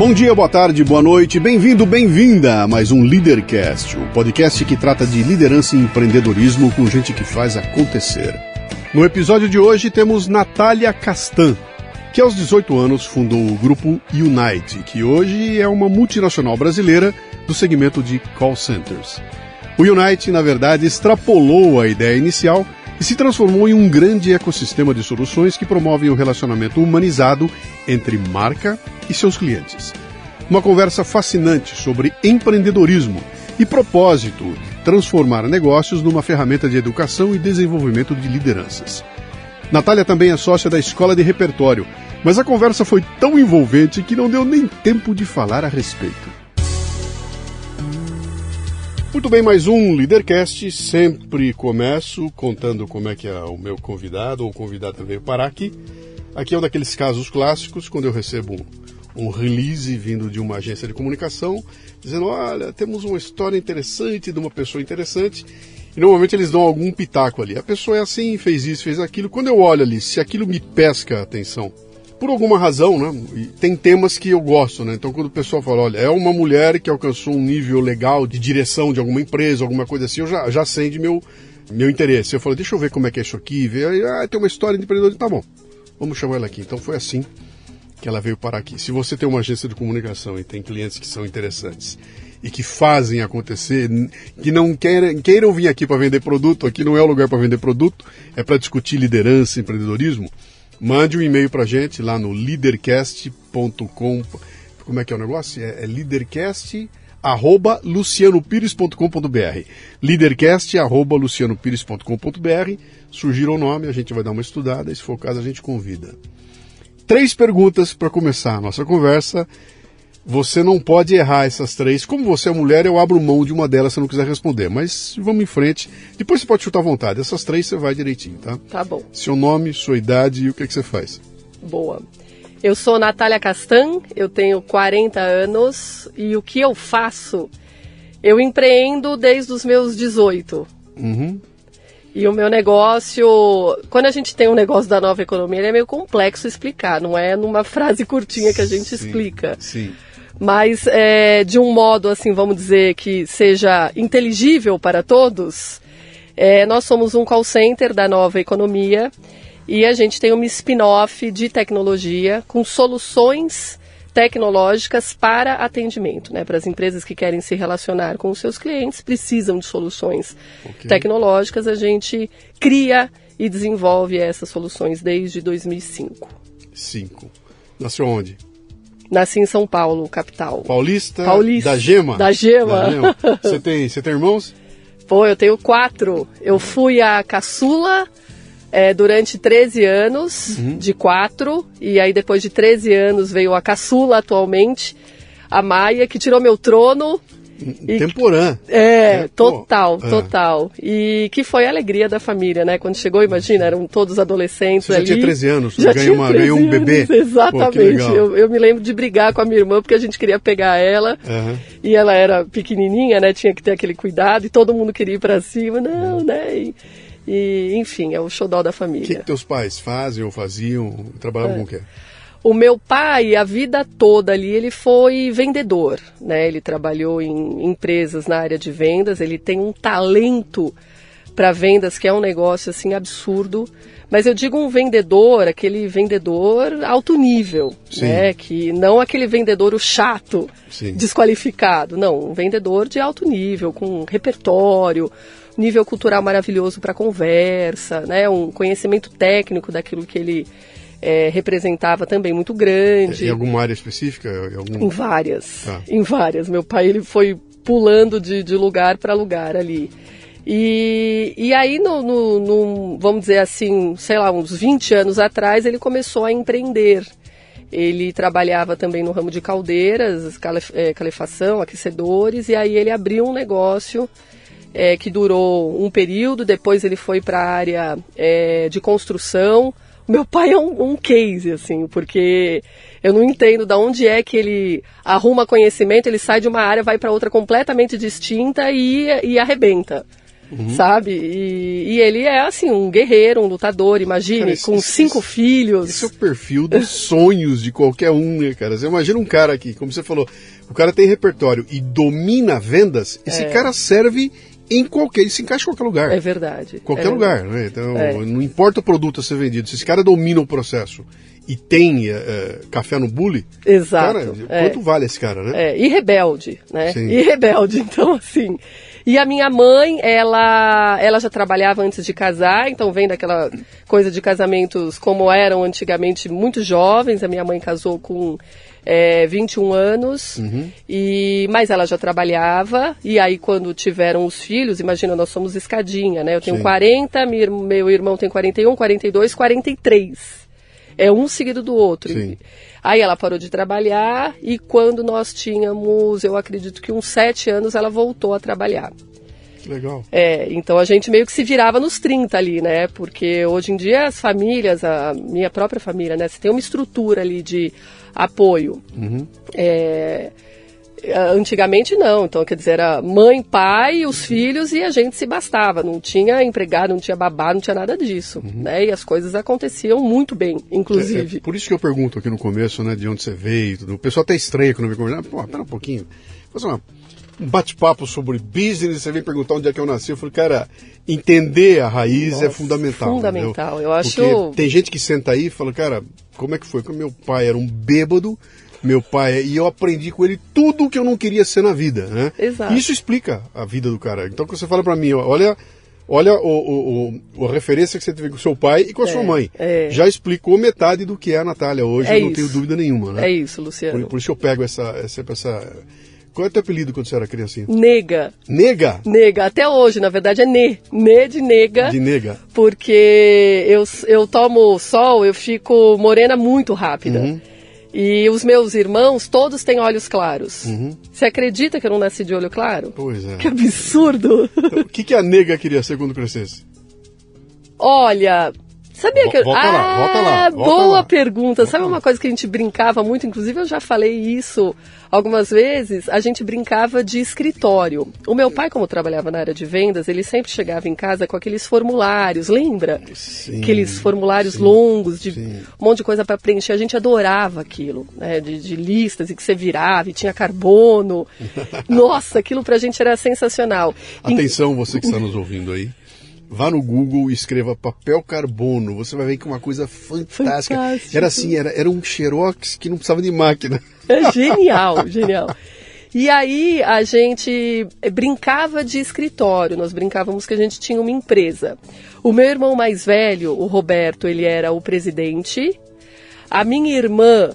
Bom dia, boa tarde, boa noite, bem-vindo, bem-vinda a mais um Leadercast, o podcast que trata de liderança e empreendedorismo com gente que faz acontecer. No episódio de hoje temos Natália Castan, que aos 18 anos fundou o grupo Unite, que hoje é uma multinacional brasileira do segmento de call centers. O Unite, na verdade, extrapolou a ideia inicial e se transformou em um grande ecossistema de soluções que promovem o relacionamento humanizado entre marca e seus clientes. Uma conversa fascinante sobre empreendedorismo e propósito transformar negócios numa ferramenta de educação e desenvolvimento de lideranças. Natália também é sócia da Escola de Repertório, mas a conversa foi tão envolvente que não deu nem tempo de falar a respeito. Muito bem, mais um Leadercast. Sempre começo contando como é que é o meu convidado ou convidada veio parar aqui. Aqui é um daqueles casos clássicos, quando eu recebo um, um release vindo de uma agência de comunicação, dizendo: olha, temos uma história interessante de uma pessoa interessante. E normalmente eles dão algum pitaco ali. A pessoa é assim, fez isso, fez aquilo. Quando eu olho ali, se aquilo me pesca a atenção, por alguma razão, né? E tem temas que eu gosto, né? Então quando o pessoal fala, olha, é uma mulher que alcançou um nível legal de direção de alguma empresa, alguma coisa assim, eu já, já acende meu, meu interesse. Eu falo, deixa eu ver como é que é isso aqui, ver, ah, tem uma história de empreendedor, tá bom, vamos chamar ela aqui. Então foi assim que ela veio parar aqui. Se você tem uma agência de comunicação e tem clientes que são interessantes e que fazem acontecer, que não queiram, queiram vir aqui para vender produto, aqui não é o lugar para vender produto, é para discutir liderança, empreendedorismo, mande um e-mail para a gente lá no leadercast.com. Como é que é o negócio? É, é leadercast arroba lucianopires.com.br arroba lucianopires.com.br surgiram o nome, a gente vai dar uma estudada e se for o caso a gente convida três perguntas para começar a nossa conversa. Você não pode errar essas três. Como você é mulher, eu abro mão de uma delas se não quiser responder. Mas vamos em frente. Depois você pode chutar à vontade. Essas três você vai direitinho, tá? Tá bom. Seu nome, sua idade e o que, é que você faz. Boa. Eu sou Natália Castan, eu tenho 40 anos e o que eu faço? Eu empreendo desde os meus 18. Uhum. E o meu negócio, quando a gente tem um negócio da nova economia, ele é meio complexo explicar, não é numa frase curtinha que a gente sim, explica. Sim. Mas é, de um modo, assim, vamos dizer, que seja inteligível para todos, é, nós somos um call center da nova economia e a gente tem uma spin-off de tecnologia com soluções tecnológicas para atendimento, né? Para as empresas que querem se relacionar com os seus clientes, precisam de soluções okay. tecnológicas, a gente cria e desenvolve essas soluções desde 2005. Cinco. Nasceu onde? Nasci em São Paulo, capital. Paulista? Paulista. Da Gema? Da Gema. Da Gema. Você tem, você tem irmãos? Pô, eu tenho quatro. Eu fui a caçula é, durante 13 anos, Uhum. de quatro, e aí depois de 13 anos veio a caçula atualmente, a Maia, que tirou meu trono. Temporã. É, É, pô, total, é. total. E que foi a alegria da família, né? Quando chegou, imagina, eram todos adolescentes Você já ali. tinha 13 anos, já ganhou uma- 13 ganhou um bebê. anos, Pô, Exatamente. legal. eu, eu me lembro de brigar com a minha irmã porque a gente queria pegar ela. Aham. E ela era pequenininha, né? Tinha que ter aquele cuidado e todo mundo queria ir pra cima. Não, né? E, e, enfim, é o xodó da O que, família. que teus pais fazem ou faziam? Trabalhavam com o quê? O meu pai, a vida toda ali, ele foi vendedor, né? Ele trabalhou em empresas na área de vendas, ele tem um talento para vendas que é um negócio assim absurdo. Mas eu digo um vendedor, aquele vendedor alto nível, Sim. né? Que não aquele vendedor o chato, Sim. desqualificado, não, um vendedor de alto nível, com repertório, nível cultural maravilhoso para conversa, né? Um conhecimento técnico daquilo que ele eh, representava também muito grande. Em alguma área específica? Em algum... Em várias, Tá. em várias. Meu pai ele foi pulando de, de lugar para lugar ali. E, e aí, no, no- no- vamos dizer assim, sei lá, uns 20 anos atrás, ele começou a empreender. Ele trabalhava também no ramo de caldeiras, calef- eh, calefação, aquecedores, e aí ele abriu um negócio eh, que durou um período, depois ele foi para a área eh, de construção. Meu pai é um, um case, assim, porque eu não entendo de onde é que ele arruma conhecimento, ele sai de uma área, vai para outra completamente distinta e, e arrebenta. Sabe? E, e ele é assim, um guerreiro, um lutador, imagine, Cara, esse- com esse- cinco filhos. Esse é o perfil dos sonhos de qualquer um, né, cara? Você imagina um cara aqui, como você falou, o cara tem repertório e domina vendas, esse cara serve em qualquer, ele se encaixa em qualquer lugar. É verdade. Qualquer é lugar, né? Então, É. não importa o produto a ser vendido, se esse cara domina o processo e tem eh, café no bule, Exato. cara, é. quanto vale esse cara, né? É, e rebelde, né? Sim. E rebelde, então assim. E a minha mãe, ela, ela já trabalhava antes de casar, então vem daquela coisa de casamentos como eram antigamente muito jovens. A minha mãe casou com é, 21 anos, e, mas ela já trabalhava, e aí quando tiveram os filhos, imagina, nós somos escadinha, né? Eu tenho Sim. 40, minha ir- meu irmão tem 41, 42, 43. É um seguido do outro. Sim. Aí ela parou de trabalhar e quando nós tínhamos, eu acredito que uns sete anos, ela voltou a trabalhar. Que legal. É, então a gente meio que se virava nos 30 ali, né? Porque hoje em dia as famílias, a minha própria família, né? Você tem uma estrutura ali de apoio. É, antigamente não, então quer dizer, era mãe, pai, os filhos e a gente se bastava. Não tinha empregado, não tinha babá, não tinha nada disso, né? E as coisas aconteciam muito bem, inclusive. É, é por isso que eu pergunto aqui no começo, né, de onde você veio. Tudo. O pessoal até estranha quando vem conversar. Pô, pera um pouquinho. Fazer uma, um bate-papo sobre business, você vem perguntar onde é que eu nasci. Eu falei, cara, entender a raiz é Nossa, fundamental. fundamental. entendeu? Eu acho- Porque tem gente que senta aí e fala, cara, como é que foi? Porque meu pai era um bêbado. Meu pai, e eu aprendi com ele tudo o que eu não queria ser na vida, né? Exato. Isso explica a vida do cara. Então, quando você fala pra mim, olha, olha o, o- o- a referência que você teve com seu pai e com a sua mãe. é. Já explicou metade do que é a Natália hoje, É eu não isso. tenho dúvida nenhuma, né? É isso, Luciano. Por, por isso que eu pego essa, essa, essa. Qual é o teu apelido quando você era criancinha? Nega. Nega? Nega, até hoje, na verdade é ne. Ne de nega. De nega. Porque eu, eu tomo sol, eu fico morena muito rápida. E os meus irmãos, todos têm olhos claros. Você acredita que eu não nasci de olho claro? Pois é. Que absurdo! Então, o que, que a nega queria ser quando crescesse? Olha, sabia que eu... volta lá, ah, volta lá, volta boa lá. pergunta. Sabe uma coisa que a gente brincava muito, inclusive eu já falei isso algumas vezes, a gente brincava de escritório. O meu pai, como trabalhava na área de vendas, ele sempre chegava em casa com aqueles formulários, lembra? Sim, Aqueles formulários sim, longos, de sim. um monte de coisa para preencher. A gente adorava aquilo, né? De, de listas e que você virava e tinha carbono. Nossa, aquilo pra gente era sensacional. Atenção, você que está nos ouvindo aí. Vá no Google e escreva papel carbono. Você vai ver que é uma coisa fantástica. Fantástico. Era assim, era, era um xerox que não precisava de máquina. É genial, genial. E aí a gente brincava de escritório, nós brincávamos que a gente tinha uma empresa. O meu irmão mais velho, o Roberto, ele era o presidente. A minha irmã,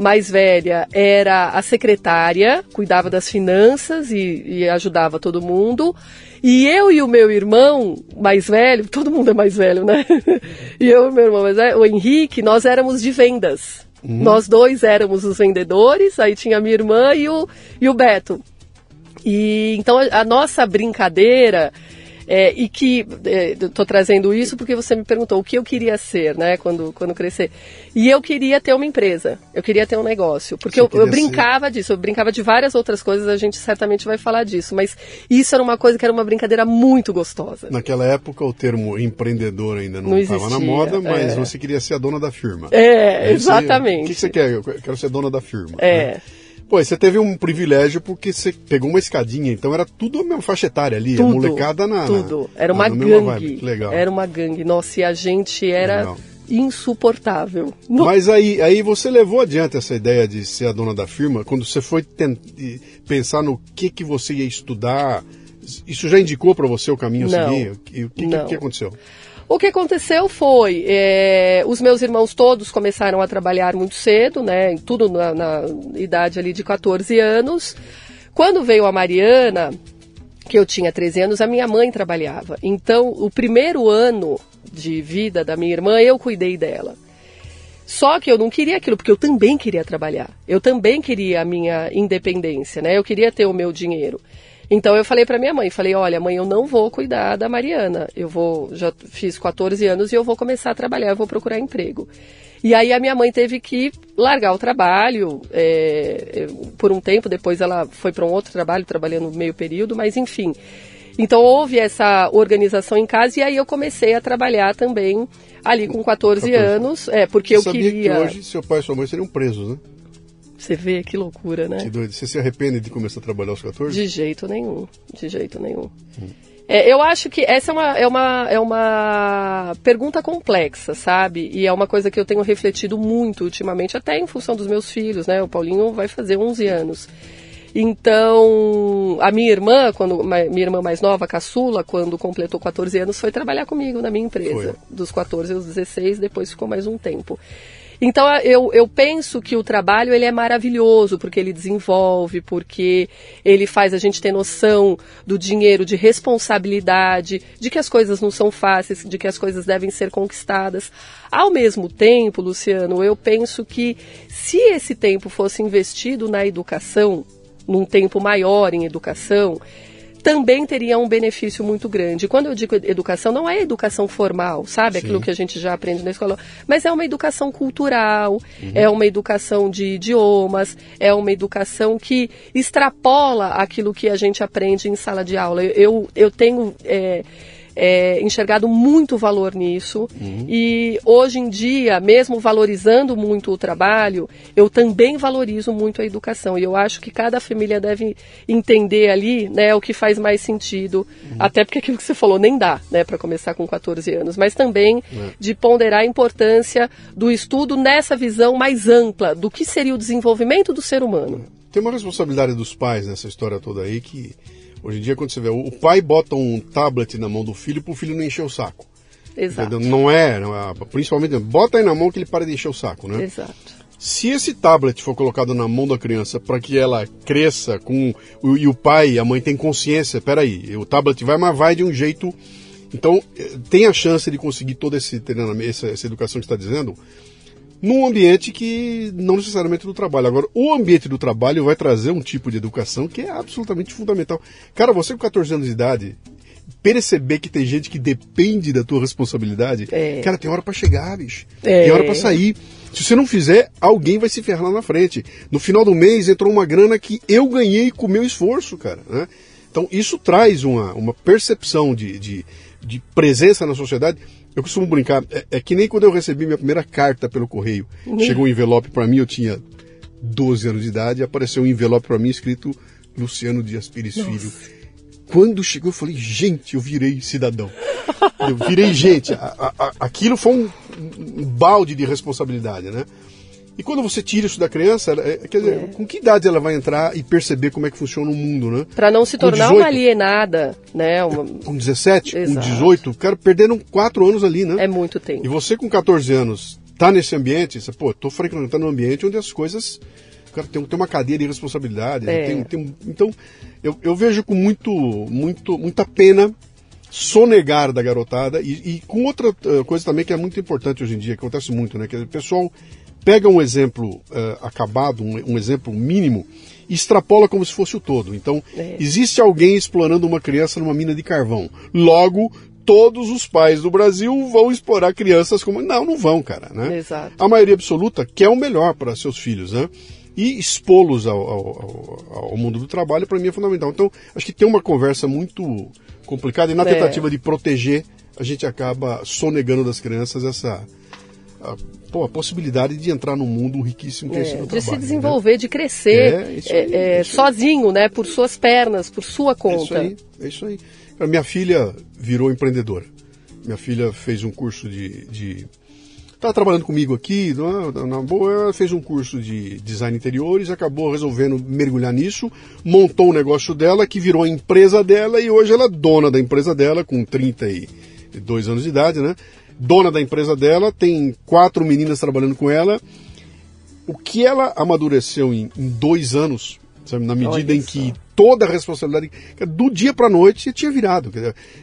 mais velha era a secretária, cuidava das finanças e, e, ajudava todo mundo. E eu e o meu irmão mais velho, todo mundo é mais velho, né? e eu e meu irmão mais velho, o Henrique, nós éramos de vendas. Uhum. Nós dois éramos os vendedores, aí tinha a minha irmã e o, e o Beto. E então a, a nossa brincadeira é, e que estou é, trazendo isso porque você me perguntou o que eu queria ser, né, quando, quando crescer. E eu queria ter uma empresa, eu queria ter um negócio, porque eu, eu, brincava ser... disso, eu brincava de várias outras coisas, a gente certamente vai falar disso, mas isso era uma coisa que era uma brincadeira muito gostosa. Naquela época o termo empreendedor ainda não estava na moda, mas é. você queria ser a dona da firma. É, exatamente. o que você quer? Eu quero ser dona da firma. É. Né? Pô, você teve um privilégio porque você pegou uma escadinha, então era tudo a mesma faixa etária ali, tudo, a molecada na. Tudo. Era uma gangue. Legal. Era uma gangue. Nossa, e a gente era. Legal. Insuportável. Mas aí, aí você levou adiante essa ideia de ser a dona da firma, quando você foi pensar no que, que você ia estudar, isso já indicou para você o caminho a seguir? E o que, que, que aconteceu? O que aconteceu foi, é, os meus irmãos todos começaram a trabalhar muito cedo, né? Tudo na, na idade ali de 14 anos. Quando veio a Mariana, que eu tinha 13 anos, a minha mãe trabalhava. Então, o primeiro ano de vida da minha irmã, eu cuidei dela. Só que eu não queria aquilo, porque eu também queria trabalhar. Eu também queria a minha independência, né? Eu queria ter o meu dinheiro. Então eu falei para minha mãe, falei, olha, mãe, eu não vou cuidar da Mariana. Eu vou, já fiz 14 anos e eu vou começar a trabalhar, eu vou procurar emprego. E aí a minha mãe teve que largar o trabalho é, por um tempo, depois ela foi para um outro trabalho, trabalhando meio período, mas enfim. Então houve essa organização em casa e aí eu comecei a trabalhar também ali com 14, 14. anos, é, porque Você eu queria... que hoje seu pai e sua mãe seriam presos, né? Você vê que loucura, né? Que doido. Você se arrepende de começar a trabalhar aos 14? De jeito nenhum. De jeito nenhum. Hum. É, eu acho que essa é uma, é, uma, é uma pergunta complexa, sabe? E é uma coisa que eu tenho refletido muito ultimamente, até em função dos meus filhos, né? O Paulinho vai fazer 11 anos. Então, a minha irmã, quando minha irmã mais nova, caçula, quando completou 14 anos, foi trabalhar comigo na minha empresa. Foi. Dos 14 aos 16, depois ficou mais um tempo. Então eu, eu penso que o trabalho ele é maravilhoso porque ele desenvolve, porque ele faz a gente ter noção do dinheiro, de responsabilidade, de que as coisas não são fáceis, de que as coisas devem ser conquistadas. Ao mesmo tempo, Luciano, eu penso que se esse tempo fosse investido na educação, num tempo maior em educação, também teria um benefício muito grande. Quando eu digo educação, não é educação formal, sabe? Sim. Aquilo que a gente já aprende na escola, mas é uma educação cultural, uhum. é uma educação de idiomas, é uma educação que extrapola aquilo que a gente aprende em sala de aula. Eu, eu tenho. É, é, enxergado muito valor nisso. Uhum. E hoje em dia, mesmo valorizando muito o trabalho, eu também valorizo muito a educação. E eu acho que cada família deve entender ali né, o que faz mais sentido. Uhum. Até porque aquilo que você falou nem dá né, para começar com 14 anos. Mas também uhum. de ponderar a importância do estudo nessa visão mais ampla do que seria o desenvolvimento do ser humano. Tem uma responsabilidade dos pais nessa história toda aí que Hoje em dia, quando você vê, o pai bota um tablet na mão do filho para o filho não encher o saco. Exato. Entendeu? Não é, principalmente, bota aí na mão que ele para de encher o saco, né? Exato. Se esse tablet for colocado na mão da criança para que ela cresça com e o pai e a mãe tem consciência, peraí, o tablet vai, mas vai de um jeito. Então, eh, tem a chance de conseguir toda esse treinamento, essa, essa educação que está dizendo, num ambiente que não necessariamente do trabalho. Agora, o ambiente do trabalho vai trazer um tipo de educação que é absolutamente fundamental. Cara, você com 14 anos de idade, perceber que tem gente que depende da tua responsabilidade, é. cara, tem hora para chegar, bicho. É. Tem hora para sair. Se você não fizer, alguém vai se ferrar lá na frente. No final do mês entrou uma grana que eu ganhei com o meu esforço, cara. Né? Então isso traz uma, uma percepção de, de, de presença na sociedade eu costumo brincar, é, é, que nem quando eu recebi minha primeira carta pelo correio. Uhum. Chegou um envelope para mim, eu tinha 12 anos de idade, apareceu um envelope para mim escrito Luciano Dias Pires Nossa. Filho. Quando chegou, eu falei, gente, eu virei cidadão. Eu virei gente. A, a, aquilo foi um, um balde de responsabilidade, né? E quando você tira isso da criança, é, quer dizer, é. com que idade ela vai entrar e perceber como é que funciona o mundo, né? Para não se tornar 18, uma alienada, né? Uma... Com 17, Exato. com 18, cara, perderam 4 anos ali, né? É muito tempo. E você com 14 anos tá nesse ambiente, você, pô, tô frequentando um ambiente onde as coisas cara tem, tem uma cadeia de responsabilidade. É. Tem, tem, então, eu, eu vejo com muito, muito, muita pena sonegar da garotada e, e com outra uh, coisa também que é muito importante hoje em dia, que acontece muito, né? Que o pessoal pega um exemplo uh, acabado, um, um, exemplo mínimo, e extrapola como se fosse o todo. Então, É. existe alguém explorando uma criança numa mina de carvão. Logo, todos os pais do Brasil vão explorar crianças como. Não, não vão, cara. Né? Exato. A maioria absoluta quer o melhor para seus filhos, né? E expô-los ao, ao, ao- mundo do trabalho, para mim, é fundamental. Então, acho que tem uma conversa muito complicada e na É. tentativa de proteger, a gente acaba sonegando das crianças essa. A, pô, a possibilidade de entrar num mundo riquíssimo que é, esse É, do de trabalho. se né? desenvolver, de crescer É, é, aí, é, sozinho, né? Por suas pernas, por sua É isso conta. aí, é isso aí. A minha filha virou empreendedora. Minha filha fez um curso de. de... Estava trabalhando comigo aqui, na, na boa, fez um curso de design interiores, acabou resolvendo mergulhar nisso, montou o negócio dela, que virou a empresa dela, e hoje ela é dona da empresa dela, com 32 anos de idade, né? Dona da empresa dela, tem quatro meninas trabalhando com ela. O que ela amadureceu em, em dois anos, sabe, na medida em que toda a responsabilidade do dia para noite tinha virado.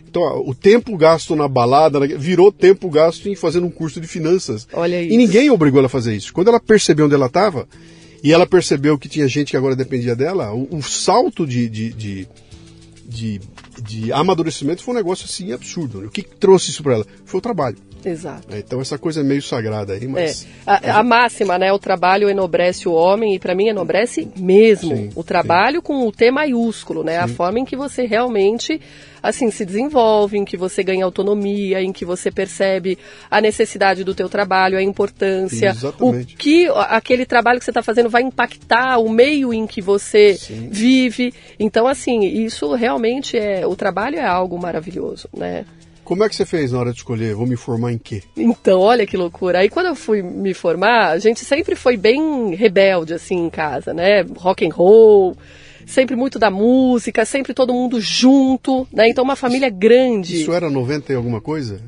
Então, o tempo gasto na balada né, virou tempo gasto em fazendo um curso de finanças. Olha E isso. ninguém obrigou ela a fazer isso. Quando ela percebeu onde ela estava, e ela percebeu que tinha gente que agora dependia dela, o, o salto de, de, de, de, de amadurecimento foi um negócio assim absurdo. O que trouxe isso para ela? Foi o trabalho. Exato. né? Então, essa coisa é meio sagrada aí, É. mas. A, a máxima, né? O trabalho enobrece o homem e para mim enobrece mesmo. Sim, o trabalho com o T maiúsculo, né? A forma em que você realmente assim se desenvolve, em que você ganha autonomia, em que você percebe a necessidade do teu trabalho, a importância, Exatamente. o que aquele trabalho que você está fazendo vai impactar o meio em que você Sim. vive. Então assim, isso realmente é o trabalho é algo maravilhoso, né? Como é que você fez na hora de escolher? Vou me formar em quê? Então, olha que loucura. Aí quando eu fui me formar, a gente sempre foi bem rebelde assim em casa, né? Rock and roll, sempre muito da música, sempre todo mundo junto, né? Então uma família grande. Isso era 90 e alguma coisa?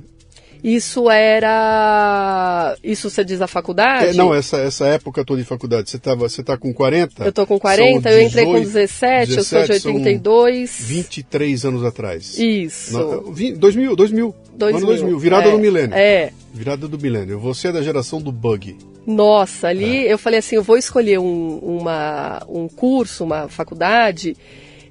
Isso era isso você diz a faculdade? É, não, essa, essa época toda de faculdade. Você, tava, você tá com 40? Eu tô com 40, São eu entrei com 18, 17, eu sou de 17, são 82. 23 anos atrás. Isso. Na- vi- 2000, 2000. 2000. Ano 2000, virada É, do milênio. É. Virada do milênio. Você é da geração do bug. Nossa, É. ali eu falei assim, eu vou escolher um, uma, um curso, uma faculdade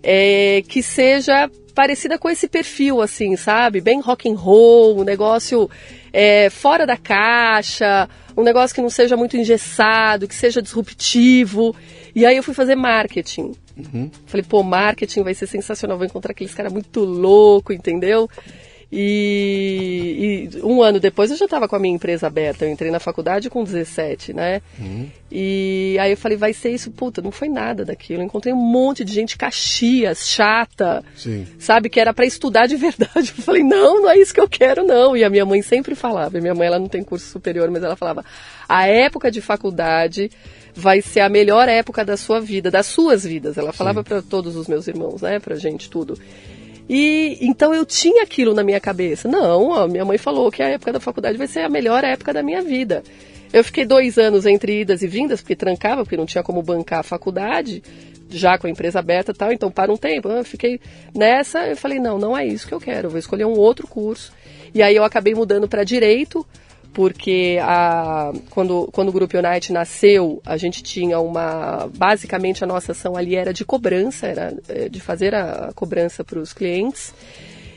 é, que seja parecida com esse perfil, assim, sabe? Bem rock and roll, um negócio é, fora da caixa, um negócio que não seja muito engessado, que seja disruptivo. E aí eu fui fazer marketing. Falei, pô, marketing vai ser sensacional, vou encontrar aqueles caras muito louco, entendeu? E, e um ano depois eu já estava com a minha empresa aberta. Eu entrei na faculdade com 17, né? E aí eu falei, vai ser isso, puta, não foi nada daquilo. Eu encontrei um monte de gente caxias, chata, Sim. sabe, que era para estudar de verdade. Eu falei, não, não é isso que eu quero, não. E a minha mãe sempre falava, e minha mãe ela não tem curso superior, mas ela falava, a época de faculdade vai ser a melhor época da sua vida, das suas vidas. Ela falava para todos os meus irmãos, né, pra gente tudo. E então eu tinha aquilo na minha cabeça. Não, ó, minha mãe falou que a época da faculdade vai ser a melhor época da minha vida. Eu fiquei dois anos entre idas e vindas, porque trancava, porque não tinha como bancar a faculdade, já com a empresa aberta e tal, então para um tempo. Eu fiquei nessa, eu falei, não, não é isso que eu quero, eu vou escolher um outro curso. E aí eu acabei mudando para direito, porque a, quando, quando o Grupo Unite nasceu, a gente tinha uma. Basicamente, a nossa ação ali era de cobrança, era eh, de fazer a cobrança para os clientes.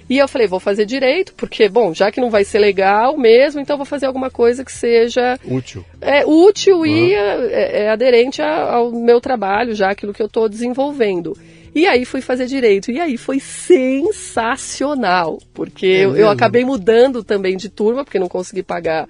E eu falei, vou fazer direito, porque, bom, já que não vai ser legal mesmo, então vou fazer alguma coisa que seja Útil. é útil e é, é aderente a- ao meu trabalho, já aquilo que eu estou desenvolvendo. E aí fui fazer direito. E aí foi sensacional, porque eu, eu mesmo? acabei mudando também de turma, porque não consegui pagar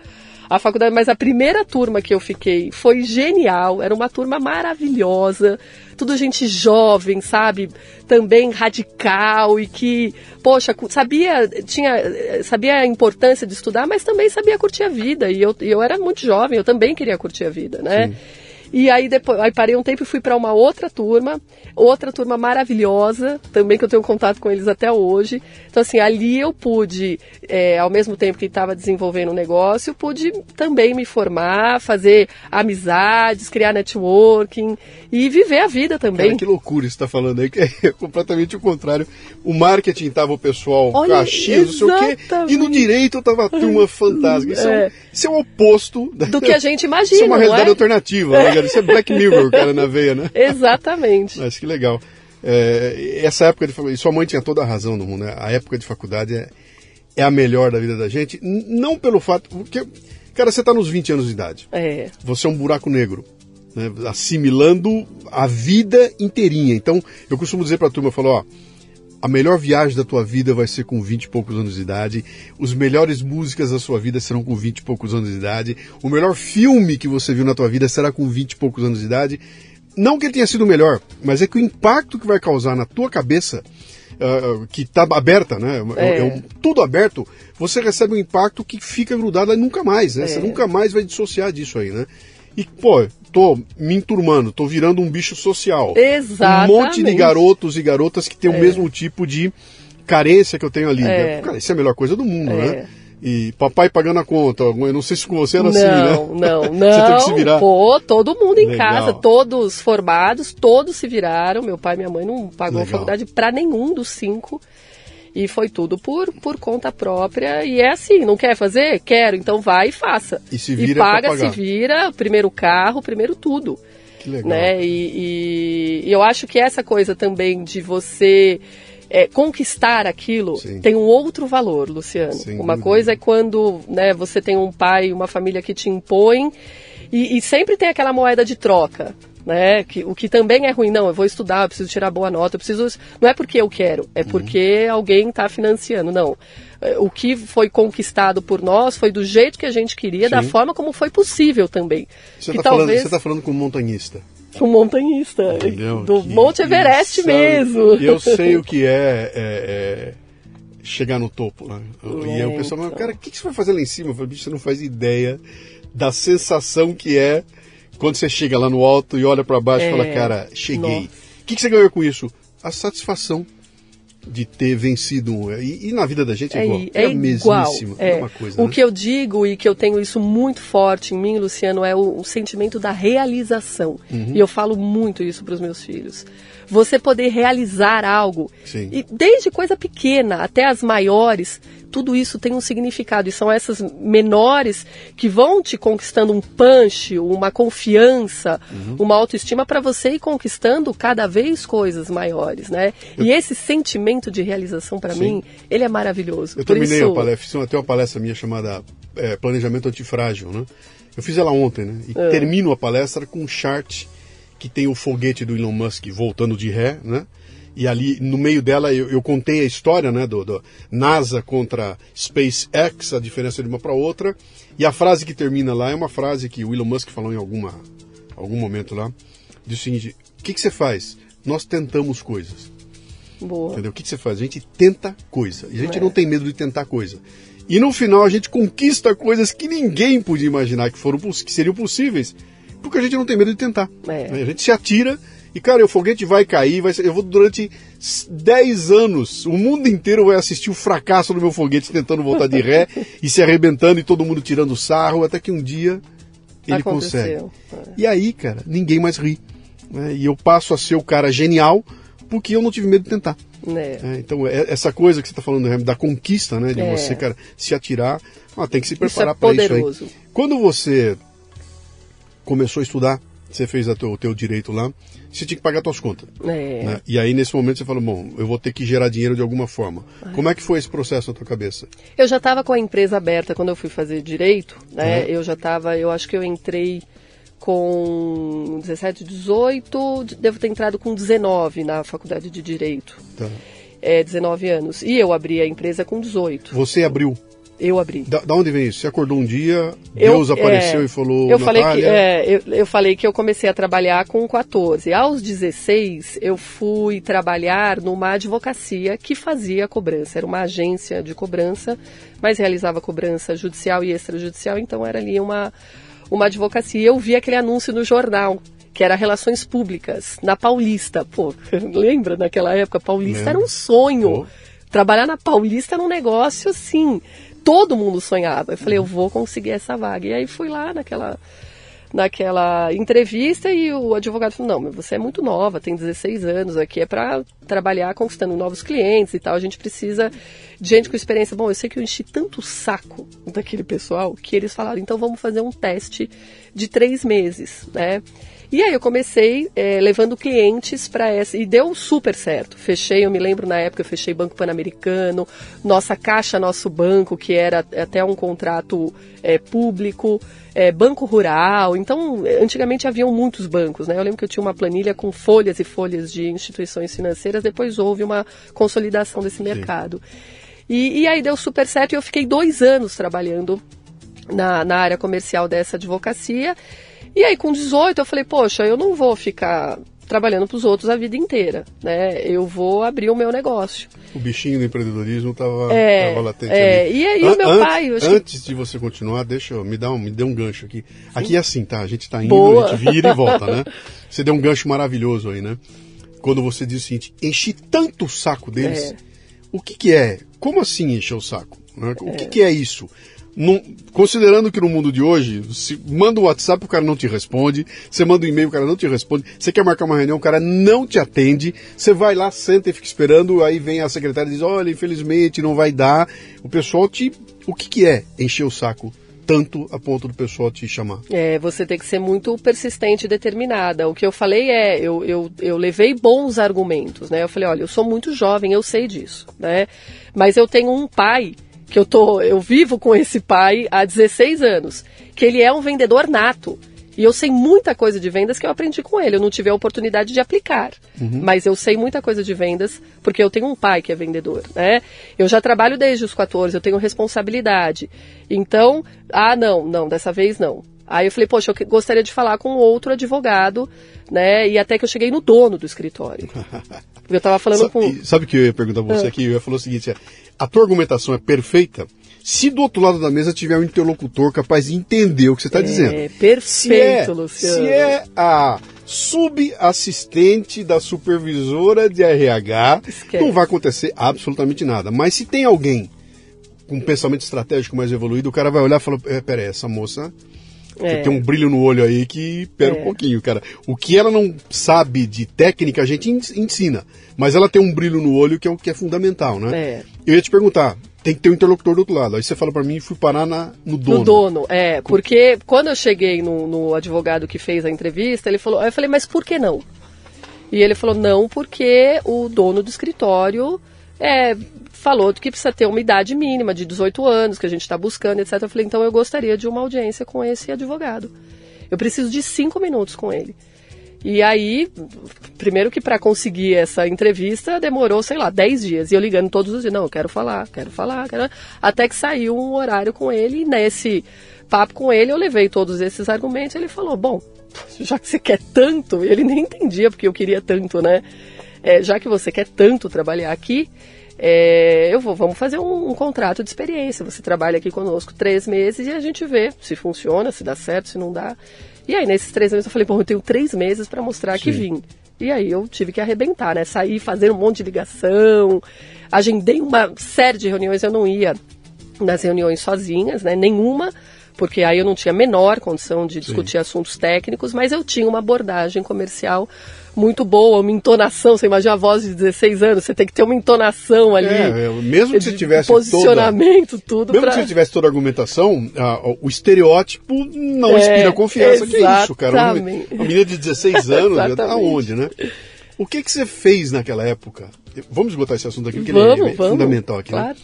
a faculdade, mas a primeira turma que eu fiquei foi genial, era uma turma maravilhosa, tudo gente jovem, sabe? Também radical e que, poxa, sabia, tinha, sabia a importância de estudar, mas também sabia curtir a vida. E eu, e eu era muito jovem, eu também queria curtir a vida, né? E aí depois, aí parei um tempo e fui para uma outra turma, outra turma maravilhosa, também que eu tenho contato com eles até hoje. Então assim, ali eu pude, é, ao mesmo tempo que estava desenvolvendo o um negócio, pude também me formar, fazer amizades, criar networking e viver a vida também. Cara, que loucura está falando aí, que é completamente o contrário. O marketing estava o pessoal Olha, Caxias, não sei o quê, e no direito estava a turma fantástica. Isso é, é, isso é o oposto do que a gente imagina. Isso é uma realidade é? alternativa, né? Isso é Black Mirror, cara, na veia, né? Exatamente. Mas que legal. É, essa época de faculdade, sua mãe tinha toda a razão no mundo, né? A época de faculdade é, é a melhor da vida da gente, não pelo fato. Porque, cara, você está nos 20 anos de idade. É. Você é um buraco negro. Né, assimilando a vida inteirinha. Então, eu costumo dizer para a turma, eu falo, ó, a melhor viagem da tua vida vai ser com 20 e poucos anos de idade. Os melhores músicas da sua vida serão com 20 e poucos anos de idade. O melhor filme que você viu na tua vida será com 20 e poucos anos de idade. Não que ele tenha sido o melhor, mas é que o impacto que vai causar na tua cabeça, uh, que está aberta, né? É. É um, tudo aberto, você recebe um impacto que fica grudado aí nunca mais, né? É. Você nunca mais vai dissociar disso aí, né? E, pô, tô me enturmando, tô virando um bicho social. Exatamente. Um monte de garotos e garotas que têm é. o mesmo tipo de carência que eu tenho ali. É. Cara, isso é a melhor coisa do mundo, né? é. né? E papai pagando a conta. Eu não sei se com você era não, assim, né? Não, não, Você teve que se virar. Pô, todo mundo em Legal. casa, todos formados, todos se viraram. Meu pai e minha mãe não pagou Legal. a faculdade para nenhum dos cinco. E foi tudo por, por conta própria. E é assim, não quer fazer? Quero, então vai e faça. E se vira E paga, se vira, primeiro carro, primeiro tudo. Que legal. Né? E, e, e eu acho que essa coisa também de você é, conquistar aquilo Sim. tem um outro valor, Luciano. Sem uma dúvida. coisa é quando né, você tem um pai, uma família que te impõe e, e sempre tem aquela moeda de troca né? Que, o que também é ruim, não, eu vou estudar, eu preciso tirar boa nota, eu preciso. Não é porque eu quero, é uhum. porque uhum. alguém está financiando, não. É, o que foi conquistado por nós foi do jeito que a gente queria, Sim. da forma como foi possível também. Você está talvez... falando, tá falando com um montanhista. Um montanhista. Entendeu? Do que Monte Everest mesmo. Eu sei o que é, é, é chegar no topo. Né? É, e aí o pessoal fala, cara, o que, que você vai fazer lá em cima? Eu falei, bicho, você não faz ideia da sensação que é quando você chega lá no alto e olha para baixo e fala, é. cara, cheguei. O que, que você ganhou com isso? A satisfação de ter vencido e, e, na vida da gente é, é igual. É, é, é mesmíssimo. É. uma coisa, o né? que eu digo e que eu tenho isso muito forte em mim, Luciano, é o, o sentimento da realização. Uhum. E eu falo muito isso para os meus filhos. Você poder realizar algo, Sim. e desde coisa pequena até as maiores, tudo isso tem um significado e são essas menores que vão te conquistando um punch, uma confiança, uhum. uma autoestima para você ir conquistando cada vez coisas maiores, né? Eu... E esse sentimento de realização para mim, ele é maravilhoso. Eu Por terminei isso... a palestra, fiz até uma palestra minha chamada é, Planejamento Antifrágil, né? Eu fiz ela ontem, né? E é. termino a palestra com um chart que tem o foguete do Elon Musk voltando de ré, né? e ali no meio dela eu, eu contei a história né, do, do, NASA contra SpaceX, a diferença de uma para outra, e a frase que termina lá é uma frase que o Elon Musk falou em alguma, algum momento lá, diz o seguinte, o que, que você faz? Nós tentamos coisas. Boa. Entendeu? O que, que você faz? A gente tenta coisa, e a gente é. não tem medo de tentar coisa. E no final a gente conquista coisas que ninguém podia imaginar que, foram, que seriam possíveis, porque a gente não tem medo de tentar. É. A gente se atira e, cara, o foguete vai cair, vai ser, eu vou durante 10 anos, o mundo inteiro vai assistir o fracasso do meu foguete tentando voltar de ré e se arrebentando e todo mundo tirando sarro, até que um dia ele Aconteceu. consegue. É. E aí, cara, ninguém mais ri. Né? E eu passo a ser o cara genial porque eu não tive medo de tentar. É. É, então, é, essa coisa que você está falando da conquista, né? De é. você, cara, se atirar, ah, tem que se preparar para isso aí. Quando você começou a estudar, você fez o teu, teu direito lá, você tinha que pagar suas contas. É. Né? E aí, nesse momento, você falou, bom, eu vou ter que gerar dinheiro de alguma forma. Ai. Como é que foi esse processo na tua cabeça? Eu já estava com a empresa aberta quando eu fui fazer direito, né? Eu já estava, eu acho que eu entrei com 17, 18, devo ter entrado com 19 na faculdade de Direito. Tá. É, 19 anos. E eu abri a empresa com 18. Você abriu? Eu abri. Da, da, onde vem isso? Você acordou um dia, eu, Deus apareceu é, e falou. Eu falei, que, é, eu, eu, falei que eu comecei a trabalhar com 14. Aos 16, eu fui trabalhar numa advocacia que fazia cobrança. Era uma agência de cobrança, mas realizava cobrança judicial e extrajudicial, então era ali uma, uma advocacia. Eu vi aquele anúncio no jornal que era Relações Públicas, na Paulista. Pô, lembra naquela época? Paulista era um sonho. Pô. Trabalhar na Paulista era um negócio assim. Todo mundo sonhava. Eu falei, eu vou conseguir essa vaga. E aí fui lá naquela naquela entrevista e o advogado falou: Não, você é muito nova, tem 16 anos, aqui é para trabalhar conquistando novos clientes e tal. A gente precisa de gente com experiência. Bom, eu sei que eu enchi tanto saco daquele pessoal que eles falaram: Então vamos fazer um teste de três meses, né? E aí eu comecei é, levando clientes para essa e deu super certo. Fechei, eu me lembro na época eu fechei Banco Pan-Americano, nossa Caixa Nosso Banco, que era até um contrato é, público, é, Banco Rural. Então, antigamente haviam muitos bancos, né? Eu lembro que eu tinha uma planilha com folhas e folhas de instituições financeiras. Depois houve uma consolidação desse mercado. E, e aí deu super certo e eu fiquei dois anos trabalhando na, na área comercial dessa advocacia. E aí, com 18, eu falei, poxa, eu não vou ficar trabalhando para os outros a vida inteira, né? Eu vou abrir o meu negócio. O bichinho do empreendedorismo estava é, latente é, ali. E aí o meu antes, pai... Antes de você continuar, deixa eu, me dá um, me dê um gancho aqui. Sim. Aqui é assim, tá? A gente está indo, Boa. a gente vira e volta, né? Você deu um gancho maravilhoso aí, né? Quando você diz o seguinte, enchi tanto o saco deles, é. o que que é? Como assim encher o saco? Né? O que que é isso? Num, considerando que no mundo de hoje, se manda um WhatsApp, o cara não te responde, você manda um e-mail, o cara não te responde, você quer marcar uma reunião, o cara não te atende, você vai lá, senta e fica esperando, aí vem a secretária e diz, olha, infelizmente não vai dar. O pessoal te. O que, que é encher o saco? tanto a ponto do pessoal te chamar. É, você tem que ser muito persistente e determinada. O que eu falei é, eu, eu, eu levei bons argumentos, né? Eu falei, olha, eu sou muito jovem, eu sei disso, né? Mas eu tenho um pai que eu tô, eu vivo com esse pai há 16 anos, que ele é um vendedor nato. E eu sei muita coisa de vendas que eu aprendi com ele. Eu não tive a oportunidade de aplicar, uhum. mas eu sei muita coisa de vendas porque eu tenho um pai que é vendedor, né? Eu já trabalho desde os 14, eu tenho responsabilidade. Então, ah, não, não, dessa vez não. Aí eu falei, poxa, eu gostaria de falar com outro advogado, né? E até que eu cheguei no dono do escritório. eu estava falando sabe, com. Sabe o que eu ia perguntar pra você ah. aqui? Eu ia falar o seguinte: é, a tua argumentação é perfeita se do outro lado da mesa tiver um interlocutor capaz de entender o que você está é, dizendo. Perfeito, se é, Luciano. Se é a subassistente da supervisora de RH, Esquece. não vai acontecer absolutamente nada. Mas se tem alguém com um pensamento estratégico mais evoluído, o cara vai olhar e falar: é, peraí, essa moça é. Tem um brilho no olho aí que pera é. um pouquinho, cara. O que ela não sabe de técnica, a gente ensina. Mas ela tem um brilho no olho que é o que é fundamental, né? É. Eu ia te perguntar, tem que ter um interlocutor do outro lado. Aí você fala para mim e fui parar na, no dono. No dono, é. Porque quando eu cheguei no, no, advogado que fez a entrevista, ele falou, eu falei, mas por que não? E ele falou, não, porque o dono do escritório é, falou que precisa ter uma idade mínima de 18 anos, que a gente está buscando, etc. Eu falei, então eu gostaria de uma audiência com esse advogado. Eu preciso de cinco minutos com ele. E aí, primeiro que para conseguir essa entrevista demorou, sei lá, 10 dias. E eu ligando todos os dias, não, eu quero falar, quero falar, quero... até que saiu um horário com ele e nesse papo com ele eu levei todos esses argumentos. Ele falou, bom, já que você quer tanto, ele nem entendia porque eu queria tanto, né? É, já que você quer tanto trabalhar aqui, é, eu vou, vamos fazer um, um, contrato de experiência. Você trabalha aqui conosco três meses e a gente vê se funciona, se dá certo, se não dá. E aí, nesses três meses, eu falei, bom, eu tenho três meses para mostrar Sim. que vim. E aí eu tive que arrebentar, né? Sair, fazer um monte de ligação. Agendei uma série de reuniões, eu não ia nas reuniões sozinhas, né? Nenhuma, porque aí eu não tinha a menor condição de discutir Sim. assuntos técnicos, mas eu tinha uma abordagem comercial muito boa, uma entonação. Você imagina a voz de 16 anos, você tem que ter uma entonação ali. É, é mesmo que você tivesse posicionamento, toda, tudo. Mesmo pra... que você tivesse toda a argumentação, a, o estereótipo não é, inspira confiança. Que é isso, cara? Uma, uma menina de 16 anos, aonde, né? O que, que você fez naquela época? Vamos esgotar esse assunto aqui, porque vamos, ele é, vamos, fundamental aqui, né? claro. né?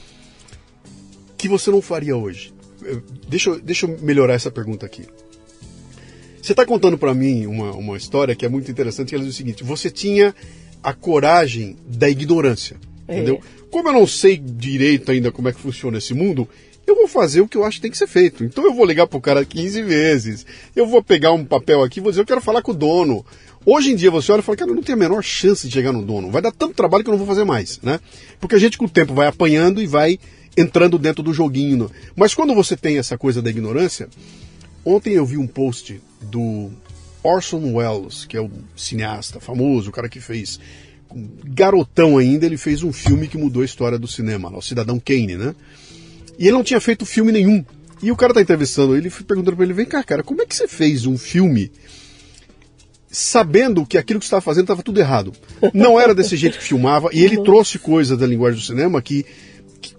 Que você não faria hoje? Deixa, deixa eu melhorar essa pergunta aqui. Você está contando para mim uma, uma história que é muito interessante, que ela diz o seguinte: você tinha a coragem da ignorância, é. entendeu? Como eu não sei direito ainda como é que funciona esse mundo, eu vou fazer o que eu acho que tem que ser feito. Então eu vou ligar pro cara 15 vezes, eu vou pegar um papel aqui e vou dizer, eu quero falar com o dono. Hoje em dia você olha e fala, cara, eu não tenho a menor chance de chegar no dono. Vai dar tanto trabalho que eu não vou fazer mais, né? Porque a gente com o tempo vai apanhando e vai entrando dentro do joguinho. Mas quando você tem essa coisa da ignorância, ontem eu vi um post do Orson Welles, que é um cineasta famoso, o cara que fez garotão ainda, ele fez um filme que mudou a história do cinema, o Cidadão Kane, né? E ele não tinha feito filme nenhum. E o cara tá entrevistando ele, perguntando para ele: vem cá, cara, como é que você fez um filme sabendo que aquilo que você estava fazendo estava tudo errado? Não era desse jeito que filmava, e ele trouxe coisas da linguagem do cinema que,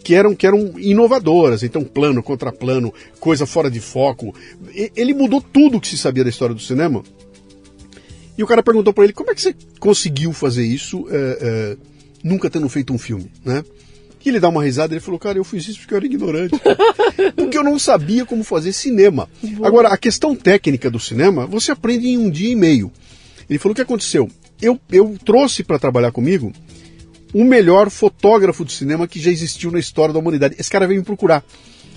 que, eram, que eram inovadoras. Então, plano, contraplano, coisa fora de foco. Ele mudou tudo que se sabia da história do cinema. E o cara perguntou para ele: como é que você conseguiu fazer isso é, é, nunca tendo feito um filme, né? E ele dá uma risada e falou, cara, eu fiz isso porque eu era ignorante. porque eu não sabia como fazer cinema. Agora, a questão técnica do cinema, você aprende em um dia e meio. Ele falou o que aconteceu. Eu, eu trouxe para trabalhar comigo o melhor fotógrafo de cinema que já existiu na história da humanidade. Esse cara veio me procurar.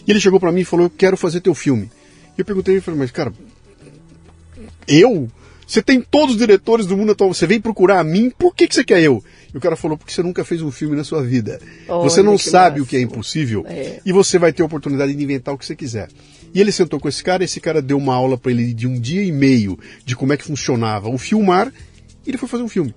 E ele chegou para mim e falou, eu quero fazer teu filme. E eu perguntei, ele falou, mas cara, eu? Você tem todos os diretores do mundo atual, você vem procurar a mim, por que, que você quer eu? E o cara falou, porque você nunca fez um filme na sua vida. Olha, você não sabe o que é impossível é. e você vai ter a oportunidade de inventar o que você quiser. E ele sentou com esse cara, esse cara deu uma aula para ele de um dia e meio de como é que funcionava o filmar, e ele foi fazer um filme.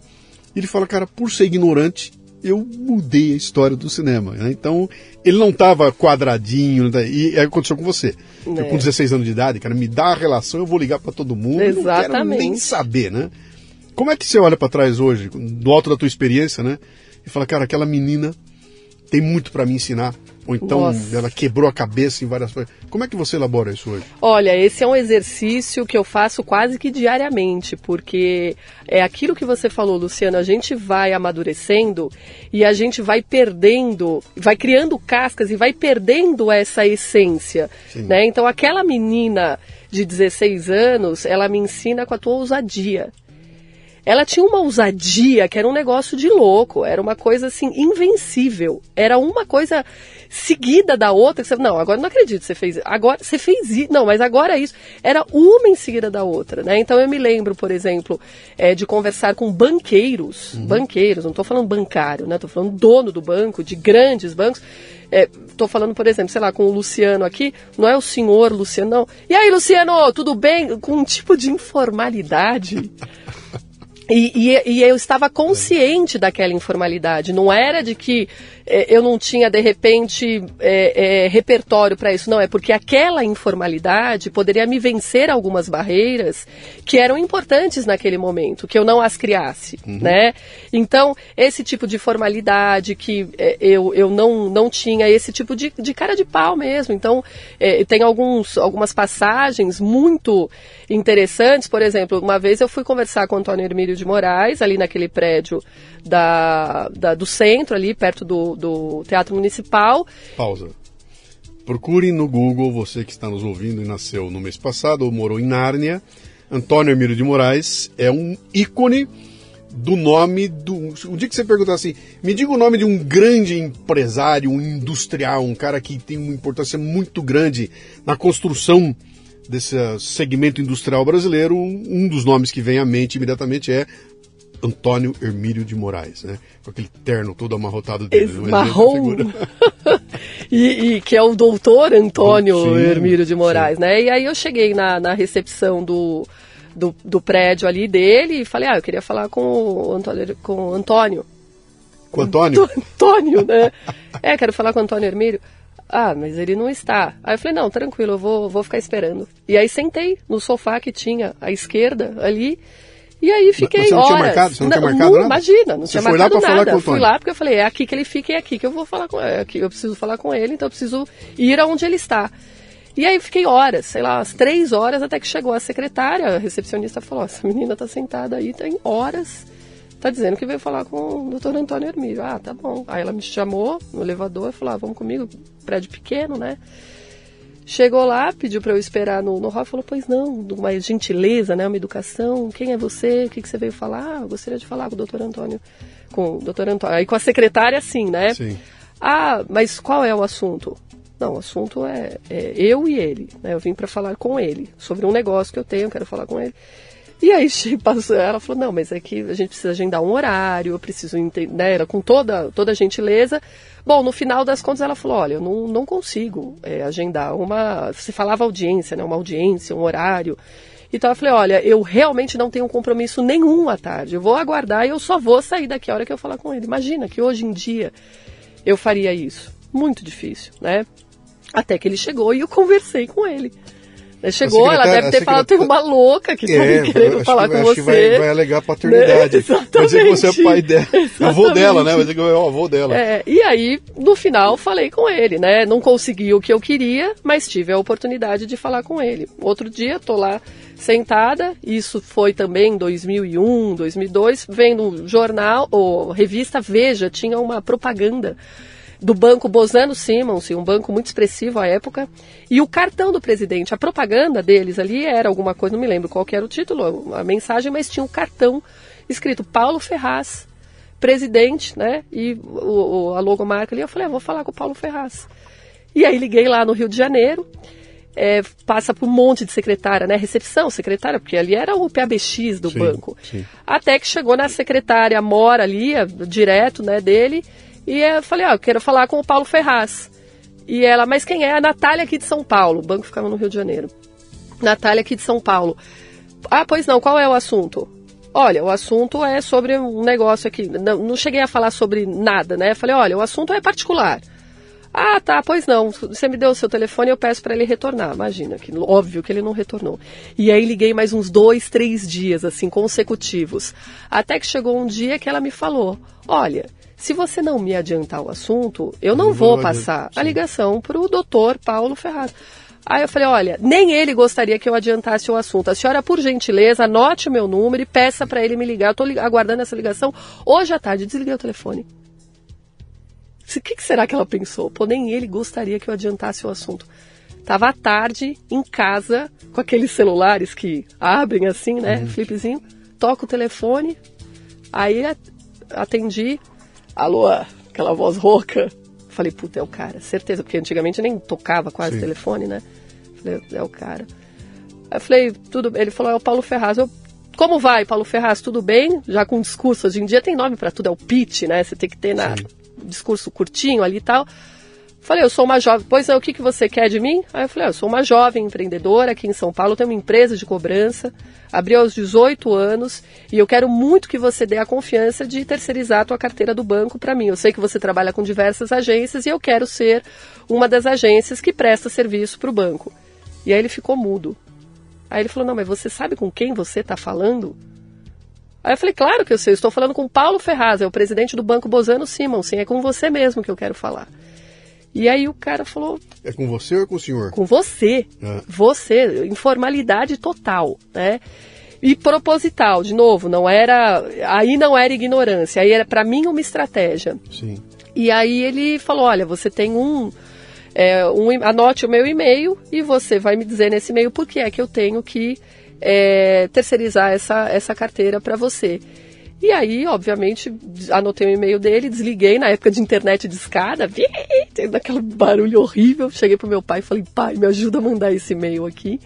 E ele fala, cara, por ser ignorante, eu mudei a história do cinema. Né? Então, ele não estava quadradinho, né? e aconteceu com você. É. Eu, com 16 anos de idade, cara, me dá a relação, eu vou ligar para todo mundo, Exatamente. não quero nem saber, né? Como é que você olha para trás hoje, do alto da tua experiência, né? E fala, cara, aquela menina tem muito para me ensinar. Ou então Nossa. ela quebrou a cabeça em várias coisas. Como é que você elabora isso hoje? Olha, esse é um exercício que eu faço quase que diariamente, porque é aquilo que você falou, Luciano, a gente vai amadurecendo e a gente vai perdendo, vai criando cascas e vai perdendo essa essência. Né? Então aquela menina de 16 anos, ela me ensina com a tua ousadia ela tinha uma ousadia que era um negócio de louco, era uma coisa assim invencível, era uma coisa seguida da outra. Que você, não, agora não acredito, você fez, agora você fez isso, não, mas agora é isso. Era uma em seguida da outra, né? Então eu me lembro, por exemplo, é, de conversar com banqueiros, uhum. banqueiros, não estou falando bancário, né? Estou falando dono do banco, de grandes bancos. Estou é, falando, por exemplo, sei lá, com o Luciano aqui, não é o senhor Luciano, não. E aí, Luciano, tudo bem? Com um tipo de informalidade. E, e, e, eu estava consciente daquela informalidade. Não era de que eu não tinha, de repente, é, é, repertório para isso. Não, é porque aquela informalidade poderia me vencer algumas barreiras que eram importantes naquele momento, que eu não as criasse, uhum. né? Então, esse tipo de formalidade que é, eu, eu não, não tinha, esse tipo de, de cara de pau mesmo. Então, é, tem alguns, algumas passagens muito interessantes. Por exemplo, uma vez eu fui conversar com o Antônio Hermílio de Moraes, ali naquele prédio da, da, do centro, ali perto do, do Teatro Municipal. Pausa. Procure no Google, você que está nos ouvindo e nasceu no mês passado ou morou em Nárnia. Antônio Emílio de Moraes é um ícone do nome do. Um dia que você perguntar assim, me diga o nome de um grande empresário, um industrial, um cara que tem uma importância muito grande na construção desse segmento industrial brasileiro, um dos nomes que vem à mente imediatamente é Antônio Hermílio de Moraes, né? Com aquele terno todo amarrotado dele. Esse marrom. e, e, que é o doutor Antônio sim, Hermílio de Moraes, sim. né? E aí eu cheguei na, na recepção do, do, do, prédio ali dele e falei, ah, eu queria falar com o Antônio. Com o Antônio. Com o Antônio? Antônio, né? é, quero falar com o Antônio Hermílio. Ah, mas ele não está. Aí eu falei, não, tranquilo, eu vou, vou ficar esperando. E aí sentei no sofá que tinha à esquerda ali e aí fiquei você não horas. tinha marcado? Você não, não tinha marcado nada? Imagina, não você tinha marcado nada. Eu fui lá porque eu falei, é aqui que ele fica e é aqui que eu vou falar com ele. É aqui eu preciso falar com ele, então eu preciso ir aonde ele está. E aí fiquei horas, sei lá, umas três horas até que chegou a secretária, a recepcionista falou, essa menina tá sentada aí, tem horas, tá dizendo que veio falar com o doutor Antônio Hermílio. Ah, tá bom. Aí ela me chamou no elevador e falou, ah, vamos comigo, prédio pequeno, né? Chegou lá, pediu para eu esperar no, no hall, falou, pois não, uma gentileza, né, uma educação, quem é você, o que, que você veio falar? Ah, eu gostaria de falar com o doutor Antônio, com o doutor Antônio, aí com a secretária assim, né? Sim. Ah, mas qual é o assunto? Não, o assunto é, é eu e ele, né, eu vim para falar com ele, sobre um negócio que eu tenho, quero falar com ele. E aí passou, ela falou, não, mas é que a gente precisa agendar um horário, eu preciso entender, né, era com toda, toda a gentileza. Bom, no final das contas ela falou, olha, eu não, não consigo é, agendar uma, você falava audiência, né, uma audiência, um horário. Então eu falei, olha, eu realmente não tenho compromisso nenhum à tarde, eu vou aguardar e eu só vou sair daqui a hora que eu falar com ele. Imagina que hoje em dia eu faria isso. Muito difícil, né? Até que ele chegou e eu conversei com ele. Chegou, ela deve ter falado, tem uma louca que tá é, querendo falar que, com você. vai, vai alegar paternidade. Né? Vai dizer que você é pai dela. É o avô dela, né? Vai dizer que é o avô dela. É, e aí, no final, falei com ele, né? Não consegui o que eu queria, mas tive a oportunidade de falar com ele. Outro dia, tô lá sentada, isso foi também em 2001, 2002, vendo um jornal, ou revista Veja, tinha uma propaganda do banco Bozano Simmons, um banco muito expressivo à época, e o cartão do presidente. A propaganda deles ali era alguma coisa, não me lembro qual era o título, a mensagem, mas tinha um cartão escrito Paulo Ferraz, presidente, né? E o, o, a logomarca ali, eu falei, ah, vou falar com o Paulo Ferraz. E aí liguei lá no Rio de Janeiro, é, passa por um monte de secretária, né? Recepção, secretária, porque ali era o PABX do sim, banco. Sim. Até que chegou na secretária mora ali, direto, né, dele, e eu falei, ah, eu quero falar com o Paulo Ferraz. E ela, mas quem é? A Natália aqui de São Paulo. O banco ficava no Rio de Janeiro. Natália aqui de São Paulo. Ah, pois não, qual é o assunto? Olha, o assunto é sobre um negócio aqui. Não, não cheguei a falar sobre nada, né? Falei, olha, o assunto é particular. Ah, tá, pois não. Você me deu o seu telefone, eu peço para ele retornar. Imagina, que óbvio que ele não retornou. E aí liguei mais uns dois, três dias, assim, consecutivos. Até que chegou um dia que ela me falou: Olha, se você não me adiantar o assunto, eu não, vou passar a ligação para o doutor Paulo Ferraz. Aí eu falei, olha, nem ele gostaria que eu adiantasse o assunto. A senhora, por gentileza, anote o meu número e peça para ele me ligar. Eu estou aguardando essa ligação hoje à tarde. Desliguei o telefone. O que, que, será que ela pensou? Pô, nem ele gostaria que eu adiantasse o assunto. Tava à tarde, em casa, com aqueles celulares que abrem assim, né? Uhum. Flipzinho. Toco o telefone. Aí atendi. Alô, aquela voz rouca. Falei, puta, é o cara, certeza, porque antigamente nem tocava quase Sim. telefone, né? Falei, é o cara. Aí falei, tudo Ele falou, é o Paulo Ferraz. Eu, como vai, Paulo Ferraz? Tudo bem? Já com discurso, hoje em dia tem nome para tudo, é o pitch, né? Você tem que ter na, discurso curtinho ali e tal. Falei, eu sou uma jovem. Pois é, o que, que você quer de mim? Aí eu falei, ah, eu sou uma jovem empreendedora aqui em São Paulo, tenho uma empresa de cobrança, abri aos 18 anos e eu quero muito que você dê a confiança de terceirizar a tua carteira do banco para mim. Eu sei que você trabalha com diversas agências e eu quero ser uma das agências que presta serviço para o banco. E aí ele ficou mudo. Aí ele falou, não, mas você sabe com quem você está falando? Aí eu falei, claro que eu sei, eu estou falando com Paulo Ferraz, é o presidente do Banco Bozano Simonsen, é com você mesmo que eu quero falar. E aí o cara falou. É com você ou é com o senhor? Com você. É. Você. Informalidade total, né? E proposital, de novo, não era. Aí não era ignorância, aí era para mim uma estratégia. Sim. E aí ele falou: olha, você tem um. É, um anote o meu e-mail e você vai me dizer nesse e-mail por que é que eu tenho que é, terceirizar essa, essa carteira para você. E aí, obviamente, anotei o e-mail dele, desliguei na época de internet de escada, tendo aquele barulho horrível. Cheguei pro meu pai e falei, pai, me ajuda a mandar esse e-mail aqui.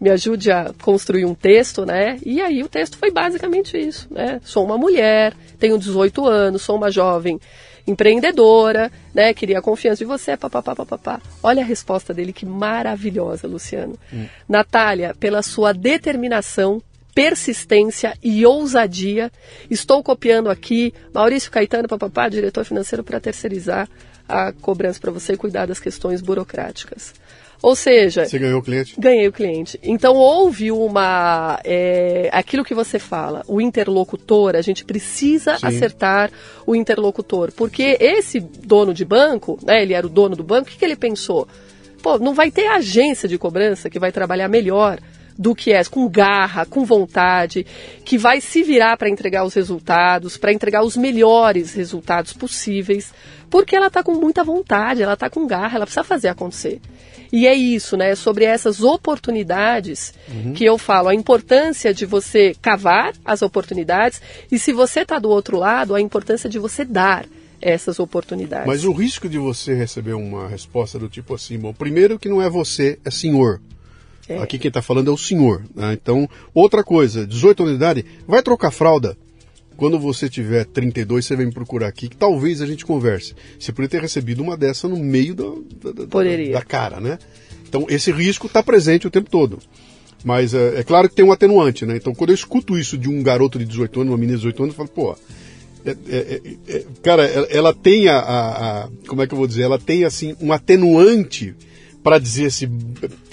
Me ajude a construir um texto, né? E aí o texto foi basicamente isso, né? Sou uma mulher, tenho 18 anos, sou uma jovem empreendedora, né? Queria a confiança de você, papapá, papapá. Olha a resposta dele, que maravilhosa, Luciano. Hum. Natália, pela sua determinação persistência e ousadia. Estou copiando aqui Maurício Caetano, papapá, diretor financeiro, para terceirizar a cobrança para você e cuidar das questões burocráticas. Ou seja. Você ganhou o cliente? Ganhei o cliente. Então houve uma. É, aquilo que você fala, o interlocutor, a gente precisa Sim. acertar o interlocutor. Porque esse dono de banco, né, ele era o dono do banco, o que, que ele pensou? Pô, não vai ter agência de cobrança que vai trabalhar melhor do que é, com garra, com vontade, que vai se virar para entregar os resultados, para entregar os melhores resultados possíveis, porque ela está com muita vontade, ela está com garra, ela precisa fazer acontecer. E é isso, né? Sobre essas oportunidades uhum. que eu falo, a importância de você cavar as oportunidades e se você está do outro lado, a importância de você dar essas oportunidades. Mas o risco de você receber uma resposta do tipo assim, bom, primeiro que não é você, é senhor. É. Aqui quem está falando é o senhor. Né? Então, outra coisa, 18 anos de idade, vai trocar fralda. Quando você tiver 32, você vem me procurar aqui, que talvez a gente converse. Você poderia ter recebido uma dessa no meio da, da, poderia. da cara, né? Então, esse risco está presente o tempo todo. Mas é, é, claro que tem um atenuante, né? Então, quando eu escuto isso de um garoto de 18 anos, uma menina de 18 anos, eu falo, pô, é, é, é, é cara, ela, ela tem a, a, a, Como é que eu vou dizer? Ela tem, assim, um atenuante para dizer se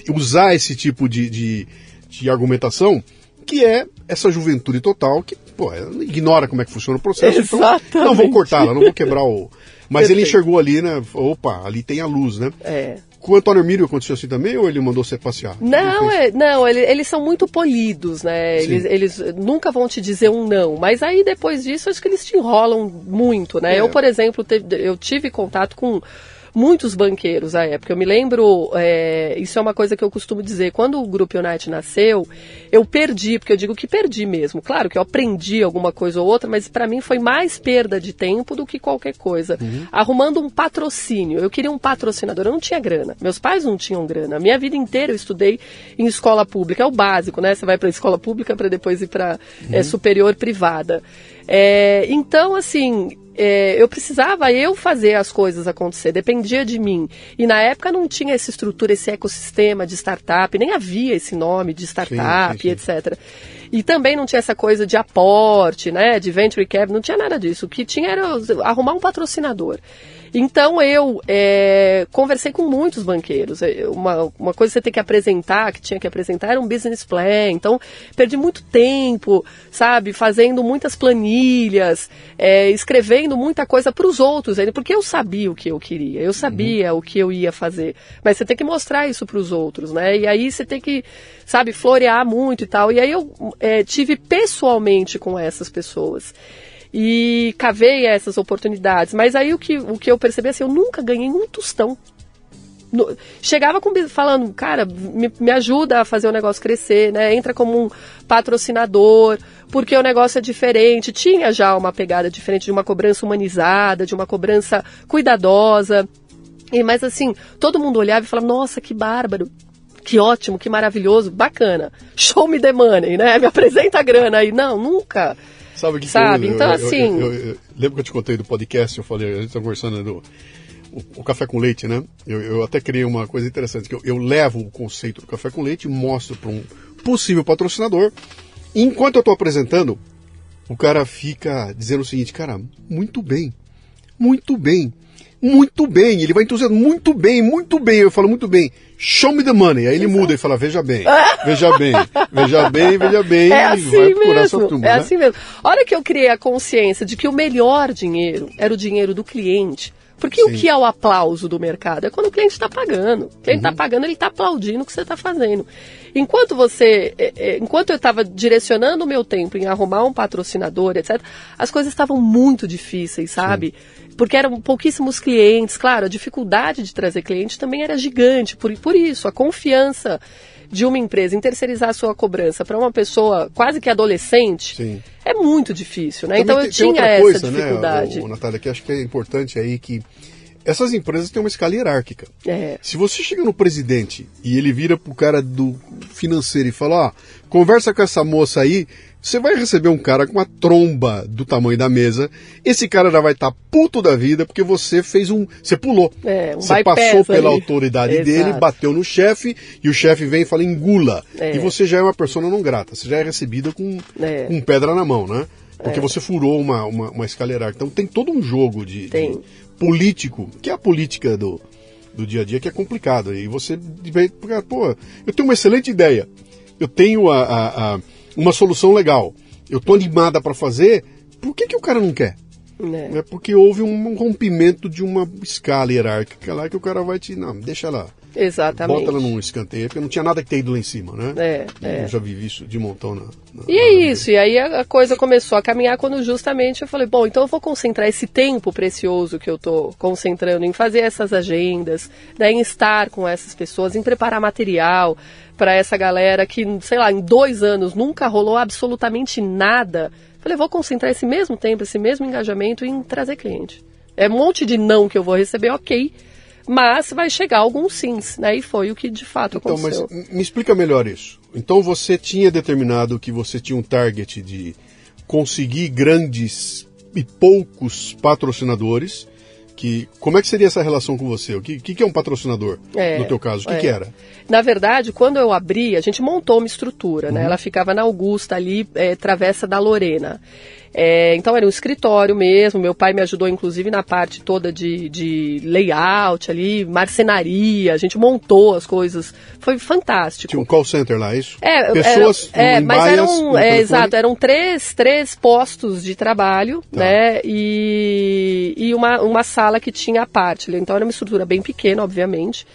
usar esse tipo de, de, de, argumentação, que é essa juventude total que pô, ignora como é que funciona o processo. Exatamente. Então, não vou cortá-la, não vou quebrar o. Mas Perfeito. ele enxergou ali, né? Opa, ali tem a luz, né? É. Com o Antônio Mírio aconteceu assim também ou ele mandou você passear? Não, é, não ele, eles são muito polidos, né? Eles, eles, nunca vão te dizer um não. Mas aí depois disso, acho que eles te enrolam muito, né? É. Eu, por exemplo, te, eu tive contato com muitos banqueiros à época. Eu me lembro, é, isso é uma coisa que eu costumo dizer, quando o Grupo Unite nasceu, eu perdi, porque eu digo que perdi mesmo. Claro que eu aprendi alguma coisa ou outra, mas para mim foi mais perda de tempo do que qualquer coisa. Uhum. Arrumando um patrocínio. Eu queria um patrocinador, eu não tinha grana. Meus pais não tinham grana. Minha vida inteira eu estudei em escola pública, é o básico, né? Você vai para escola pública para depois ir para é, uhum. é, superior privada. É, então, assim, é, eu precisava eu fazer as coisas acontecer, dependia de mim. E na época não tinha essa estrutura, esse ecossistema de startup, nem havia esse nome de startup, sim, sim, sim. etc. E também não tinha essa coisa de aporte, né, de venture capital, não tinha nada disso. O que tinha era arrumar um patrocinador. Então eu é, conversei com muitos banqueiros. É, uma, uma coisa que você tem que apresentar, que tinha que apresentar, era um business plan. Então perdi muito tempo, sabe, fazendo muitas planilhas, é, escrevendo muita coisa para os outros, porque eu sabia o que eu queria, eu sabia uhum. o que eu ia fazer. Mas você tem que mostrar isso para os outros, né? E aí você tem que, sabe, florear muito e tal. E aí eu é, tive pessoalmente com essas pessoas e cavei essas oportunidades. Mas aí o que, o que eu percebi assim, eu nunca ganhei um tostão. No, chegava com, falando, cara, me, me ajuda a fazer o negócio crescer, né? Entra como um patrocinador, porque o negócio é diferente. Tinha já uma pegada diferente de uma cobrança humanizada, de uma cobrança cuidadosa. E, mas assim, todo mundo olhava e falava, nossa, que bárbaro, que ótimo, que maravilhoso, bacana. Show me the money, né? Me apresenta a grana aí. Não, nunca. Sabe que Sabe? Eu, então, eu, assim. Eu, lembra que eu te contei do podcast? Eu falei, a gente está conversando do o, o, café com leite, né? Eu, até criei uma coisa interessante, que eu, levo o conceito do café com leite mostro para um possível patrocinador. Enquanto eu estou apresentando, o cara fica dizendo o seguinte, cara, muito bem, muito bem muito bem, ele vai entusiasmar muito bem, muito bem. Eu falo muito bem, show me the money. Aí ele Exato. muda e fala, veja bem, veja bem, veja bem, veja bem. É assim vai mesmo, turma, é né? assim mesmo. A hora que eu criei a consciência de que o melhor dinheiro era o dinheiro do cliente, porque Sim. o que é o aplauso do mercado? É quando o cliente está pagando. O cliente está uhum. pagando, ele está aplaudindo o que você está fazendo. Enquanto você, é, é, enquanto eu estava direcionando o meu tempo em arrumar um patrocinador, etc., as coisas estavam muito difíceis, sabe? Sim porque eram pouquíssimos clientes. Claro, a dificuldade de trazer cliente também era gigante. Por, por isso, a confiança de uma empresa em terceirizar a sua cobrança para uma pessoa quase que adolescente Sim. é muito difícil, né? então eu tinha essa coisa, né, dificuldade. Né, o, Natália, que acho que é importante aí que essas empresas têm uma escala hierárquica. É. Se você chega no presidente e ele vira pro cara do financeiro e fala, ó, ah, conversa com essa moça aí, você vai receber um cara com uma tromba do tamanho da mesa. Esse cara já vai estar tá puto da vida porque você fez um. Você pulou. É, um você passou pela ali. autoridade Exato. dele, bateu no chefe e o chefe vem e fala engula. É. E você já é uma pessoa não grata. Você já é recebida com, é. com pedra na mão, né? Porque é. você furou uma, uma, uma escalera. Então tem todo um jogo de, de, político, que é a política do, do dia a dia, que é complicado. E você pô, eu tenho uma excelente ideia. Eu tenho a, a, a uma solução legal, eu estou animada para fazer, por que, que o cara não quer? É. é porque houve um rompimento de uma escala hierárquica lá que o cara vai te. Não, deixa lá. Exatamente. Bota ela num escanteio, porque não tinha nada que ter ido lá em cima, né? É, é. Eu já vivi isso de montão na. na e é isso, e aí a coisa começou a caminhar quando justamente eu falei, bom, então eu vou concentrar esse tempo precioso que eu estou concentrando em fazer essas agendas, né, em estar com essas pessoas, em preparar material para essa galera que, sei lá, em dois anos nunca rolou absolutamente nada. Falei, vou concentrar esse mesmo tempo, esse mesmo engajamento em trazer cliente. É um monte de não que eu vou receber, ok mas vai chegar alguns sims, né? E foi o que de fato então, aconteceu. Mas me explica melhor isso. Então você tinha determinado que você tinha um target de conseguir grandes e poucos patrocinadores. Que, como é que seria essa relação com você? O que, que, é um patrocinador é, no teu caso? O que, é. que, era? Na verdade, quando eu abri, a gente montou uma estrutura, né? uhum. né? Ela ficava na Augusta ali, é, travessa da Lorena. É, então era um escritório mesmo. Meu pai me ajudou, inclusive, na parte toda de, de layout ali, marcenaria. A gente montou as coisas. Foi fantástico. Tinha um call center lá, é isso? É, Pessoas era, é, mas eram, é, exato, eram três, três postos de trabalho, tá. né? E, e uma, uma sala que tinha a parte. Então era uma estrutura bem pequena, obviamente.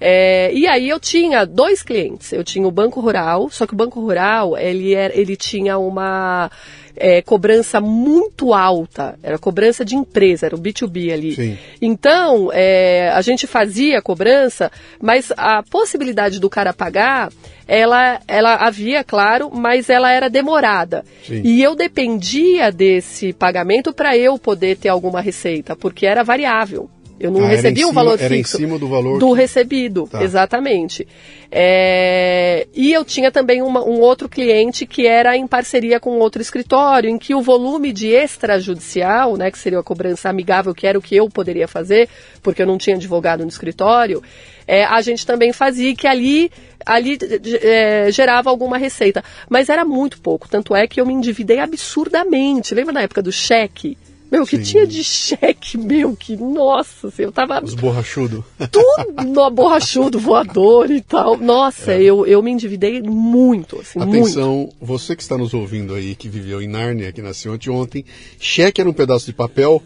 É, e aí eu tinha dois clientes. Eu tinha o Banco Rural, só que o Banco Rural ele, era, ele tinha uma é, cobrança muito alta, era cobrança de empresa, era o B2B ali. Sim. Então, é, a gente fazia a cobrança, mas a possibilidade do cara pagar, ela, ela havia, claro, mas ela era demorada. Sim. E eu dependia desse pagamento para eu poder ter alguma receita, porque era variável. Eu não ah, recebia um cima, valor era fixo. Era em cima do valor do que... recebido, tá. exatamente. É... E eu tinha também uma, um outro cliente que era em parceria com outro escritório, em que o volume de extrajudicial, né, que seria a cobrança amigável, que era o que eu poderia fazer, porque eu não tinha advogado no escritório, é, a gente também fazia que ali ali é, gerava alguma receita. Mas era muito pouco. Tanto é que eu me endividei absurdamente. Lembra na época do cheque? Meu, que Sim. tinha de cheque, meu, que nossa, assim, eu tava. Os borrachudo. Tudo no borrachudo, voador e tal. Nossa, é. eu, eu me endividei muito, assim, Atenção, muito. você que está nos ouvindo aí, que viveu em Nárnia, que nasceu anteontem, cheque era um pedaço de papel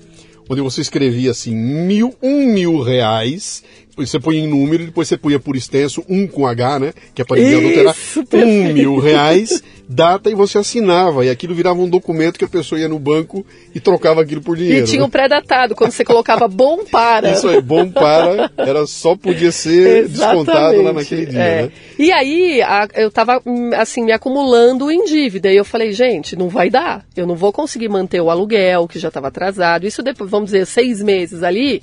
onde você escrevia assim, mil, um mil reais, você põe em número, depois você punha por extenso, um com H, né? Que é para ninguém adulterar, um mil reais, data e você assinava. E aquilo virava um documento que a pessoa ia no banco e trocava aquilo por dinheiro. E tinha o um pré-datado, quando você colocava bom para. Isso aí, bom para, era só podia ser descontado lá naquele dia, é. né? E aí, a, eu tava, assim, me acumulando em dívida. E eu falei, gente, não vai dar. Eu não vou conseguir manter o aluguel, que já estava atrasado. Isso depois, vamos dizer, seis meses ali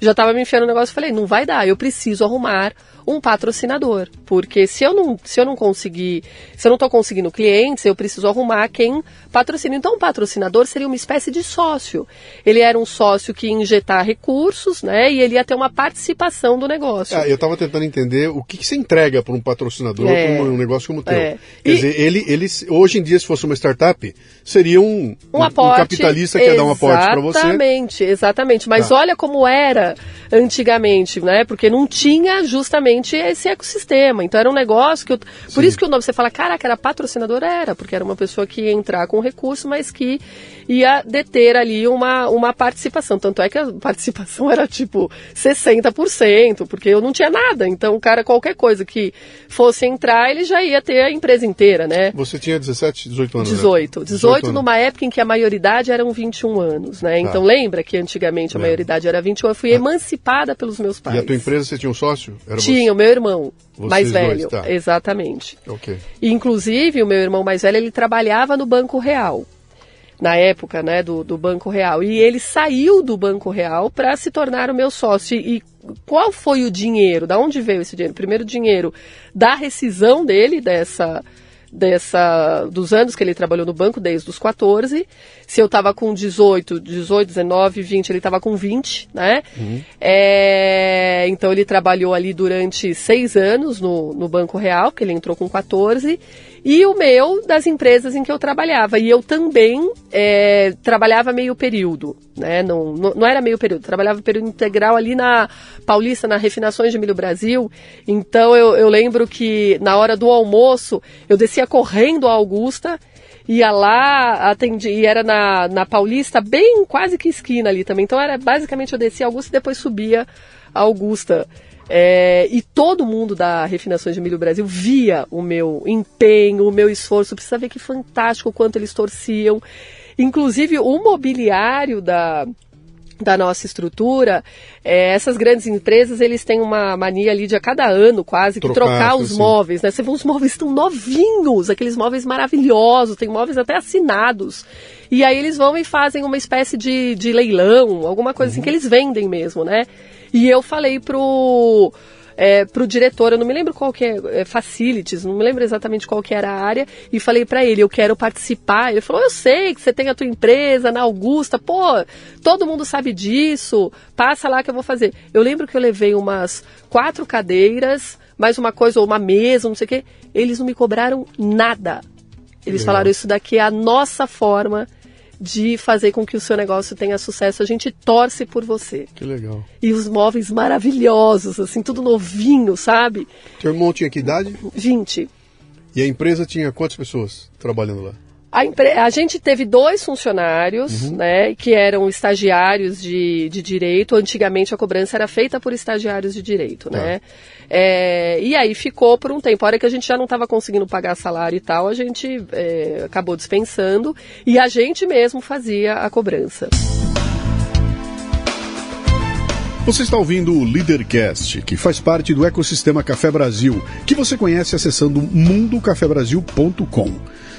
já estava me enfiando no negócio e falei, não vai dar, eu preciso arrumar um patrocinador. Porque se eu não, se eu não conseguir, se eu não estou conseguindo clientes, eu preciso arrumar quem patrocina. Então, um patrocinador seria uma espécie de sócio. Ele era um sócio que ia injetar recursos, né? E ele ia ter uma participação do negócio. Ah, eu estava tentando entender o que, que você entrega para um patrocinador é, para um negócio como o teu. É. Quer e, dizer, ele, ele, hoje em dia, se fosse uma startup, seria um, um, aporte, um capitalista que ia dar um aporte para você. Exatamente, exatamente. Mas tá. olha como era antigamente, né? Porque não tinha justamente esse ecossistema. Então era um negócio que eu, por isso que o nome você fala, caraca, era patrocinador era, porque era uma pessoa que ia entrar com recurso, mas que ia deter ali uma, uma participação. Tanto é que a participação era tipo 60%, porque eu não tinha nada. Então o cara qualquer coisa que fosse entrar, ele já ia ter a empresa inteira, né? Você tinha 17, 18 anos? 18. Né? 18, 18 numa época em que a maioridade eram 21 anos, né? Tá. Então lembra que antigamente a maioridade era 21, eu fui ah. emancipada pelos meus pais. E a tua empresa você tinha um sócio? Era tinha, tinha, o meu irmão Vocês mais velho. Dois, tá. Exatamente. Okay. Inclusive, o meu irmão mais velho, ele trabalhava no Banco Real. Na época, né, do, do Banco Real. E ele saiu do Banco Real para se tornar o meu sócio. E, e qual foi o dinheiro? Da onde veio esse dinheiro? Primeiro, o dinheiro da rescisão dele, dessa dessa dos anos que ele trabalhou no banco, desde os 14. Se eu estava com 18, 18, 19, 20, ele estava com 20, né? Uhum. É, então ele trabalhou ali durante seis anos no, no Banco Real, que ele entrou com 14 e o meu das empresas em que eu trabalhava. E eu também é, trabalhava meio período, né? Não, não, não, era meio período, trabalhava período integral ali na Paulista, na Refinações de Milho Brasil. Então eu, eu lembro que na hora do almoço eu descia correndo a Augusta ia lá, atendi, e era na, na Paulista, bem quase que esquina ali também. Então era basicamente eu descia Augusta e depois subia Augusta. É, e todo mundo da Refinações de Milho Brasil via o meu empenho, o meu esforço. Precisa ver que fantástico o quanto eles torciam. Inclusive, o mobiliário da, da nossa estrutura, é, essas grandes empresas, eles têm uma mania ali de a cada ano quase que trocar, trocar os móveis, né? Você vê os móveis estão novinhos, aqueles móveis maravilhosos, tem móveis até assinados. E aí eles vão e fazem uma espécie de, de leilão, alguma coisa assim uhum. assim que eles vendem mesmo, né? E eu falei pro é, para o diretor, eu não me lembro qual que é, é, facilities, não me lembro exatamente qual que era a área, e falei para ele, eu quero participar. Ele falou, eu sei que você tem a tua empresa na Augusta, pô, todo mundo sabe disso, passa lá que eu vou fazer. Eu lembro que eu levei umas quatro cadeiras, mais uma coisa, ou uma mesa, não sei o quê, eles não me cobraram nada. Eles falaram, isso daqui é a nossa forma de fazer com que o seu negócio tenha sucesso. A gente torce por você. Que legal. E os móveis maravilhosos, assim, tudo novinho, sabe? Teu irmão tinha que idade? 20. E a empresa tinha quantas pessoas trabalhando lá? A, empre... a gente teve dois funcionários, uhum. né, que eram estagiários de, de direito. Antigamente a cobrança era feita por estagiários de direito, tá. né? É, e aí ficou por um tempo. A hora que a gente já não estava conseguindo pagar salário e tal, a gente é, acabou dispensando e a gente mesmo fazia a cobrança. Você está ouvindo o Leadercast, que faz parte do ecossistema Café Brasil, que você conhece acessando mundocafebrasil.com.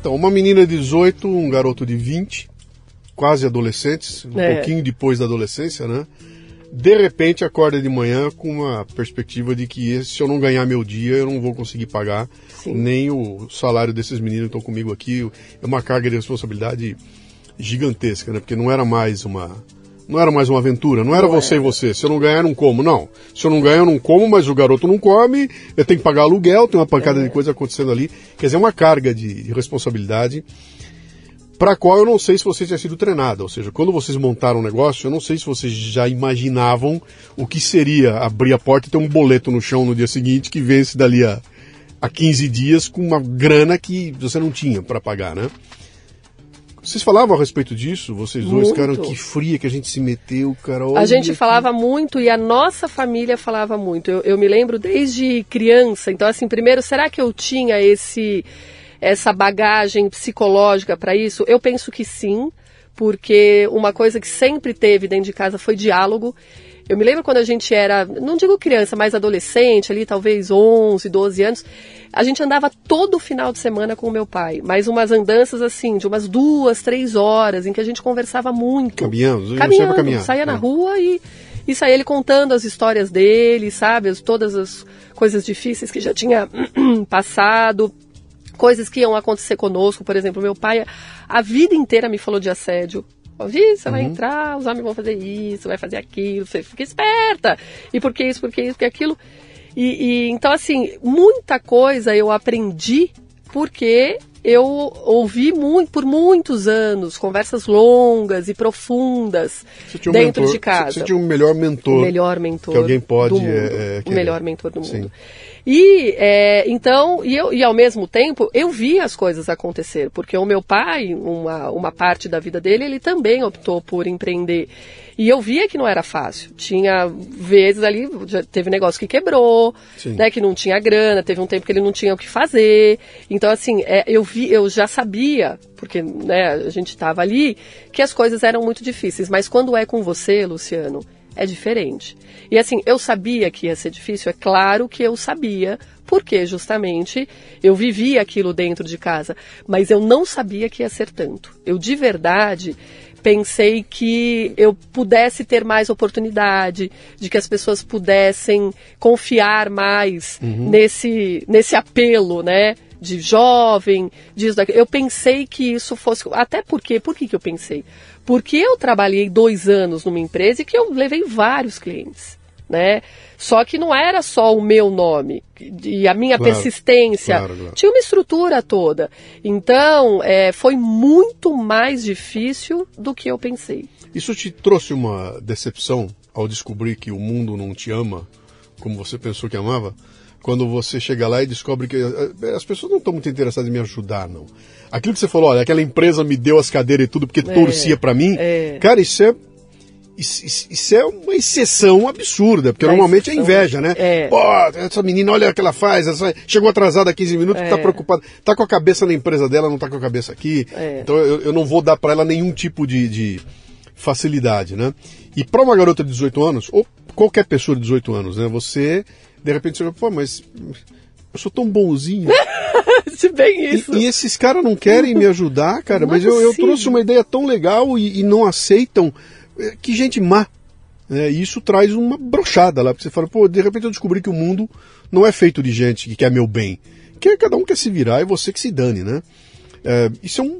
Então, uma menina de 18, um garoto de 20, quase adolescentes, um é. pouquinho depois da adolescência, né? De repente acorda de manhã com uma perspectiva de que se eu não ganhar meu dia, eu não vou conseguir pagar Sim. nem o salário desses meninos que estão comigo aqui. É uma carga de responsabilidade gigantesca, né? Porque não era mais uma não era mais uma aventura, não era não você é. e você. Se eu não ganhar, eu não como. Não. Se eu não ganhar, eu não como, mas o garoto não come, eu tenho que pagar aluguel, tem uma pancada é. de coisa acontecendo ali. Quer dizer, é uma carga de, de responsabilidade para a qual eu não sei se você tinha sido treinada. Ou seja, quando vocês montaram o negócio, eu não sei se vocês já imaginavam o que seria abrir a porta e ter um boleto no chão no dia seguinte que vence dali a, a 15 dias com uma grana que você não tinha para pagar, né? Vocês falavam a respeito disso, vocês dois, muito. cara, que fria que a gente se meteu, cara. A gente falava muito e a nossa família falava muito. Eu, eu me lembro desde criança. Então, assim, primeiro, será que eu tinha esse essa bagagem psicológica para isso? Eu penso que sim, porque uma coisa que sempre teve dentro de casa foi diálogo. Eu me lembro quando a gente era, não digo criança, mas adolescente, ali talvez 11, 12 anos, a gente andava todo final de semana com o meu pai, mas umas andanças assim, de umas duas, três horas, em que a gente conversava muito. Caminhando, caminhando, caminhar. saía é. na rua e, e saía ele contando as histórias dele, sabe, as, todas as coisas difíceis que já tinha passado coisas que iam acontecer conosco, por exemplo, meu pai a vida inteira me falou de assédio, Você uhum. vai entrar, os homens vão fazer isso, vai fazer aquilo, você fica esperta. E por que isso, por que isso, por que aquilo? E, e, então, assim, muita coisa eu aprendi porque eu ouvi muito, por muitos anos conversas longas e profundas um dentro mentor, de casa. Você tinha um melhor mentor. O melhor mentor. Que alguém pode. Do mundo, é, é, o melhor mentor do mundo. Sim. E é, então, e, eu, e ao mesmo tempo, eu vi as coisas acontecer, porque o meu pai, uma, uma parte da vida dele, ele também optou por empreender. E eu via que não era fácil. Tinha vezes ali, teve negócio que quebrou, né, que não tinha grana, teve um tempo que ele não tinha o que fazer. Então, assim, é, eu vi, eu já sabia, porque né, a gente estava ali, que as coisas eram muito difíceis. Mas quando é com você, Luciano, é diferente. E assim, eu sabia que ia ser difícil, é claro que eu sabia, porque justamente eu vivia aquilo dentro de casa, mas eu não sabia que ia ser tanto. Eu de verdade pensei que eu pudesse ter mais oportunidade, de que as pessoas pudessem confiar mais uhum. nesse, nesse apelo, né? De jovem, disso, daquilo. Eu pensei que isso fosse. Até porque, por que, que eu pensei? Porque eu trabalhei dois anos numa empresa e que eu levei vários clientes. Né? Só que não era só o meu nome e a minha claro, persistência. Claro, claro. Tinha uma estrutura toda. Então, é, foi muito mais difícil do que eu pensei. Isso te trouxe uma decepção ao descobrir que o mundo não te ama como você pensou que amava? Quando você chega lá e descobre que eh, as pessoas não estão muito interessadas em me ajudar, não. Aquilo que você falou, olha, aquela empresa me deu as cadeiras e tudo porque é, torcia para mim. É. Cara, isso é isso, é uma exceção absurda, porque normalmente é inveja, né? É. Pô, essa menina, olha o que ela faz, essa, chegou atrasada 15 minutos, tá é. tá preocupada, tá com a cabeça na empresa dela, não tá com a cabeça aqui. É. Então eu, eu, não vou dar para ela nenhum tipo de, de facilidade, né? E para uma garota de 18 anos, ou qualquer pessoa de 18 anos, né? Você, de repente, você pô, mas eu sou tão bonzinho. Se bem isso. E, e esses caras não querem me ajudar, cara, não mas eu, eu, trouxe uma ideia tão legal e, e não aceitam. É, que gente má. É, e isso traz uma brochada lá, porque você fala, pô, de repente eu descobri que o mundo não é feito de gente que quer meu bem. Que cada um quer se virar e você que se dane, né? É, isso é um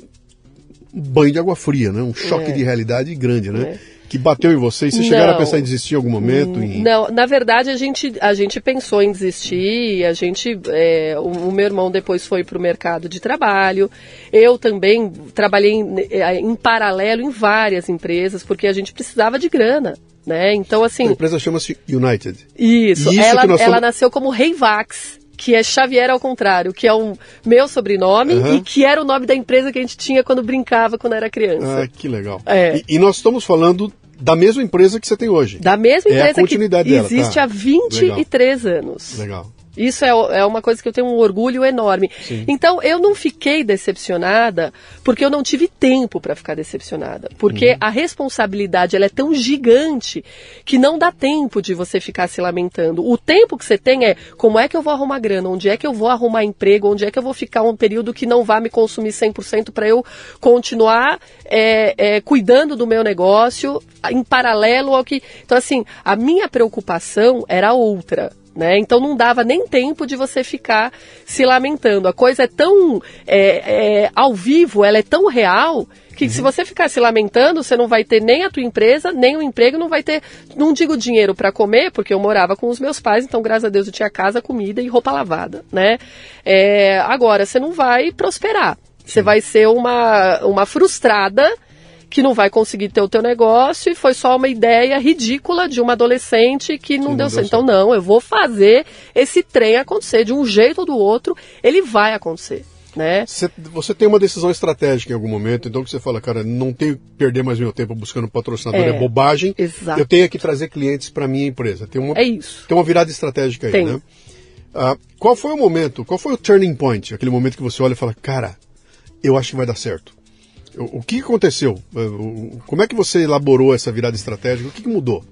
banho de água fria, né? Um choque é. de realidade grande, né? Que bateu em vocês? Vocês chegaram a pensar em desistir em algum momento? Em... Não, na verdade a gente, a gente pensou em desistir, a gente, é, o, o, meu irmão depois foi para o mercado de trabalho, eu também trabalhei em, é, em, paralelo em várias empresas, porque a gente precisava de grana. Né? Então, assim. A empresa chama-se United. Isso, isso ela, ela nasceu como Reivax que é Xavier ao contrário, que é o meu sobrenome uhum. e que era o nome da empresa que a gente tinha quando brincava quando era criança. Ah, que legal. É. E, e, nós estamos falando da mesma empresa que você tem hoje. Da mesma empresa é a continuidade que dela, existe tá? há 23 Legal. anos. Legal. Isso é, é uma coisa que eu tenho um orgulho enorme. Sim. Então, eu não fiquei decepcionada porque eu não tive tempo para ficar decepcionada. Porque uhum. a responsabilidade ela é tão gigante que não dá tempo de você ficar se lamentando. O tempo que você tem é como é que eu vou arrumar grana, onde é que eu vou arrumar emprego, onde é que eu vou ficar um período que não vá me consumir 100% para eu continuar é, é, cuidando do meu negócio em paralelo ao que. Então, assim, a minha preocupação era outra. Né? Então não dava nem tempo de você ficar se lamentando. A coisa é tão é, é, ao vivo, ela é tão real que uhum. se você ficar se lamentando, você não vai ter nem a tua empresa, nem o emprego, não vai ter, não digo dinheiro para comer, porque eu morava com os meus pais, então graças a Deus eu tinha casa, comida e roupa lavada, né? É, agora você não vai prosperar, você vai ser uma, uma frustrada que não vai conseguir ter o teu negócio e foi só uma ideia ridícula de uma adolescente que não, deu, certo. Então, não, eu vou fazer esse trem acontecer de um jeito ou do outro, ele vai acontecer. Né? Você tem uma decisão estratégica em algum momento, então que você fala, cara, não tenho que perder mais meu tempo buscando patrocinador, é, é bobagem. Exato. Eu tenho que trazer clientes para minha empresa. Tem uma, é isso. Tem uma virada estratégica aí, tem. né? Ah, qual foi o momento, qual foi o turning point? Aquele momento que você olha e fala, cara, eu acho que vai dar certo. O, que aconteceu? Como é que você elaborou essa virada estratégica? O que, mudou?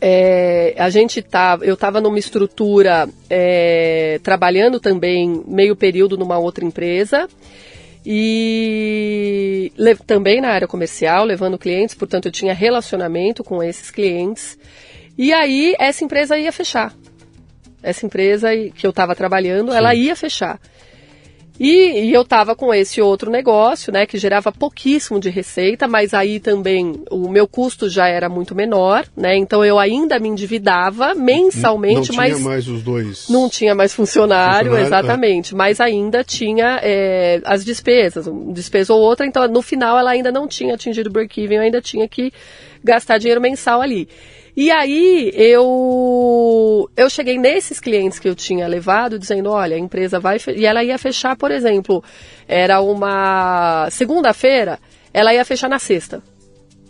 É, a gente tá, eu estava numa estrutura é, trabalhando também meio período numa outra empresa e le, também na área comercial, levando clientes, portanto eu tinha relacionamento com esses clientes. E aí essa empresa ia fechar. Essa empresa que eu estava trabalhando, Sim. ela ia fechar. E, e eu estava com esse outro negócio, né, que gerava pouquíssimo de receita, mas aí também o meu custo já era muito menor, né, então eu ainda me endividava mensalmente, não, não mas tinha mais os dois. Não tinha mais funcionário, funcionário é. exatamente, é. mas ainda tinha é, as despesas, uma despesa ou outra, então no final ela ainda não tinha atingido o break-even, eu ainda tinha que gastar dinheiro mensal ali. E aí eu eu cheguei nesses clientes que eu tinha levado dizendo, olha, a empresa vai e ela ia fechar, por exemplo, era uma segunda-feira, ela ia fechar na sexta.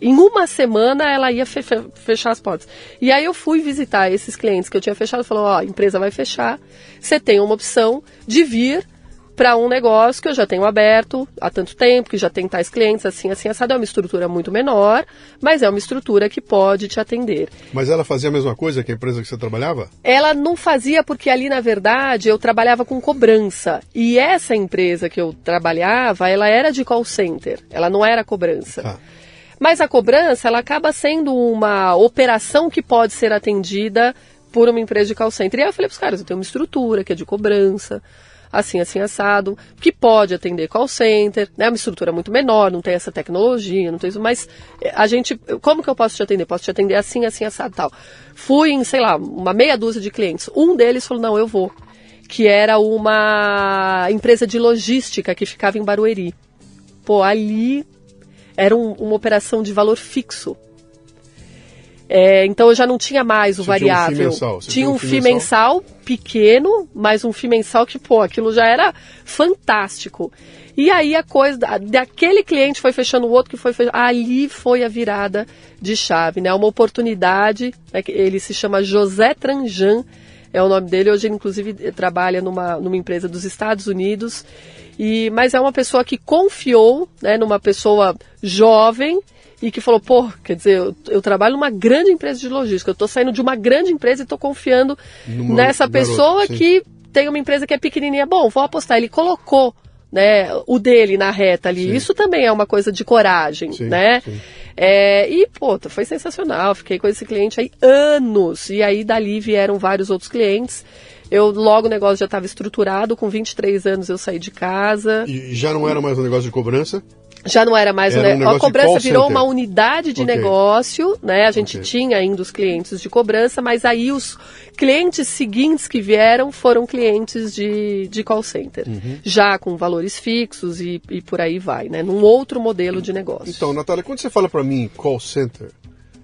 Em uma semana ela ia fe fechar as portas. E aí eu fui visitar esses clientes que eu tinha fechado falou, ó, a empresa vai fechar, você tem uma opção de vir para um negócio que eu já tenho aberto há tanto tempo, que já tem tais clientes, assim, assim, assado. É uma estrutura muito menor, mas é uma estrutura que pode te atender. Mas ela fazia a mesma coisa que a empresa que você trabalhava? Ela não fazia porque ali, na verdade, eu trabalhava com cobrança. E essa empresa que eu trabalhava, ela era de call center, ela não era cobrança. Ah. Mas a cobrança, ela acaba sendo uma operação que pode ser atendida por uma empresa de call center. E aí eu falei para os caras, eu tenho uma estrutura que é de cobrança, assim, assim, assado, que pode atender call center, né? Uma estrutura muito menor, não tem essa tecnologia, não tem isso, mas eh, a gente, como que eu posso te atender? Posso te atender assim, assim, assado, tal. Fui em, sei lá, uma meia dúzia de clientes. Um deles falou, não, eu vou. Que era uma empresa de logística que ficava em Barueri. Pô, ali era um, uma operação de valor fixo. É, então eu já não tinha mais o Você tinha um variável. FII mensal, tinha um FII mensal pequeno, mas um FII mensal que, pô, aquilo já era fantástico. E aí a coisa, daquele cliente foi fechando o outro que foi fechando. Ali foi a virada de chave, né? Uma oportunidade, né? Ele se chama José Tranjan, é o nome dele. Hoje ele, inclusive, trabalha numa, numa empresa dos Estados Unidos. E, mas é uma pessoa que confiou né, numa pessoa jovem e que falou, pô, quer dizer, eu, eu trabalho numa grande empresa de logística, eu estou saindo de uma grande empresa e estou confiando Numa nessa pessoa sim. que tem uma empresa que é pequenininha. Bom, vou apostar. Ele colocou né, o dele na reta ali. Sim. Isso também é uma coisa de coragem, Sim, né? sim. É, e, pô, foi sensacional. Fiquei com esse cliente aí anos. E aí, dali vieram vários outros clientes. Eu, logo, o negócio já estava estruturado. Com 23 anos, eu saí de casa. E já não era mais um negócio de cobrança? Já não era mais Era um ne- negócio A cobrança virou center. uma unidade de Ok. negócio, né? A gente Ok. tinha ainda os clientes de cobrança, mas aí os clientes seguintes que vieram foram clientes de, de call center. Uhum. Já com valores fixos e, e por aí vai, né? Num outro modelo de negócio. Então, Natália, quando você fala para mim call center,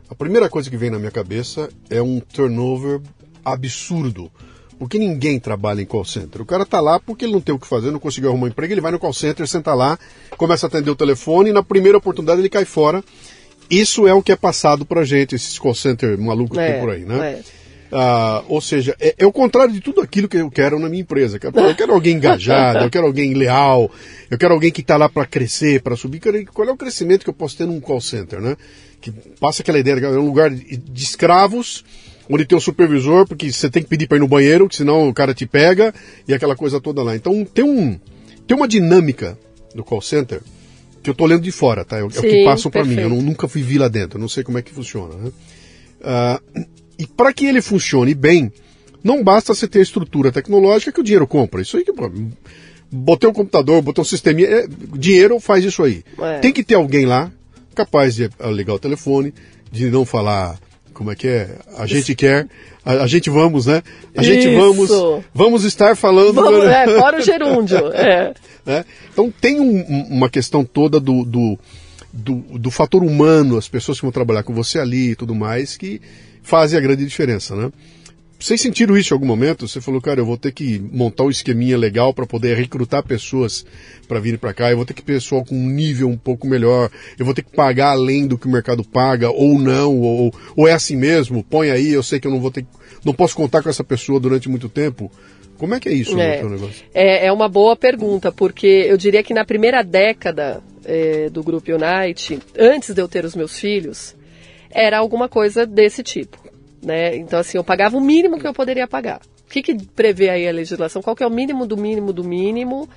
a primeira coisa que vem na minha cabeça é um turnover absurdo. Porque ninguém trabalha em call center. O cara tá lá porque ele não tem o que fazer, não conseguiu arrumar um emprego, ele vai no call center, senta lá, começa a atender o telefone e na primeira oportunidade ele cai fora. Isso é o que é passado pra gente, esses call center malucos que É, tem por aí, né? é. Ah, ou seja, é, é o contrário de tudo aquilo que eu quero na minha empresa. Eu quero alguém engajado, eu quero alguém leal, eu quero alguém que está lá para crescer, para subir. Qual é o crescimento que eu posso ter num call center, né? Que passa aquela ideia, de- é um lugar de escravos, onde tem um supervisor, porque você tem que pedir para ir no banheiro, que senão o cara te pega, e aquela coisa toda lá. Então tem, um, tem uma dinâmica no call center que eu tô olhando de fora, tá? É, o- é o que Sim, passam para mim. Eu não- nunca fui vi lá dentro, não sei como é que funciona, né? Ah, e para que ele funcione bem, não basta você ter a estrutura tecnológica que o dinheiro compra. Isso aí que pô, botei um computador, botei um sisteminha, é, dinheiro faz isso aí. É. Tem que ter alguém lá capaz de ligar o telefone, de não falar como é que é, a gente quer, a, a gente vamos, né? A gente Isso. vamos, vamos estar falando. Vamos, é, fora o gerúndio. É. né? Então tem um- uma questão toda do, do, do, do fator humano, as pessoas que vão trabalhar com você ali e tudo mais, que fazem a grande diferença, né? Vocês sentiram isso em algum momento? Você falou, cara, eu vou ter que montar um esqueminha legal para poder recrutar pessoas para virem para cá, eu vou ter que ter pessoal com um nível um pouco melhor, eu vou ter que pagar além do que o mercado paga, ou não, ou, ou é assim mesmo, põe aí, eu sei que eu não vou ter, não posso contar com essa pessoa durante muito tempo. Como é que é isso É. no negócio? É, é uma boa pergunta, porque eu diria que na primeira década é, do Grupo Unite, antes de eu ter os meus filhos, era alguma coisa desse tipo. Né? Então, assim, eu pagava o mínimo que eu poderia pagar. O que, que prevê aí a legislação? Qual que é o mínimo do mínimo do mínimo?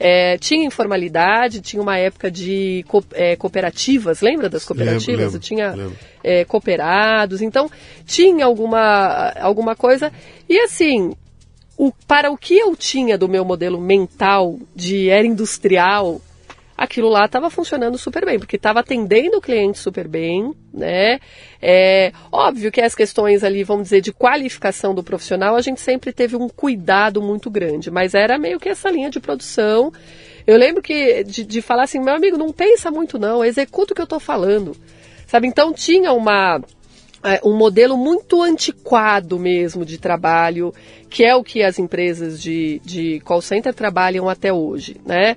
É, tinha informalidade, tinha uma época de co- é, cooperativas, lembra das cooperativas? lembro, Eu tinha lembro. é, cooperados, então tinha alguma, alguma coisa. E assim, o, para o que eu tinha do meu modelo mental de era industrial, aquilo lá estava funcionando super bem, porque estava atendendo o cliente super bem, né? É, óbvio que as questões ali, vamos dizer, de qualificação do profissional, a gente sempre teve um cuidado muito grande, mas era meio que essa linha de produção. Eu lembro que de, de falar assim, meu amigo, não pensa muito não, executa o que eu estou falando. Sabe, então tinha uma é, um modelo muito antiquado mesmo de trabalho, que é o que as empresas de, de call center trabalham até hoje, né?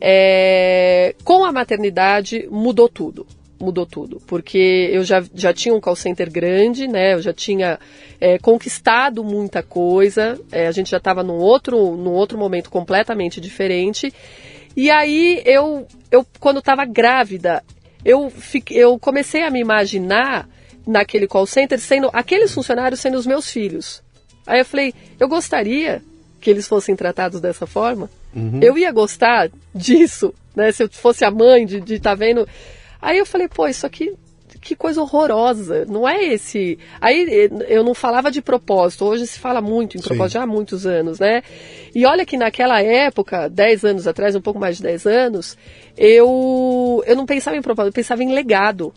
É, com a maternidade mudou tudo. Mudou tudo, porque eu já, já tinha um call center grande, né? Eu já tinha é, conquistado muita coisa, é, a gente já estava num outro, num outro momento completamente diferente. E aí eu, eu quando estava grávida, eu, eu comecei a me imaginar naquele call center sendo aqueles funcionários sendo os meus filhos. Aí eu falei, eu gostaria que eles fossem tratados dessa forma. Eu ia gostar disso, né? Se eu fosse a mãe de estar tá vendo. Aí eu falei, pô, isso aqui que coisa horrorosa. Não é esse. Aí eu não falava de propósito, hoje se fala muito em propósito, Sim. já há muitos anos, né? E olha que naquela época, 10 anos atrás, um pouco mais de 10 anos, eu, eu não pensava em propósito, eu pensava em legado.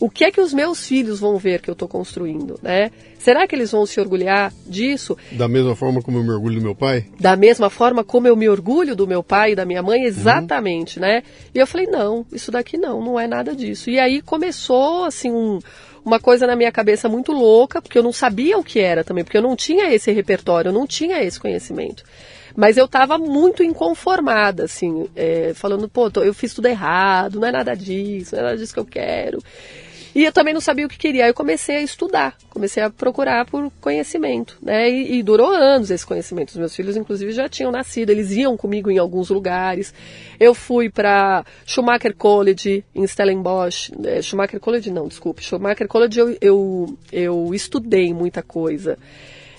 O que é que os meus filhos vão ver que eu estou construindo, né? Será que eles vão se orgulhar disso? Da mesma forma como eu me orgulho do meu pai? Da mesma forma como eu me orgulho do meu pai e da minha mãe, exatamente, uhum. né? E eu falei, não, isso daqui não, não é nada disso. E aí começou, assim, um, uma coisa na minha cabeça muito louca, porque eu não sabia o que era também, porque eu não tinha esse repertório, eu não tinha esse conhecimento. Mas eu estava muito inconformada, assim, é, falando, pô, eu fiz tudo errado, não é nada disso, não é nada disso que eu quero. E eu também não sabia o que queria. Aí eu comecei a estudar, comecei a procurar por conhecimento, né? E, e, durou anos esse conhecimento. Os meus filhos, inclusive, já tinham nascido, eles iam comigo em alguns lugares. Eu fui para Schumacher College em Stellenbosch. É, Schumacher College, não, desculpe. Schumacher College eu, eu, eu estudei muita coisa.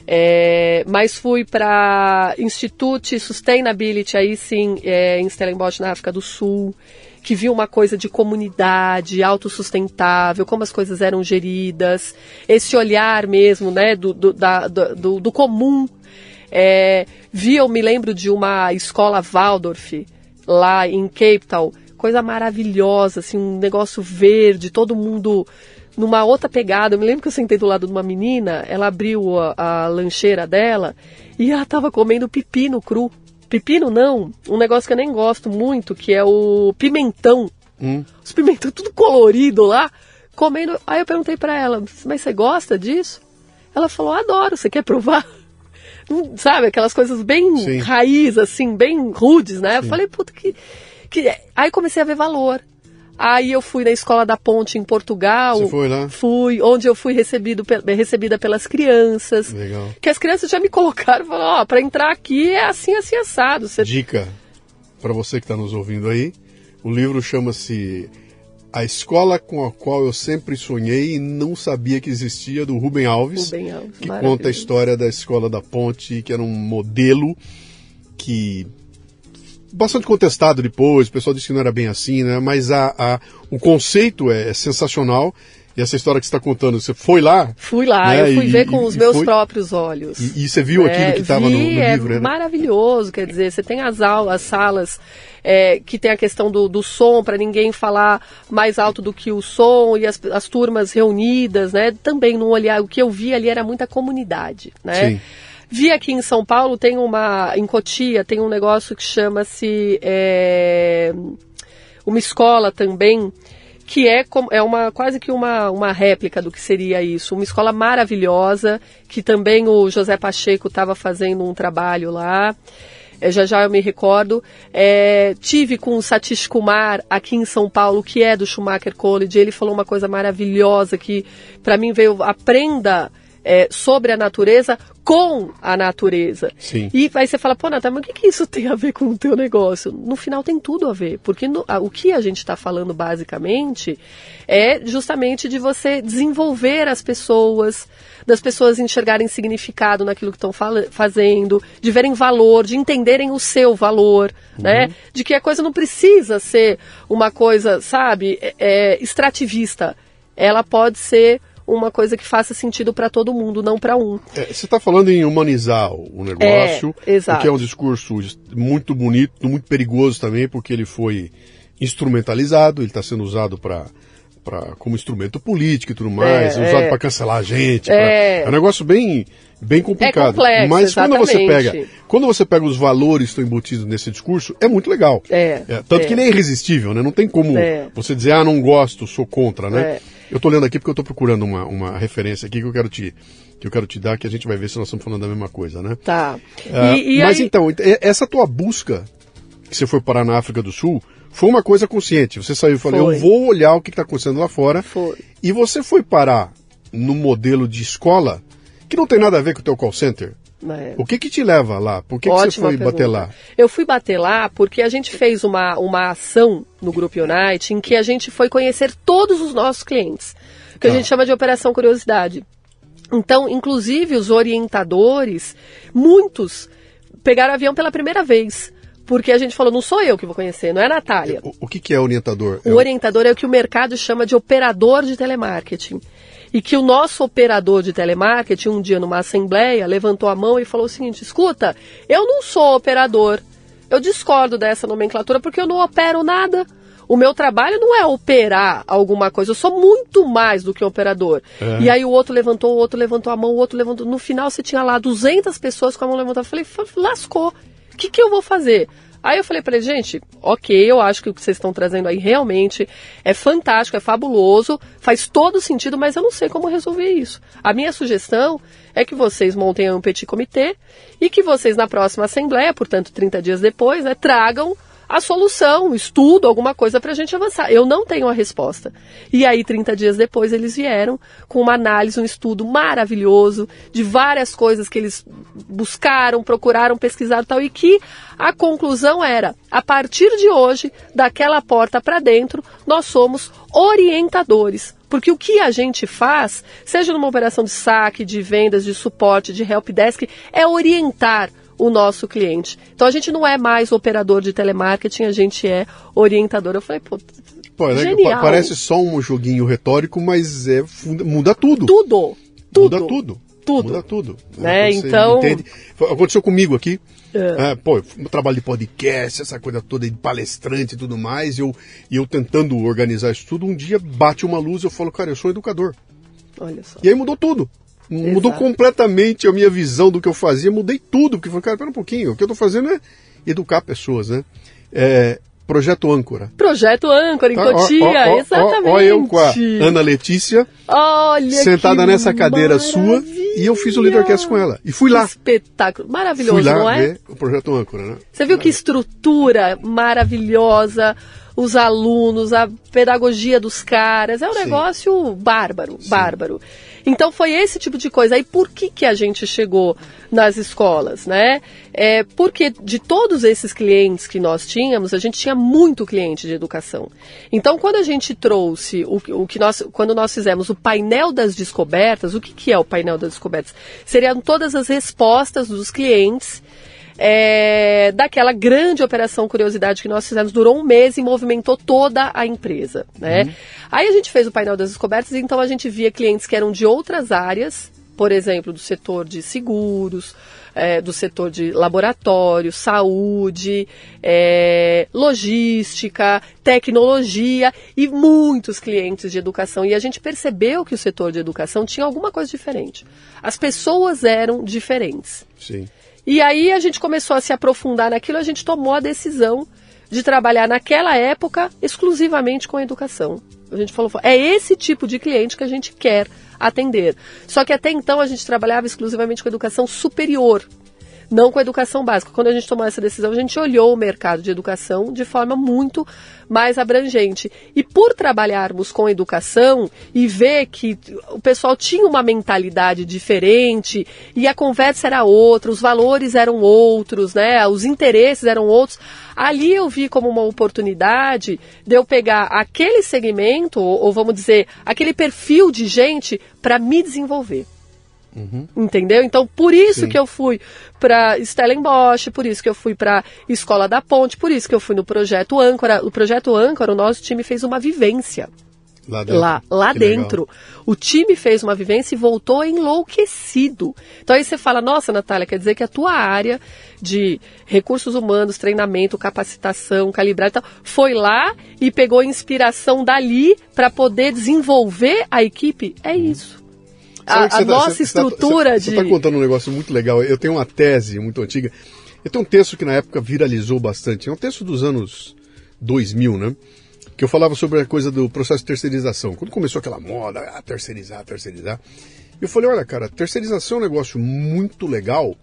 É, mas fui para Institute Sustainability, aí sim, é, em Stellenbosch, na África do Sul que viu uma coisa de comunidade, autossustentável, como as coisas eram geridas, esse olhar mesmo, né, do, do, da, do, do comum. É, vi, eu me lembro de uma escola Waldorf, lá em Cape Town, coisa maravilhosa, assim, um negócio verde, todo mundo numa outra pegada. Eu me lembro que eu sentei do lado de uma menina, ela abriu a, a lancheira dela e ela estava comendo pepino cru. Pepino não, um negócio que eu nem gosto muito, que é o pimentão. Hum. Os pimentão tudo colorido lá, comendo. Aí eu perguntei para ela, mas você gosta disso? Ela falou, adoro, você quer provar? Sabe, aquelas coisas bem Sim. raiz, assim, bem rudes, né? Sim. Eu falei, puta, que, que. Aí comecei a ver valor. Aí eu fui na escola da Ponte em Portugal. Você foi lá? Fui, onde eu fui recebido, recebida pelas crianças. Legal. Que as crianças já me colocaram e falaram, ó, oh, para entrar aqui é assim, assim, assado. Você... Dica para você que está nos ouvindo aí. O livro chama-se A Escola com a Qual Eu Sempre Sonhei e Não Sabia que Existia, do Rubem Alves. Rubem Alves que conta a história da Escola da Ponte, que era um modelo que bastante contestado depois, o pessoal disse que não era bem assim, né? Mas a, a o conceito é, é sensacional. E essa história que você está contando, você foi lá? Fui lá, né? eu fui e, ver com os meus foi... próprios olhos. E, e, você viu é, aquilo que estava no, no, é livro, é né? maravilhoso, quer dizer, você tem as aulas, as salas é, que tem a questão do, do som, para ninguém falar mais alto do que o som, e as, as turmas reunidas, né? Também no olhar, o que eu vi ali era muita comunidade, né? Sim. Vi aqui em São Paulo, tem uma. Em Cotia, tem um negócio que chama-se. É, uma escola também que é, é uma, quase que uma, uma réplica do que seria isso. Uma escola maravilhosa, que também o José Pacheco estava fazendo um trabalho lá. É, já já eu me recordo. É, tive com o Satish Kumar aqui em São Paulo, que é do Schumacher College. Ele falou uma coisa maravilhosa que para mim veio aprenda é, sobre a natureza com a natureza. Sim. E aí você fala, pô, Natália, mas o que, que isso tem a ver com o teu negócio? No final tem tudo a ver, porque no, a, o que a gente está falando basicamente é justamente de você desenvolver as pessoas, das pessoas enxergarem significado naquilo que estão fazendo, de verem valor, de entenderem o seu valor, uhum. né? De que a coisa não precisa ser uma coisa, sabe, é, é extrativista. Ela pode ser uma coisa que faça sentido para todo mundo, não para um. É, você está falando em humanizar o negócio, é, que é um discurso muito bonito, muito perigoso também, porque ele foi instrumentalizado, ele está sendo usado para Pra, como instrumento político e tudo mais, é, usado é. para cancelar a gente. É. Pra, é um negócio bem, bem complicado. É complexo, Mas exatamente. quando você pega, quando você pega os valores que estão embutidos nesse discurso, é muito legal. É, é tanto que ele é irresistível, né? Não tem como você dizer, ah, não gosto, sou contra, né? Eu estou lendo aqui porque eu estou procurando uma, uma referência aqui que eu quero te que eu quero te dar, que a gente vai ver se nós estamos falando da mesma coisa, né? Tá. Uh, e, e mas aí... então, essa tua busca que você foi parar na África do Sul foi uma coisa consciente. Você saiu e falou, eu vou olhar o que está acontecendo lá fora. Foi. E você foi parar no modelo de escola que não tem nada a ver com o teu call center. É. O que que te leva lá? Por que, que você foi pergunta. bater lá? Eu fui bater lá porque a gente fez uma, uma ação no Grupo Unite em que a gente foi conhecer todos os nossos clientes, que a tá. gente chama de Operação Curiosidade. Então, inclusive os orientadores, muitos pegaram avião pela primeira vez. Porque a gente falou, não sou eu que vou conhecer, não é a Natália. O, o que, que é orientador? O é orientador é o que o mercado chama de operador de telemarketing e que o nosso operador de telemarketing, um dia numa assembleia, levantou a mão e falou o seguinte: escuta, eu não sou operador. Eu discordo dessa nomenclatura porque eu não opero nada. O meu trabalho não é operar alguma coisa, eu sou muito mais do que um operador. É. E aí o outro levantou, o outro levantou a mão, o outro levantou. No final você tinha lá 200 pessoas com a mão levantada. Eu falei, "Fa- lascou. O que, que eu vou fazer? Aí eu falei para ele, gente, ok, eu acho que o que vocês estão trazendo aí realmente é fantástico, é fabuloso, faz todo sentido, mas eu não sei como resolver isso. A minha sugestão é que vocês montem um petit comitê e que vocês na próxima assembleia, portanto 30 dias depois, né, tragam a solução, estudo, alguma coisa para a gente avançar. Eu não tenho a resposta. E aí, 30 dias depois, eles vieram com uma análise, um estudo maravilhoso de várias coisas que eles buscaram, procuraram, pesquisaram tal, e que a conclusão era: a partir de hoje, daquela porta para dentro, nós somos orientadores. Porque o que a gente faz, seja numa operação de saque, de vendas, de suporte, de helpdesk, é orientar o nosso cliente. Então a gente não é mais operador de telemarketing, a gente é orientador. Eu falei, pô, Pô, é, Genial. pa- Parece só um joguinho retórico, mas é muda tudo. tudo, tudo, Muda tudo. tudo. Muda tudo. Né, então- entende- Aconteceu comigo aqui. É. É, pô, trabalho de podcast, essa coisa toda de palestrante e tudo mais, e eu, e eu tentando organizar isso tudo, um dia bate uma luz e eu falo, cara, eu sou educador. Olha só. E aí mudou tudo. Mudou Exato. completamente a minha visão do que eu fazia, mudei tudo, porque falei, cara, pera um pouquinho, o que eu tô fazendo é educar pessoas, né? É, projeto Âncora. Projeto Âncora em Tá, Cotia, ó, ó, exatamente. Ó eu com a Ana Letícia, Olha sentada que nessa cadeira sua, e eu fiz o Leadercast com ela. E fui lá. Espetáculo. Maravilhoso, Fui lá não é? ver o projeto Âncora, né? Você viu que estrutura maravilhosa, os alunos, a pedagogia dos caras. É um Sim. negócio bárbaro, bárbaro. Então foi esse tipo de coisa. Aí por que, que a gente chegou nas escolas, né? É porque de todos esses clientes que nós tínhamos, a gente tinha muito cliente de educação. Então quando a gente trouxe o, o que nós, quando nós fizemos o painel das descobertas, o que, que é o painel das descobertas? Seriam todas as respostas dos clientes é, daquela grande operação Curiosidade que nós fizemos, durou um mês e movimentou toda a empresa. Né? Aí a gente fez o painel das descobertas, e então a gente via clientes que eram de outras áreas, por exemplo, do setor de seguros, é, do setor de laboratório, saúde, é, logística, tecnologia e muitos clientes de educação. E a gente percebeu que o setor de educação tinha alguma coisa diferente. As pessoas eram diferentes. Sim. E aí a gente começou a se aprofundar naquilo, a gente tomou a decisão de trabalhar naquela época exclusivamente com a educação. A gente falou, é esse tipo de cliente que a gente quer atender. Só que até então a gente trabalhava exclusivamente com educação superior, não com a educação básica. Quando a gente tomou essa decisão, a gente olhou o mercado de educação de forma muito mais abrangente. E por trabalharmos com educação e ver que o pessoal tinha uma mentalidade diferente e a conversa era outra, os valores eram outros, né? Os interesses eram outros. Ali eu vi como uma oportunidade de eu pegar aquele segmento, ou, ou vamos dizer, aquele perfil de gente para me desenvolver. Entendeu? Então, por isso Sim. que eu fui para Stellenbosch, por isso que eu fui para Escola da Ponte, por isso que eu fui no Projeto Âncora. O Projeto Âncora, o nosso time fez uma vivência Lá dentro. lá, lá legal. dentro. O time fez uma vivência e voltou enlouquecido. Então aí você fala, nossa, Natália, quer dizer que a tua área de recursos humanos, treinamento, capacitação, calibrar e tal, foi lá e pegou inspiração dali para poder desenvolver a equipe? É isso. A, a tá- nossa você- estrutura você, de. Você está contando um negócio muito legal. Eu tenho uma tese muito antiga. Eu tenho um texto que na época viralizou bastante. É um texto dos anos 2000, né? Que eu falava sobre a coisa do processo de terceirização. Quando começou aquela moda, ah, terceirizar, terceirizar. Eu falei, olha, cara, terceirização é um negócio muito legal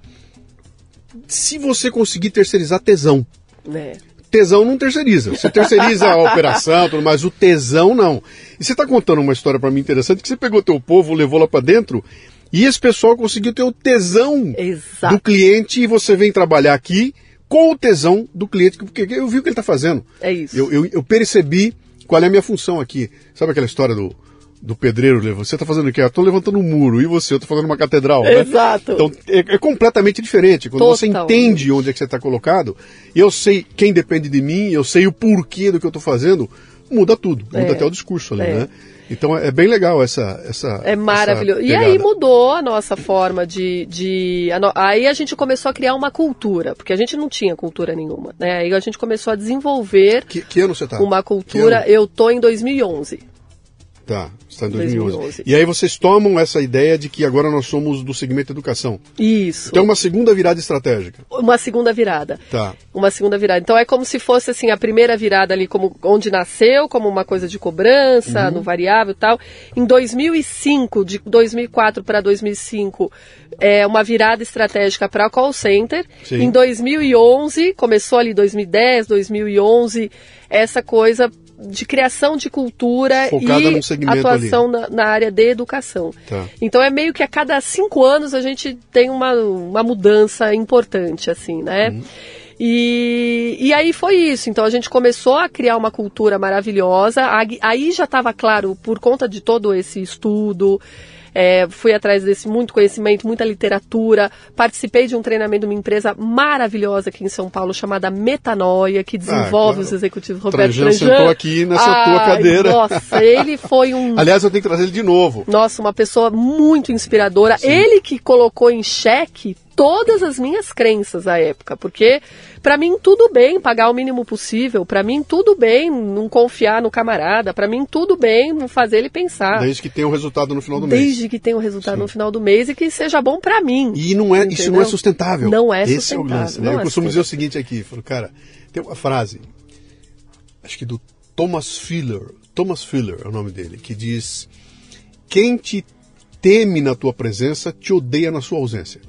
se você conseguir terceirizar tesão. né? Tesão não terceiriza. Você terceiriza a operação, tudo mais, o tesão não. E você está contando uma história para mim interessante que você pegou teu povo, levou lá para dentro e esse pessoal conseguiu ter o tesão Exato. do cliente e você vem trabalhar aqui com o tesão do cliente, porque eu vi o que ele está fazendo. É isso. Eu, eu, eu percebi qual é a minha função aqui. Sabe aquela história do, do pedreiro? Você está fazendo o quê? Eu estou levantando um muro. E você? Eu estou fazendo uma catedral. né? Exato. Então é, é completamente diferente. Quando você entende onde é que você está colocado, eu sei quem depende de mim, eu sei o porquê do que eu estou fazendo, muda tudo. Muda É. até o discurso ali, É. né? Então é bem legal essa. essa é maravilhoso. Essa e aí mudou a nossa forma de. de a no... Aí a gente começou a criar uma cultura, porque a gente não tinha cultura nenhuma. Né? Aí a gente começou a desenvolver. Que, que ano você está? Uma cultura. Eu tô em 2011. Tá, está em 2011. 2011. E aí vocês tomam essa ideia de que agora nós somos do segmento educação. Isso. Então uma segunda virada estratégica. Uma segunda virada. Tá. Uma segunda virada. Então é como se fosse assim a primeira virada ali como onde nasceu, como uma coisa de cobrança, uhum. no variável e tal. Em 2005, de 2004 para 2005, é uma virada estratégica para call center. Sim. Em 2011, começou ali 2010, 2011, essa coisa de criação de cultura Focada e atuação na, na, área de educação. Tá. Então é meio que a cada cinco anos a gente tem uma, uma mudança importante, assim, né? Uhum. E, e aí foi isso. Então a gente começou a criar uma cultura maravilhosa. Aí já estava claro, por conta de todo esse estudo, é, fui atrás desse muito conhecimento, muita literatura. Participei de um treinamento de uma empresa maravilhosa aqui em São Paulo chamada Metanoia, que desenvolve ah, claro. os executivos Roberto. Trajan sentou aqui nessa ah, tua cadeira. Nossa, ele foi um. Aliás, eu tenho que trazer ele de novo. Nossa, uma pessoa muito inspiradora. Sim. Ele que colocou em xeque todas as minhas crenças à época, porque para mim tudo bem pagar o mínimo possível, para mim tudo bem não confiar no camarada, para mim tudo bem não fazer ele pensar. Desde que tenha o um resultado no final do Desde mês. Desde que tenha o um resultado Sim. no final do mês e que seja bom para mim. E não é, isso não é sustentável. Não é Esse sustentável. É o lance, né? Eu é costumo dizer o seguinte aqui, falo, cara, tem uma frase, acho que do Thomas Filler, Thomas Filler é o nome dele, que diz: quem te teme na tua presença te odeia na sua ausência.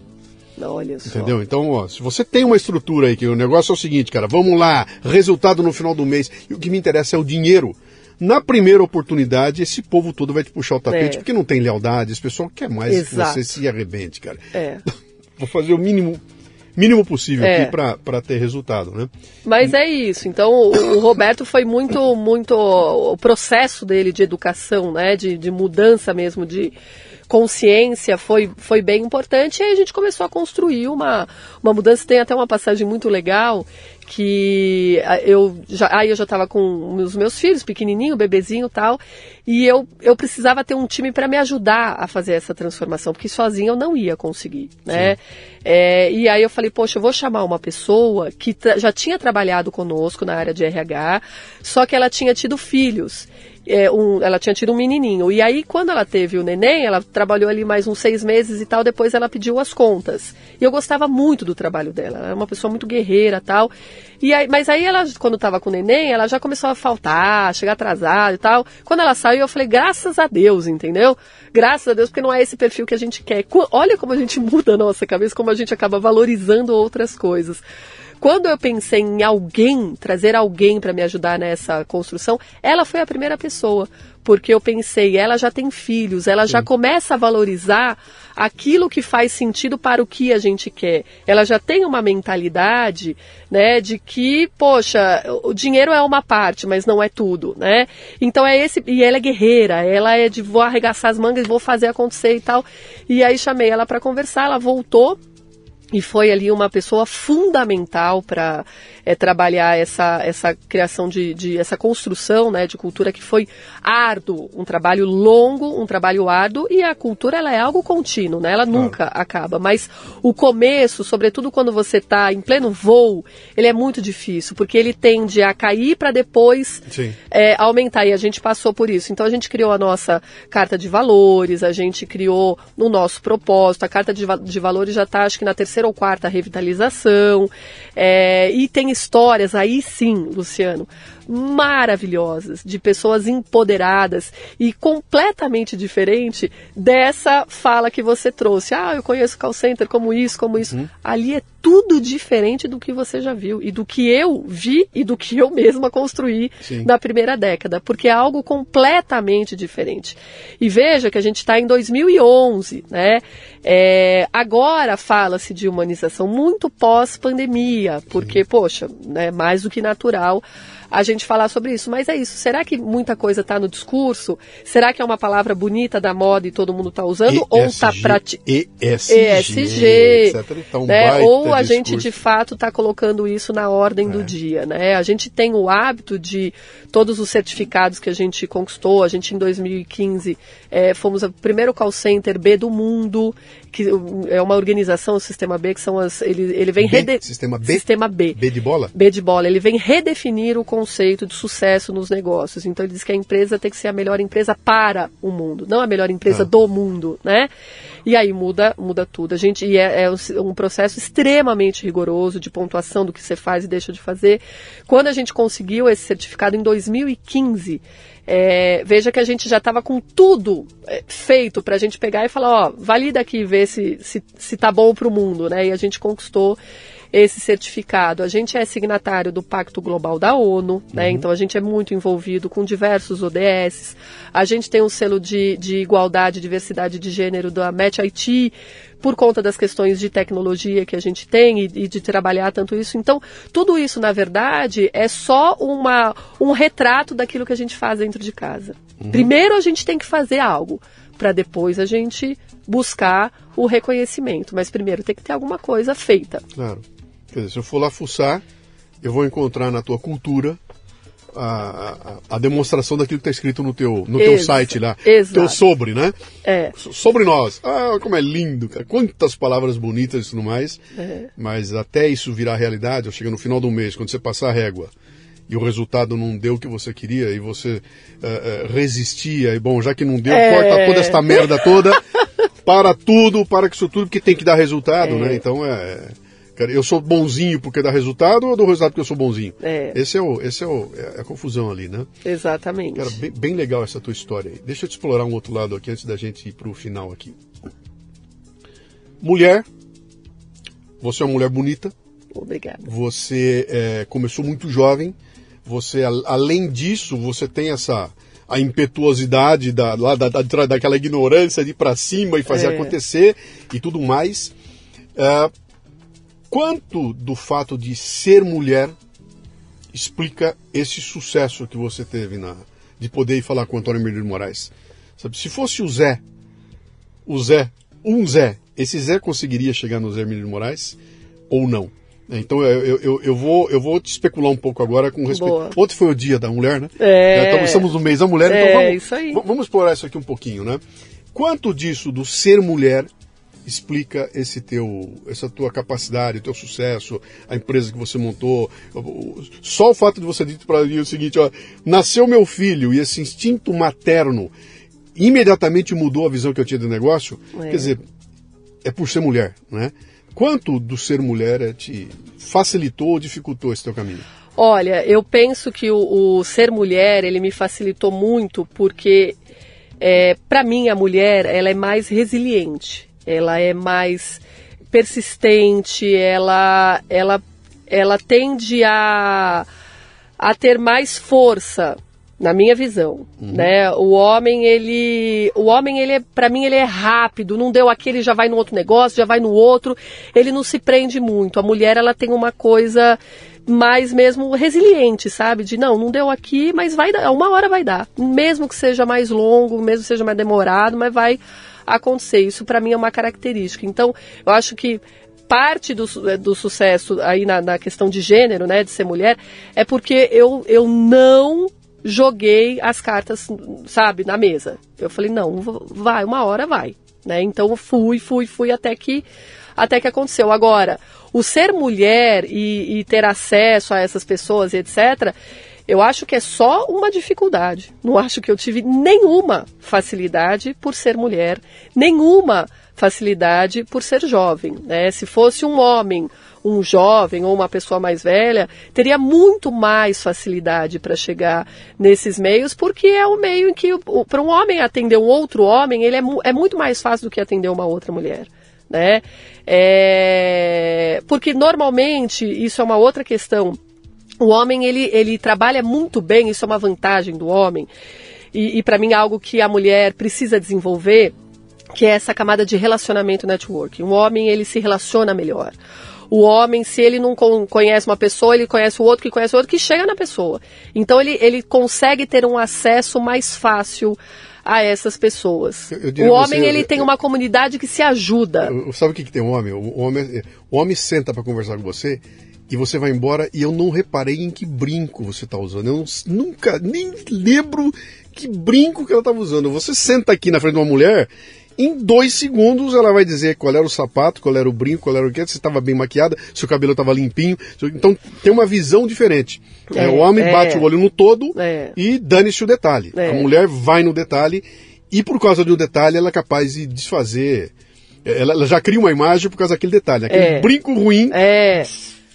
Olha só. Entendeu? Então, ó, se você tem uma estrutura aí, que o negócio é o seguinte, cara, vamos lá, resultado no final do mês, e o que me interessa é o dinheiro. Na primeira oportunidade, esse povo todo vai te puxar o tapete, é. porque não tem lealdade, esse pessoal quer mais Exato. que você se arrebente, cara. É. Vou fazer o mínimo mínimo possível é. aqui para ter resultado, né? Mas é isso. Então o, o, Roberto foi muito muito o processo dele de educação, né? De, de mudança mesmo de consciência foi, foi bem importante e aí a gente começou a construir uma, uma mudança. Tem até uma passagem muito legal que eu já, aí eu já estava com os meus filhos, pequenininho, bebezinho e tal, e eu, eu precisava ter um time para me ajudar a fazer essa transformação, porque sozinho eu não ia conseguir, né? É, e aí eu falei, poxa, eu vou chamar uma pessoa que já tinha trabalhado conosco na área de RH, só que ela tinha tido filhos é, um, ela tinha tido um menininho. E aí, quando ela teve o neném, ela trabalhou ali mais uns seis meses e tal, depois ela pediu as contas. E eu gostava muito do trabalho dela, ela era uma pessoa muito guerreira tal. E aí, mas aí ela, quando estava com o neném, ela já começou a faltar, chegar atrasada e tal. Quando ela saiu, eu falei, graças a Deus, entendeu? Graças a Deus, porque não é esse perfil que a gente quer. Olha como a gente muda a nossa cabeça, como a gente acaba valorizando outras coisas. Quando eu pensei em alguém, trazer alguém para me ajudar nessa construção, ela foi a primeira pessoa. Porque eu pensei, ela já tem filhos, ela Sim. já começa a valorizar aquilo que faz sentido para o que a gente quer. Ela já tem uma mentalidade, né, de que, poxa, o dinheiro é uma parte, mas não é tudo, né? Então é esse, e ela é guerreira, ela é de vou arregaçar as mangas, vou fazer acontecer e tal. E aí chamei ela para conversar, ela voltou e foi ali uma pessoa fundamental para é, trabalhar essa, essa criação de, de, essa construção né, de cultura que foi árduo, um trabalho longo, um trabalho árduo e a cultura ela é algo contínuo, né? Ela nunca acaba, mas o começo, sobretudo quando você está em pleno voo, ele é muito difícil porque ele tende a cair para depois é, aumentar e a gente passou por isso. Então a gente criou a nossa carta de valores, a gente criou o nosso propósito, a carta de, de valores já está acho que na terceira ou quarta revitalização é, e tem histórias aí sim, Luciano, maravilhosas, de pessoas empoderadas e completamente diferente dessa fala que você trouxe. Ah, eu conheço call center como isso, como isso. Hum. Ali é tudo diferente do que você já viu e do que eu vi e do que eu mesma construí Sim. na primeira década, porque é algo completamente diferente. E veja que a gente está em 2011, né? É, agora fala-se de humanização muito pós-pandemia, porque, Sim. poxa, é né, mais do que natural a gente falar sobre isso. Mas é isso. Será que muita coisa está no discurso? Será que é uma palavra bonita da moda e todo mundo está usando? ESG, ou está praticando. ESG, ESG etc. Um né? Ou a discurso. gente de fato está colocando isso na ordem É. do dia, né? A gente tem o hábito de todos os certificados que a gente conquistou. A gente em 2015 eh, fomos o primeiro call center B do mundo, que é uma organização, o Sistema B, que são as ele, ele vem B, rede- sistema B? Sistema B. B de bola? B de bola, ele vem redefinir o conceito de sucesso nos negócios. Então ele diz que a empresa tem que ser a melhor empresa para o mundo, não a melhor empresa Ah. do mundo, né? E aí muda, muda tudo. A gente e é, é um, processo extremamente rigoroso de pontuação do que você faz e deixa de fazer. Quando a gente conseguiu esse certificado em 2015, é, veja que a gente já estava com tudo é, feito para a gente pegar e falar, ó, valida aqui e ver se, se, se tá bom para o mundo, né? E a gente conquistou esse certificado. A gente é signatário do Pacto Global da ONU, né? Então a gente é muito envolvido com diversos ODS. A gente tem um selo de, de igualdade e diversidade de gênero da Match IT, por conta das questões de tecnologia que a gente tem e, e de trabalhar tanto isso. Então, tudo isso, na verdade, é só uma, um retrato daquilo que a gente faz dentro de casa. Primeiro a gente tem que fazer algo, para depois a gente buscar o reconhecimento. Mas primeiro tem que ter alguma coisa feita. Claro. Quer dizer, se eu for lá fuçar, eu vou encontrar na tua cultura a, a, a demonstração daquilo que está escrito no teu, no teu site lá. exato. Teu sobre, né? É. So- Sobre nós. Ah, como é lindo, cara. Quantas palavras bonitas e tudo mais. É. Mas até isso virar realidade, ou chega no final do mês, quando você passar a régua e o resultado não deu o que você queria e você eh, eh, resistia, e bom, já que não deu, É. corta toda esta merda toda, para tudo, para com isso tudo, porque tem que dar resultado, né? Então é. Cara, eu sou bonzinho porque dá resultado ou eu dou resultado porque eu sou bonzinho? É. Esse é, o, esse é, o, é a confusão ali, né? Exatamente. Cara, bem, bem legal essa tua história aí. Deixa eu te explorar um outro lado aqui antes da gente ir pro final aqui. Mulher, você é uma mulher bonita, Obrigada. você é, começou muito jovem, você, além disso, você tem essa a impetuosidade da, lá da, da- daquela ignorância de ir para cima e fazer É. acontecer e tudo mais. É, quanto do fato de ser mulher explica esse sucesso que você teve na de poder ir falar com o Antônio Emílio de Moraes? Sabe, se fosse o Zé, o Zé, um Zé, esse Zé conseguiria chegar no Zé Emílio de Moraes ou não? Então eu, eu, eu- vou, eu vou te especular um pouco agora com respeito. Boa. Ontem foi o dia da mulher, né? É. Então, estamos no mês da mulher, É, então vamos, isso aí. v- vamos explorar isso aqui um pouquinho, né? Quanto disso do ser mulher explica esse teu, essa tua capacidade, o teu sucesso, a empresa que você montou? Só o fato de você ter dito para mim o seguinte, ó, nasceu meu filho e esse instinto materno imediatamente mudou a visão que eu tinha do negócio. É. Quer dizer, é por ser mulher, né? Quanto do ser mulher é, te facilitou ou dificultou esse teu caminho? Olha, eu penso que o, o ser mulher ele me facilitou muito porque é, para mim a mulher ela é mais resiliente, ela é mais persistente, ela ela ela tende a a ter mais força na minha visão, né? O homem ele, o homem ele é, para mim ele é rápido, não deu aqui ele já vai no outro negócio, já vai no outro, ele não se prende muito. A mulher ela tem uma coisa mais mesmo resiliente, sabe? De não, não deu aqui, mas vai dar, uma hora vai dar, mesmo que seja mais longo, mesmo que seja mais demorado, mas vai acontecer. Isso para mim é uma característica. Então, eu acho que parte do, do sucesso aí na, na questão de gênero, né, de ser mulher, é porque eu, eu não joguei as cartas, sabe, na mesa. Eu falei, não, vai, uma hora vai. Né? Então fui, fui, fui até que, até que aconteceu. Agora, o ser mulher e, e ter acesso a essas pessoas etc., eu acho que é só uma dificuldade. Não acho que eu tive nenhuma facilidade por ser mulher, nenhuma facilidade por ser jovem. Né? Se fosse um homem, um jovem ou uma pessoa mais velha, teria muito mais facilidade para chegar nesses meios, porque é o meio em que, para um homem atender um outro homem, ele é, é muito mais fácil do que atender uma outra mulher. Né? É, porque normalmente, isso é uma outra questão, o homem ele, ele trabalha muito bem, isso é uma vantagem do homem, e, e para mim é algo que a mulher precisa desenvolver, que é essa camada de relacionamento networking. O homem ele se relaciona melhor. O homem, se ele não con- conhece uma pessoa, ele conhece o outro que conhece o outro que chega na pessoa. Então ele, ele consegue ter um acesso mais fácil a essas pessoas. Eu- eu diria o homem você, ele eu- tem uma comunidade que se ajuda. Sabe o que, que tem um homem? O homem, o homem senta para conversar com você e você vai embora e eu não reparei em que brinco você está usando. Eu não- nunca, nem lembro que brinco que ela estava usando. Você senta aqui na frente de uma mulher, em dois segundos ela vai dizer qual era o sapato, qual era o brinco, qual era o que, se estava bem maquiada, se o cabelo estava limpinho. Então tem uma visão diferente. É, É, o homem é. bate o olho no todo É. e dane-se o detalhe. É. A mulher vai no detalhe e por causa do detalhe ela é capaz de desfazer. Ela, ela já cria uma imagem por causa daquele detalhe. Aquele É. brinco ruim É.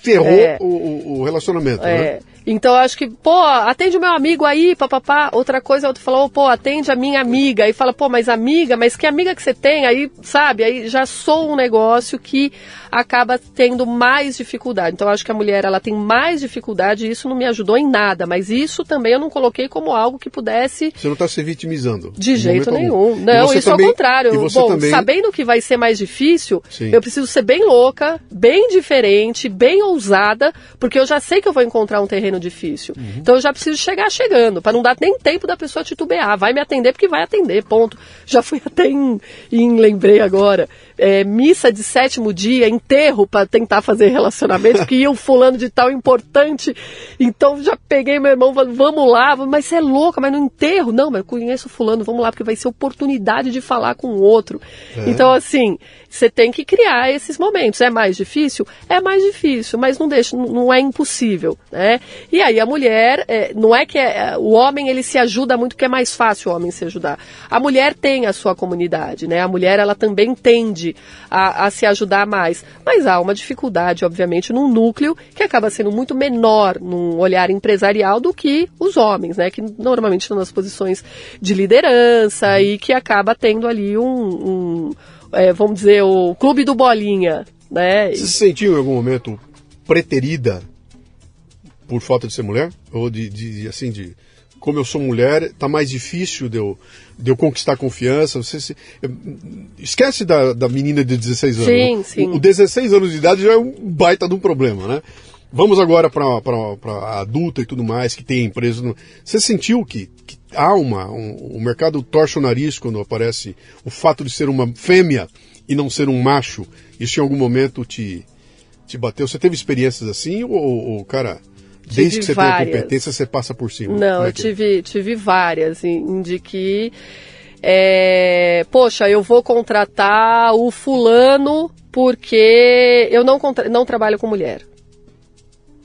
ferrou É. o, o- o relacionamento. né? Então acho que, pô, atende o meu amigo aí, papapá. Outra coisa, outro falou, pô, atende a minha amiga. Aí fala, pô, mas amiga, mas que amiga que você tem? Aí, sabe, aí já sou um negócio que acaba tendo mais dificuldade. Então acho que a mulher, ela tem mais dificuldade e isso não me ajudou em nada. Mas isso também eu não coloquei como algo que pudesse Você não está se vitimizando. de jeito nenhum. E Não, isso também- ao contrário. E Bom, também. sabendo que vai ser mais difícil, Sim. eu preciso ser bem louca, bem diferente, bem ousada, porque eu já sei que eu vou encontrar um terreno difícil. Uhum. Então eu já preciso chegar chegando, para não dar nem tempo da pessoa titubear. Vai me atender porque vai atender, ponto. Já fui até em, em lembrei agora, é, missa de sétimo dia, enterro para tentar fazer relacionamento, que ia um fulano de tal importante. Então já peguei meu irmão, vamos lá, mas você é louca, mas no enterro? Não, mas eu conheço fulano, vamos lá, porque vai ser oportunidade de falar com o outro. É. Então, assim, você tem que criar esses momentos. É mais difícil? É mais difícil, mas não deixa, não- não é impossível, né? E aí a mulher, é, não é que é- o homem ele se ajuda muito, que é mais fácil o homem se ajudar. A mulher tem a sua comunidade, né? A mulher ela também tende a, a se ajudar mais, mas há uma dificuldade, obviamente, num núcleo que acaba sendo muito menor num olhar empresarial do que os homens, né? Que normalmente estão nas posições de liderança e que acaba tendo ali um, um, é, vamos dizer, o clube do bolinha, né? Você se sentiu em algum momento preterida por falta de ser mulher? Ou de, de- de, assim, de. Como eu sou mulher, tá mais difícil de eu, de eu conquistar confiança. Você se- esquece da, da menina de 16 anos. Sim, O- sim. O, 16 anos de idade já é um baita de um problema, né? Vamos agora para a adulta e tudo mais, que tem empresa. no- Você sentiu que, que há uma. Um, o mercado torce o nariz quando aparece o fato de ser uma fêmea e não ser um macho? Isso em algum momento te, te bateu? Você teve experiências assim? Ou, ou, cara, desde Tive que você tem a várias. competência, você passa por cima? Não, é eu tive, tive várias, em, de que, é, poxa, eu vou contratar o fulano porque eu não, não trabalho com mulher.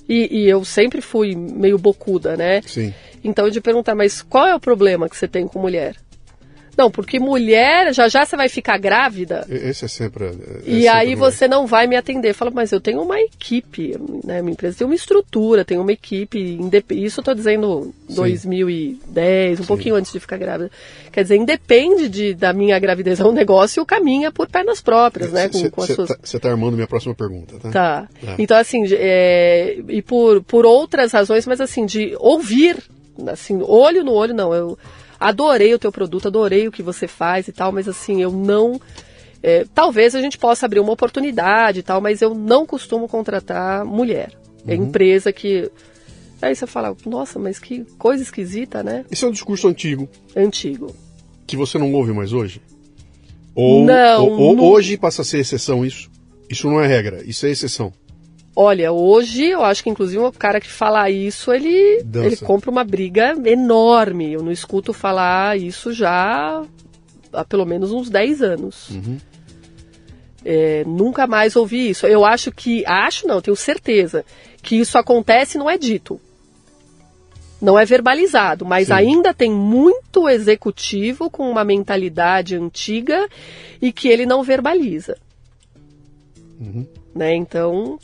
E, e eu sempre fui meio bocuda, né? Sim. Então eu de perguntar, mas qual é o problema que você tem com mulher? Não, porque mulher, já já você vai ficar grávida. Esse é sempre. é E sempre aí você não vai me atender. Fala, mas eu tenho uma equipe, né? Minha empresa tem uma estrutura, tem uma equipe. Isso eu tô dizendo Sim. 2010, um pouquinho antes de ficar grávida. Quer dizer, independe de, da minha gravidez, é um negócio caminha por pernas próprias, né? Com, Você as suas... está armando minha próxima pergunta, tá? Tá. É. Então, assim, é, e por, por outras razões, mas assim, de ouvir, assim, olho no olho, não. Eu adorei o teu produto, adorei o que você faz e tal, mas assim, eu não. é, talvez a gente possa abrir uma oportunidade e tal, mas eu não costumo contratar mulher. É Uhum. empresa que. Aí você fala, nossa, mas que coisa esquisita, né? Esse é um discurso antigo Antigo. que você não ouve mais hoje? Ou, Não, ou- ou não- hoje passa a ser exceção isso? Isso não é regra, isso é exceção. Olha, hoje eu acho que inclusive o cara que fala isso, ele, Dança. ele compra uma briga enorme. Eu não escuto falar isso já há pelo menos uns 10 anos. Uhum. É, nunca mais ouvi isso. Eu acho que, acho não, tenho certeza, que isso acontece e não é dito. Não é verbalizado, mas Sim. ainda tem muito executivo com uma mentalidade antiga e que ele não verbaliza. Uhum. Né? Então,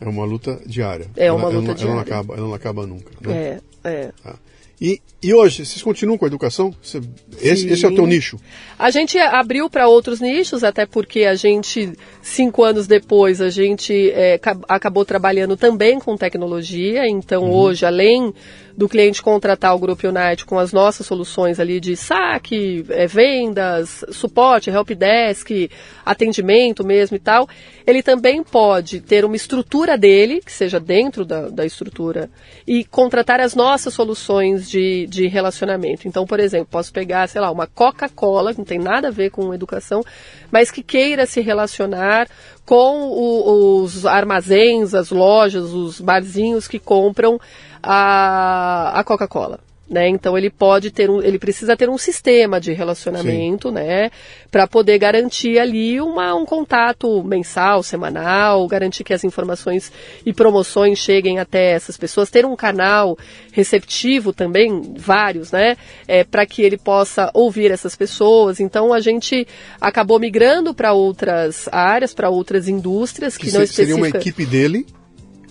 É uma luta diária. É Ela- uma ela luta não- Ela não diária. acaba, ela não acaba nunca. Né? é, é. Tá. E, e hoje, vocês continuam com a educação? Você, esse, esse, é o teu nicho? A gente abriu para outros nichos, até porque a gente, cinco anos depois, a gente é, acabou trabalhando também com tecnologia. Então, uhum. hoje, além do cliente contratar o Grupo Unite com as nossas soluções ali de saque, é, vendas, suporte, helpdesk, atendimento mesmo e tal, ele também pode ter uma estrutura dele, que seja dentro da, da estrutura, e contratar as nossas soluções de, de relacionamento. Então, por exemplo, posso pegar, sei lá, uma Coca-Cola, que não tem nada a ver com educação, mas que queira se relacionar com o, os armazéns, as lojas, os barzinhos que compram a, a Coca-Cola. Né? Então ele pode ter um, ele precisa ter um sistema de relacionamento, Sim. né, para poder garantir ali uma, um contato mensal, semanal, garantir que as informações e promoções cheguem até essas pessoas, ter um canal receptivo também, vários, né, é, para que ele possa ouvir essas pessoas. Então a gente acabou migrando para outras áreas, para outras indústrias que, que não se, Seria uma equipe dele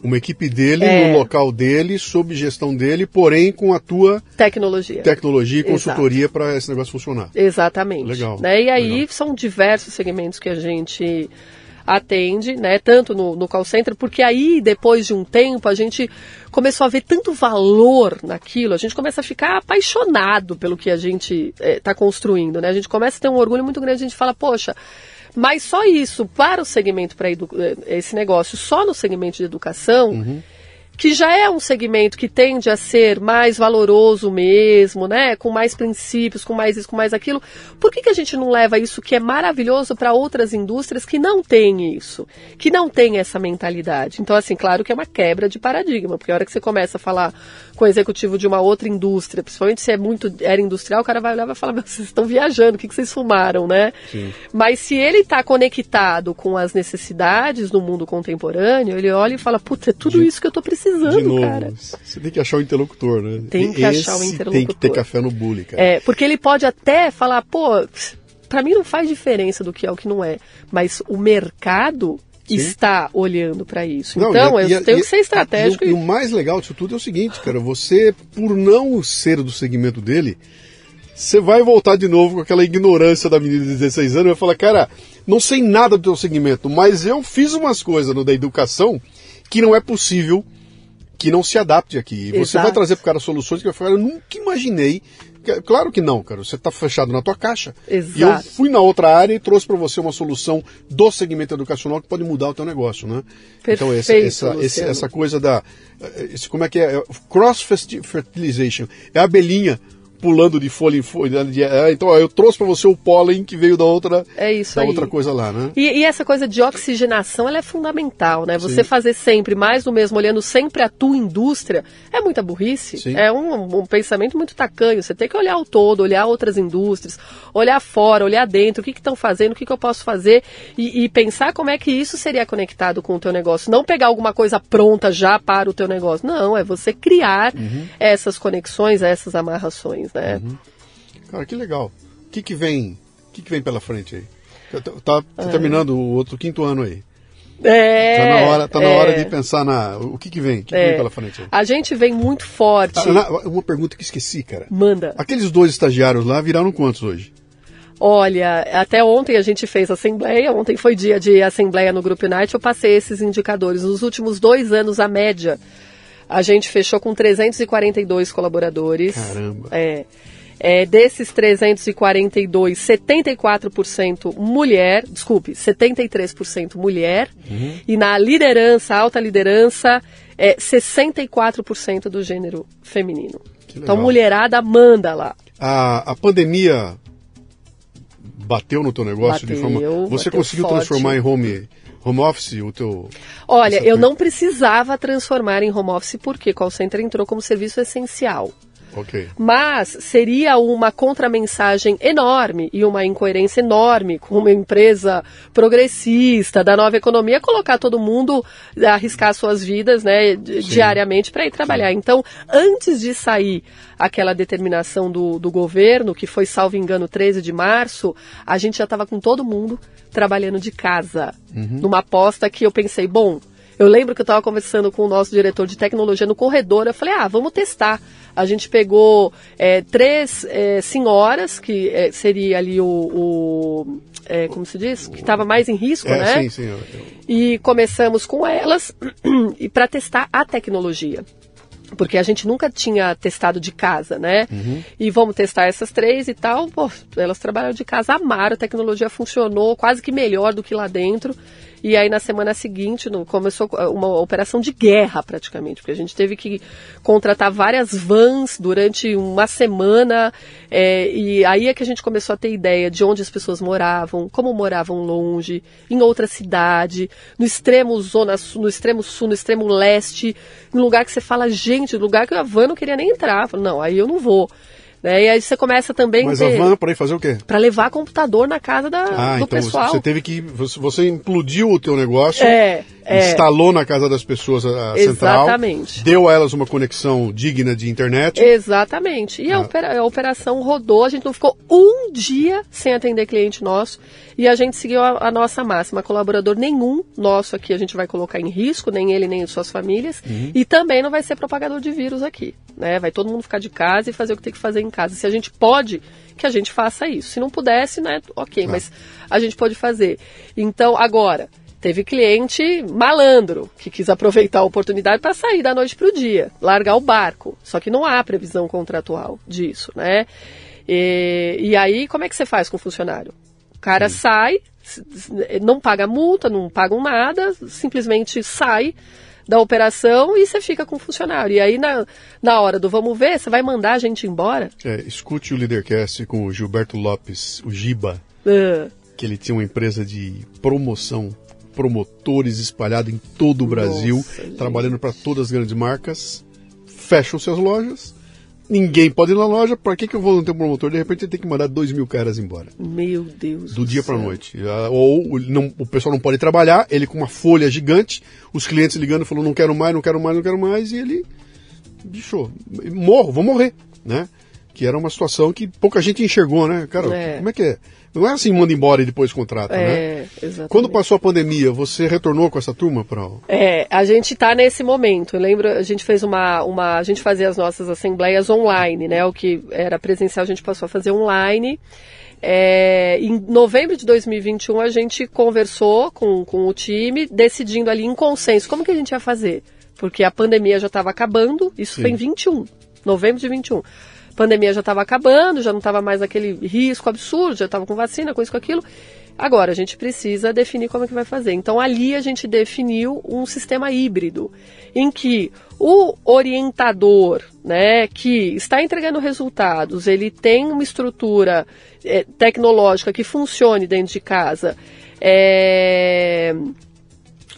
uma equipe dele, é. no local dele, sob gestão dele, porém com a tua tecnologia, tecnologia e consultoria para esse negócio funcionar. Exatamente. Legal. Né? E aí legal. são diversos segmentos que a gente atende, né, tanto no, no call center, porque aí, depois de um tempo, a gente começou a ver tanto valor naquilo, a gente começa a ficar apaixonado pelo que a gente está é, construindo, né? A gente começa a ter um orgulho muito grande, a gente fala, poxa, mas só isso, para o segmento, para eh, esse negócio, só no segmento de educação, uhum que já é um segmento que tende a ser mais valoroso mesmo, né? Com mais princípios, com mais isso, com mais aquilo. Por que, que a gente não leva isso que é maravilhoso para outras indústrias que não têm isso, que não têm essa mentalidade? Então, assim, claro que é uma quebra de paradigma, porque a hora que você começa a falar com o executivo de uma outra indústria, principalmente se é muito era industrial, o cara vai olhar e vai falar: vocês estão viajando, o que, que vocês fumaram, né? Sim. Mas se ele está conectado com as necessidades do mundo contemporâneo, ele olha e fala: puta, é tudo de... isso que eu estou precisando de novo, cara. Você tem que achar o interlocutor, né? Tem que Esse achar o interlocutor. Tem que ter café no bule, cara. É, porque ele pode até falar, pô, para mim não faz diferença do que é o que não é, mas o mercado Sim. está olhando para isso. Não, então, eu tenho que ser estratégico. E, e, o mais legal disso tudo é o seguinte, cara, você, por não ser do segmento dele, você vai voltar de novo com aquela ignorância da menina de 16 anos e vai falar, cara, não sei nada do teu segmento, mas eu fiz umas coisas no da educação que não é possível que não se adapte aqui. E você vai trazer para o cara soluções que vai falar, eu nunca imaginei. Claro que não, cara. Você está fechado na tua caixa. Exato. E eu fui na outra área e trouxe para você uma solução do segmento educacional que pode mudar o teu negócio, né? Perfeito, então essa, essa, esse, essa coisa da, esse, como é que é? Cross fertilization. É a abelhinha pulando de folha em folha. De, é, então, ó, eu trouxe para você o pólen que veio da outra, é isso da aí. outra coisa lá, né? E, e, essa coisa de oxigenação, ela é fundamental, né? Você Sim. fazer sempre mais do mesmo, olhando sempre a tua indústria, é muita burrice. Sim. É um, um, pensamento muito tacanho. Você tem que olhar o todo, olhar outras indústrias, olhar fora, olhar dentro, o que estão fazendo, o que, que, eu posso fazer e, e, pensar como é que isso seria conectado com o teu negócio. Não pegar alguma coisa pronta já para o teu negócio. Não, é você criar uhum. essas conexões, essas amarrações, né? Uhum. Cara, que legal. O que, que vem? O que, que vem pela frente aí? Tá, tá, terminando o outro quinto ano aí. É, tá na hora, tá na é, hora de pensar na o que que vem, o que, é, que vem pela frente. Aí? A gente vem muito forte. Ah, uma pergunta que esqueci, cara. Manda. Aqueles dois estagiários lá viraram quantos hoje? Olha, até ontem a gente fez assembleia, ontem foi dia de assembleia no Grupo Night, eu passei esses indicadores. Nos últimos dois anos, a média, a gente fechou com 342 colaboradores. Caramba. É. É, desses 342, 74% mulher, desculpe, 73% mulher, uhum. e na liderança, alta liderança, é 64% do gênero feminino. Então, mulherada manda lá. A, a pandemia bateu no teu negócio bateu, de forma. Você conseguiu forte. transformar em home, home office o teu. Olha, eu não precisava transformar em home office porque call center entrou como serviço essencial. Okay. Mas seria uma contramensagem enorme e uma incoerência enorme com uma empresa progressista da nova economia colocar todo mundo a arriscar suas vidas né, diariamente para ir trabalhar. Sim. Então, antes de sair aquela determinação do, do governo, que foi, salvo engano, 13 de março, a gente já estava com todo mundo trabalhando de casa. Uhum. Numa aposta que eu pensei, bom, Eu lembro que eu estava conversando com o nosso diretor de tecnologia no corredor. Eu falei, ah, vamos testar. A gente pegou é, três é, senhoras, que é, seria ali o. o é, como se diz? Que estava mais em risco, É, né? sim, sim. E começamos com elas e para testar a tecnologia. Porque a gente nunca tinha testado de casa, né? E vamos testar essas três e tal. Pô, elas trabalharam de casa, amaram, a tecnologia funcionou quase que melhor do que lá dentro. E aí na semana seguinte no- começou uma operação de guerra praticamente, porque a gente teve que contratar várias vans durante uma semana. é, e aí é que a gente começou a ter ideia de onde as pessoas moravam, como moravam longe, em outra cidade, no extremo zona no extremo sul, no extremo leste, em lugar que você fala, gente, lugar que a van não queria nem entrar. Fala, não, aí eu não vou. Né? E aí você começa também Mas a ter- van para ir fazer o quê? para levar computador na casa da, Ah, do então você- pessoal. você teve que. Você, implodiu o teu negócio, É, é. instalou na casa das pessoas a, a central, Exatamente. deu a elas uma conexão digna de internet. Exatamente. E a, Ah. a operação rodou, a gente não ficou um dia sem atender cliente nosso e a gente seguiu a, a nossa máxima. Colaborador nenhum nosso aqui a gente vai colocar em risco, nem ele nem suas famílias. Uhum. E também não vai ser propagador de vírus aqui. Né? Vai todo mundo ficar de casa e fazer o que tem que fazer em casa. Se a gente pode, que a gente faça isso. Se não pudesse, né, ok, mas a gente pode fazer. Então, agora. Teve cliente malandro que quis aproveitar a oportunidade para sair da noite para o dia, largar o barco. Só que não há previsão contratual disso, né? E, e aí, como é que você faz com o funcionário? O cara sai, s- s- não paga multa, não pagam nada, simplesmente sai da operação e você fica com o funcionário. E aí, na, na hora do vamos ver, você vai mandar a gente embora? É, escute o Leadercast com o Gilberto Lopes, o Giba, Ah, que ele tinha uma empresa de promoção, promotores espalhado em todo o Brasil, Nossa, trabalhando para todas as grandes marcas, fecham suas lojas. Ninguém pode ir na loja, para que, que eu vou ter um promotor? De repente ele tem que mandar dois mil caras embora. meu Deus do dia para noite. Ah, Ou não- o pessoal não pode trabalhar, ele com uma folha gigante, os clientes ligando falou não quero mais, não quero mais, não quero mais, e ele bicho, morro, vou morrer, né? Que era uma situação que pouca gente enxergou, né? Cara, É. como é que é? Não é assim, manda embora e depois contrata, né? É, exatamente. Quando passou a pandemia, você retornou com essa turma para É, a gente está nesse momento. Eu lembro, a gente fez uma, uma. A gente fazia as nossas assembleias online, né? O que era presencial, a gente passou a fazer online. É, em novembro de 2021, a gente conversou com, com o time, decidindo ali em consenso como que a gente ia fazer. Porque a pandemia já estava acabando, isso Sim. foi em 21, novembro de 21. Pandemia já estava acabando, já não estava mais aquele risco absurdo, já estava com vacina, com isso, com aquilo. Agora, a gente precisa definir como é que vai fazer. Então, ali a gente definiu um sistema híbrido, em que o orientador, né, que está entregando resultados, ele tem uma estrutura eh, tecnológica que funcione dentro de casa. É,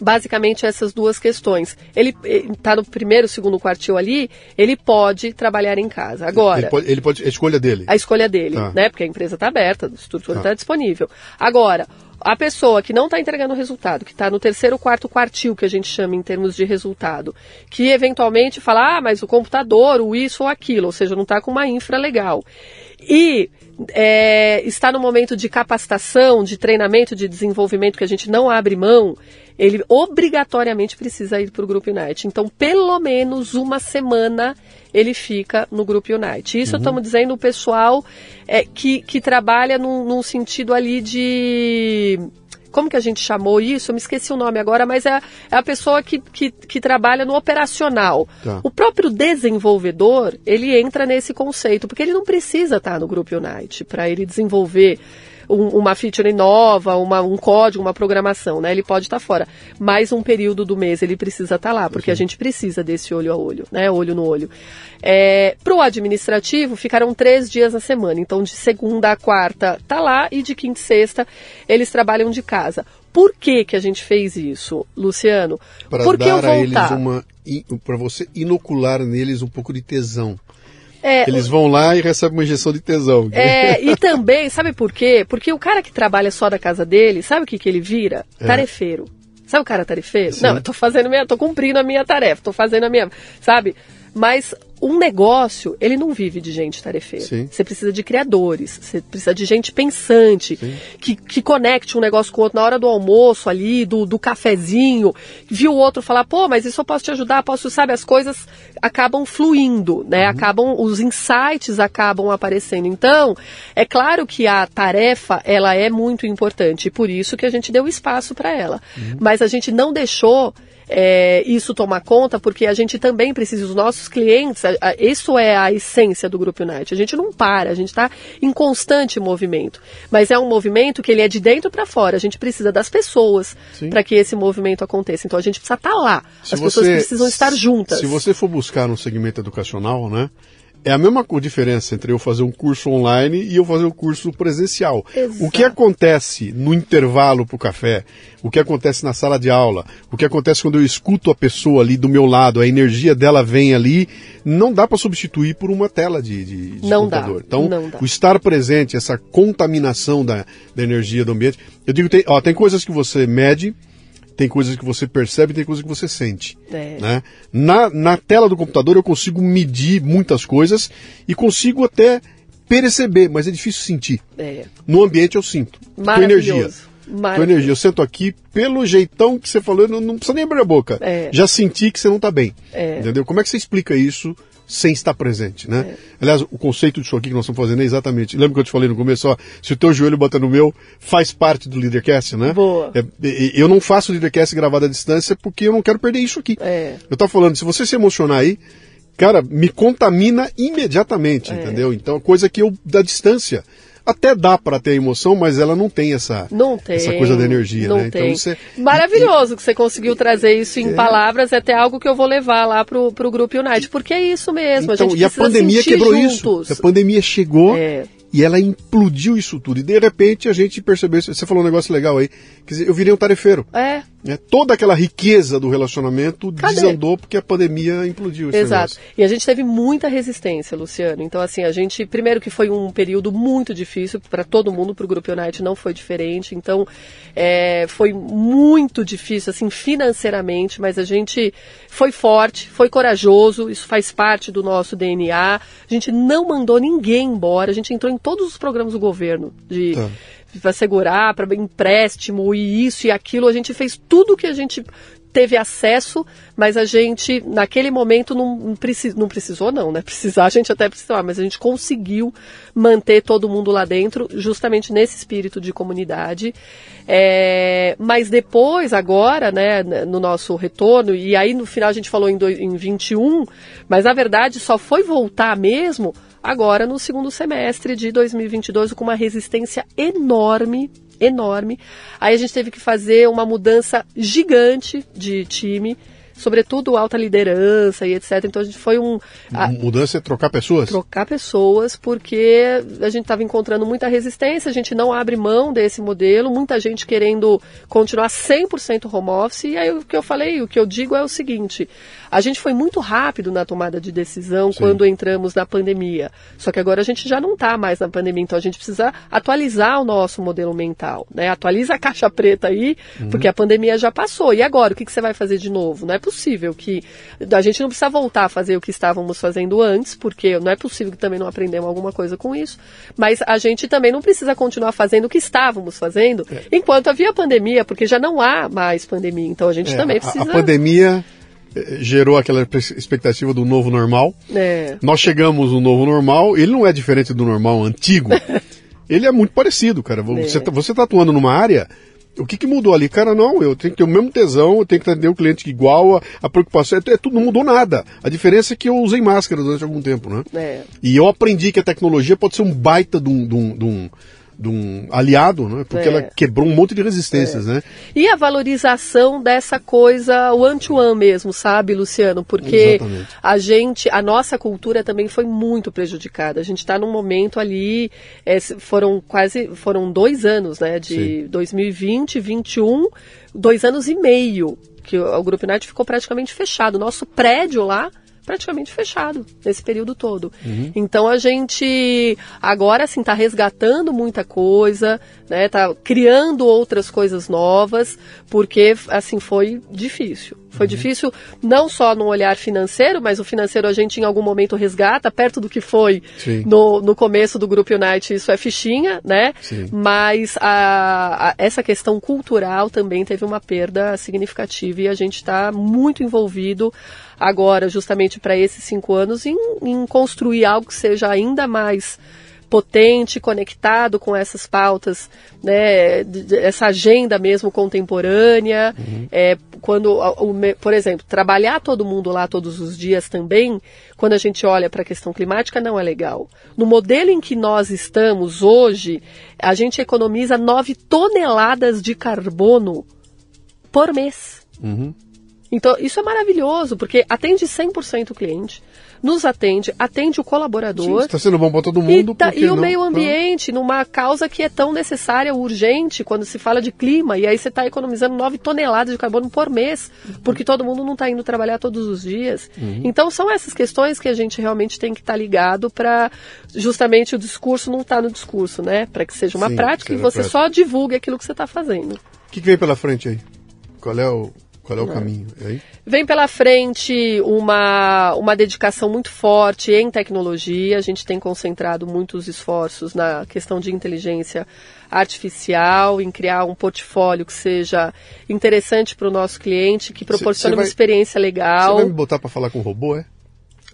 basicamente essas duas questões. Ele está no primeiro, segundo quartil ali, ele pode trabalhar em casa. Agora, ele pode, ele pode, a escolha dele. a escolha dele, Tá. né? Porque a empresa está aberta, a estrutura Tá. está disponível. Agora, a pessoa que não está entregando resultado, que está no terceiro, quarto quartil, que a gente chama em termos de resultado, que eventualmente fala, ah, mas o computador, o isso ou aquilo, ou seja, não está com uma infra legal. E é, está no momento de capacitação, de treinamento, de desenvolvimento, que a gente não abre mão, ele obrigatoriamente precisa ir para o Grupo Unite. Então, pelo menos uma semana ele fica no Grupo Unite. Isso estamos dizendo o pessoal é, que, que trabalha num, num sentido ali de. Como que a gente chamou isso? Eu me esqueci o nome agora, mas é, é a pessoa que, que, que trabalha no operacional. Tá. O próprio desenvolvedor, ele entra nesse conceito, porque ele não precisa estar no Grupo Unite para ele desenvolver um- uma feature nova, uma- um código, uma programação, né? Ele pode estar fora. Mas um período do mês ele precisa estar lá, porque a gente precisa desse olho a olho, né? Olho no olho. Para o administrativo, ficaram três dias na semana. Então, de segunda a quarta tá lá e de quinta e sexta eles trabalham de casa. Por que, que a gente fez isso, Luciano? Para dar eu a eles uma. para você inocular neles um pouco de tesão. É, Eles vão lá e recebem uma injeção de tesão. É, e também, sabe por quê? Porque o cara que trabalha só da casa dele, sabe o que, que ele vira? É. Tarefeiro. Sabe o cara tarefeiro? Sim. Não, eu tô fazendo minha, tô cumprindo a minha tarefa, tô fazendo a minha, sabe? Mas um negócio, ele não vive de gente tarefeira. Sim. Você precisa de criadores, você precisa de gente pensante, que, que conecte um negócio com o outro na hora do almoço ali, do, do cafezinho. Viu o outro falar, pô, mas isso eu posso te ajudar, posso, sabe? As coisas acabam fluindo, né? Acabam, os insights acabam aparecendo. Então, é claro que a tarefa, ela é muito importante, e por isso que a gente deu espaço para ela. Mas a gente não deixou é, isso tomar conta, porque a gente também precisa, os nossos clientes, a, a, isso é a essência do Grupo Unite. A gente não para, a gente está em constante movimento. Mas é um movimento que ele é de dentro para fora. A gente precisa das pessoas para que esse movimento aconteça. Então a gente precisa estar tá lá. Se As você, pessoas precisam estar juntas. Se você for buscar no segmento educacional, né? É a mesma diferença entre eu fazer um curso online e eu fazer um curso presencial. Exato. O que acontece no intervalo para o café, o que acontece na sala de aula, o que acontece quando eu escuto a pessoa ali do meu lado, a energia dela vem ali, não dá para substituir por uma tela de, de, de não computador. Dá. Então, não dá. o estar presente, essa contaminação da, da energia do ambiente. Eu digo, tem, ó, tem coisas que você mede, tem coisas que você percebe, tem coisas que você sente. É. Né? Na, na tela do computador eu consigo medir muitas coisas e consigo até perceber, mas é difícil sentir. É. No ambiente eu sinto. Tua energia. Tua energia. Eu sento aqui, pelo jeitão que você falou, não, não precisa nem abrir a boca. É. Já senti que você não está bem. É. Entendeu? Como é que você explica isso sem estar presente, né? É. Aliás, o conceito disso aqui que nós estamos fazendo é exatamente. Lembra que eu te falei no começo, ó, se o teu joelho bater no meu, faz parte do Leadercast, né? Boa. É, eu não faço Leadercast gravado à distância porque eu não quero perder isso aqui. É. Eu tava falando, se você se emocionar aí, cara, me contamina imediatamente, É. entendeu? Então, coisa que eu, da distância, até dá para ter emoção, mas ela não tem essa, Não tem, essa coisa da energia, né? Tem. Então, você, Maravilhoso que você conseguiu trazer isso em É. palavras, é até algo que eu vou levar lá pro, pro Grupo Unite, porque é isso mesmo, então, a gente e a pandemia quebrou juntos. isso. A pandemia chegou É. e ela implodiu isso tudo. E de repente a gente percebeu, você falou um negócio legal aí, quer dizer, eu virei um tarefeiro. É, Né? Toda aquela riqueza do relacionamento Cadê? desandou porque a pandemia implodiu Exato. negócio. E a gente teve muita resistência, Luciano. Então, assim, a gente, primeiro que foi um período muito difícil para todo mundo, para o Grupo Unite não foi diferente. Então, é, foi muito difícil, assim, financeiramente, mas a gente foi forte, foi corajoso, isso faz parte do nosso DNA. A gente não mandou ninguém embora, a gente entrou em todos os programas do governo de Tá. Para segurar, para empréstimo e isso e aquilo. A gente fez tudo que a gente teve acesso, mas a gente, naquele momento, não, não, precis, não precisou, não, né? Precisar, a gente até precisava, mas a gente conseguiu manter todo mundo lá dentro, justamente nesse espírito de comunidade. É, mas depois, agora, né, no nosso retorno, e aí no final a gente falou em, do, em 21, mas na verdade só foi voltar mesmo agora no segundo semestre de 2022 com uma resistência enorme, enorme. Aí a gente teve que fazer uma mudança gigante de time, sobretudo alta liderança e etc. Então a gente foi um a, Mudança é trocar pessoas? trocar pessoas, porque a gente estava encontrando muita resistência, a gente não abre mão desse modelo, muita gente querendo continuar 100% home office. E aí o que eu falei, o que eu digo é o seguinte: a gente foi muito rápido na tomada de decisão Sim. quando entramos na pandemia. Só que agora a gente já não está mais na pandemia, então a gente precisa atualizar o nosso modelo mental, né? Atualiza a caixa preta aí, porque a pandemia já passou. E agora, o que, que você vai fazer de novo? Não é possível que a gente não precisa voltar a fazer o que estávamos fazendo antes, porque não é possível que também não aprendemos alguma coisa com isso. Mas a gente também não precisa continuar fazendo o que estávamos fazendo enquanto havia pandemia, porque já não há mais pandemia. Então a gente É, também a- precisa. A, pandemia eh, gerou aquela expectativa do novo normal. É, Nós chegamos no novo normal, ele não é diferente do normal antigo. ele é muito parecido, cara. Você, É. você tá atuando numa área. O que, que mudou ali? Cara, não, eu tenho que ter o mesmo tesão, eu tenho que atender o cliente igual, a, a preocupação, é, é tudo, não mudou nada. A diferença é que eu usei máscara durante algum tempo, né? é. E eu aprendi que a tecnologia pode ser um baita de um, de um, de um, de um aliado, né? Porque É. ela quebrou um monte de resistências, né? E a valorização dessa coisa one-to-one mesmo, sabe, Luciano? Porque Exatamente. a gente, a nossa cultura também foi muito prejudicada. A gente está num momento ali, é, foram quase, foram dois anos, né? De 2020, 21, dois anos e meio que o, o Grupo United ficou praticamente fechado. Nosso prédio lá praticamente fechado nesse período todo. Então a gente agora assim está resgatando muita coisa, né? Tá criando outras coisas novas, porque assim foi difícil. Foi uhum. difícil não só no olhar financeiro, mas o financeiro a gente em algum momento resgata, perto do que foi no, no começo do Grupo Unite, isso é fichinha, né? Sim. Mas a, a, essa questão cultural também teve uma perda significativa e a gente está muito envolvido agora, justamente para esses cinco anos, em, em construir algo que seja ainda mais potente, conectado com essas pautas, né, essa agenda mesmo contemporânea. Uhum. É, quando, por exemplo, trabalhar todo mundo lá todos os dias também, quando a gente olha para a questão climática, não é legal. No modelo em que nós estamos hoje, a gente economiza 9 toneladas de carbono por mês. Uhum. Então, isso é maravilhoso, porque atende 100% o cliente, nos atende, atende o colaborador. Está sendo bom para todo mundo. E, tá, e o não, meio ambiente, não. numa causa que é tão necessária, urgente, quando se fala de clima, e aí você está economizando 9 toneladas de carbono por mês, uhum. porque todo mundo não está indo trabalhar todos os dias. Uhum. Então, são essas questões que a gente realmente tem que estar tá ligado para justamente o discurso não estar tá no discurso, né? Para que seja uma Sim, prática e você prática. só divulgue aquilo que você está fazendo. O que, que vem pela frente aí? Qual é o qual é o caminho? Aí? Vem pela frente uma, uma dedicação muito forte em tecnologia. A gente tem concentrado muitos esforços na questão de inteligência artificial, em criar um portfólio que seja interessante para o nosso cliente, que proporcione uma experiência legal. Você vai me botar para falar com o robô, é?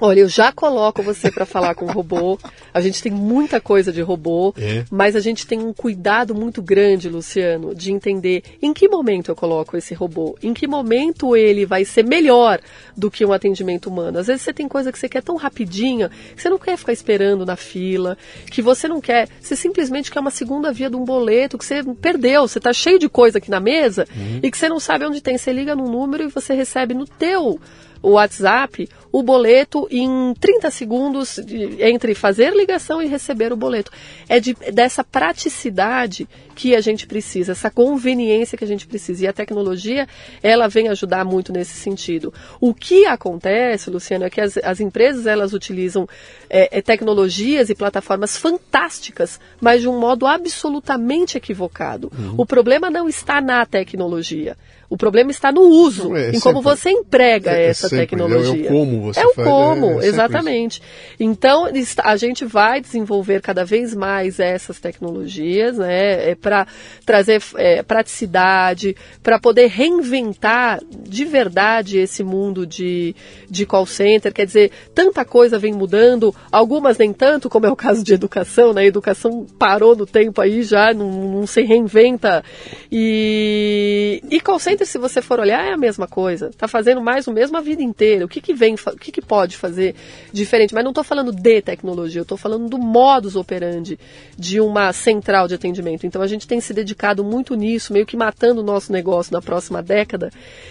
Olha, eu já coloco você para falar com o robô. A gente tem muita coisa de robô, é. mas a gente tem um cuidado muito grande, Luciano, de entender em que momento eu coloco esse robô, em que momento ele vai ser melhor do que um atendimento humano. Às vezes você tem coisa que você quer tão rapidinha, que você não quer ficar esperando na fila, que você não quer, você simplesmente quer uma segunda via de um boleto que você perdeu, você está cheio de coisa aqui na mesa uhum. e que você não sabe onde tem. Você liga num número e você recebe no teu o WhatsApp o boleto em 30 segundos entre fazer ligação e receber o boleto. É de, dessa praticidade que a gente precisa, essa conveniência que a gente precisa. E a tecnologia, ela vem ajudar muito nesse sentido. O que acontece, Luciano, é que as, as empresas elas utilizam é, é, tecnologias e plataformas fantásticas, mas de um modo absolutamente equivocado. Uhum. O problema não está na tecnologia. O problema está no uso, é, em como você emprega é, essa sempre, tecnologia. É, o como você É o faz, como, é, é exatamente. Então, a gente vai desenvolver cada vez mais essas tecnologias, né, é para trazer é, praticidade, para poder reinventar de verdade esse mundo de, de call center. Quer dizer, tanta coisa vem mudando, algumas nem tanto, como é o caso de educação, né? A educação parou no tempo aí já, não, não se reinventa. E, e call center se você for olhar, é a mesma coisa. Está fazendo mais o mesmo a vida inteira. O que, que vem, o que, que pode fazer diferente? Mas não estou falando de tecnologia, eu estou falando do modus operandi de uma central de atendimento. Então a gente tem se dedicado muito nisso, meio que matando o nosso negócio na próxima década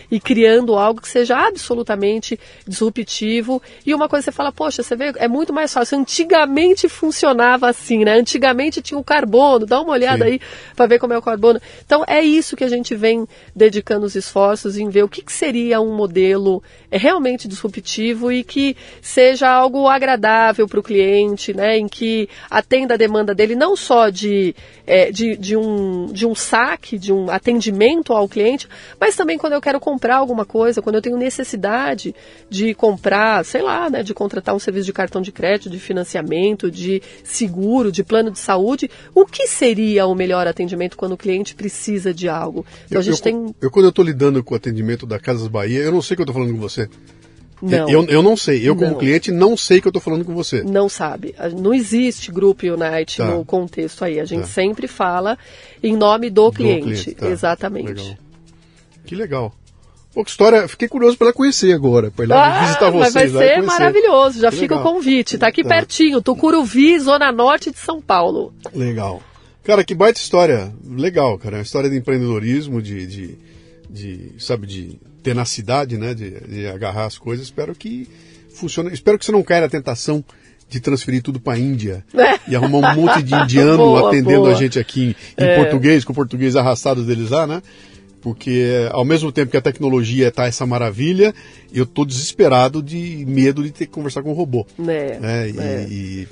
e criando algo que seja absolutamente disruptivo. E uma coisa você fala, poxa, você vê, é muito mais fácil. Antigamente funcionava assim, né? Antigamente tinha o carbono, dá uma olhada Sim. aí para ver como é o carbono. Então é isso que a gente vem dedicando os esforços em ver o que, que seria um modelo é, realmente disruptivo e que seja algo agradável para o cliente, né, em que atenda a demanda dele não só de, é, de, de, um, de um saque, de um atendimento ao cliente, mas também quando eu quero comprar alguma coisa, quando eu tenho necessidade de comprar, sei lá, né, de contratar um serviço de cartão de crédito, de financiamento, de seguro, de plano de saúde, o que seria o melhor atendimento quando o cliente precisa de algo? Então eu, a gente eu, tem. Eu, quando eu estou lidando com o atendimento da Casas Bahia, eu não sei o que eu estou falando com você. Não. Eu, eu não sei. Eu, como não. cliente, não sei que eu estou falando com você. Não sabe. Não existe Grupo Unite tá. no contexto aí. A gente tá. sempre fala em nome do, do cliente. cliente tá. Exatamente. Legal. Que legal. Pô, que história. Fiquei curioso para conhecer agora. Para ir lá ah, visitar vocês. Mas vai ser maravilhoso. Já que fica legal. o convite. Está aqui tá. pertinho. Tucuruvi, Zona Norte de São Paulo. Legal. Cara, que baita história. Legal, cara. Uma história de empreendedorismo, de, de, de sabe, de tenacidade, né, de, de agarrar as coisas. Espero que funcione. Espero que você não caia na tentação de transferir tudo para a Índia e arrumar um monte de indiano boa, atendendo boa. a gente aqui em, em é. português, com o português arrastado deles lá, né? Porque ao mesmo tempo que a tecnologia está essa maravilha, eu estou desesperado de medo de ter que conversar com o robô. É, né? E, é. e,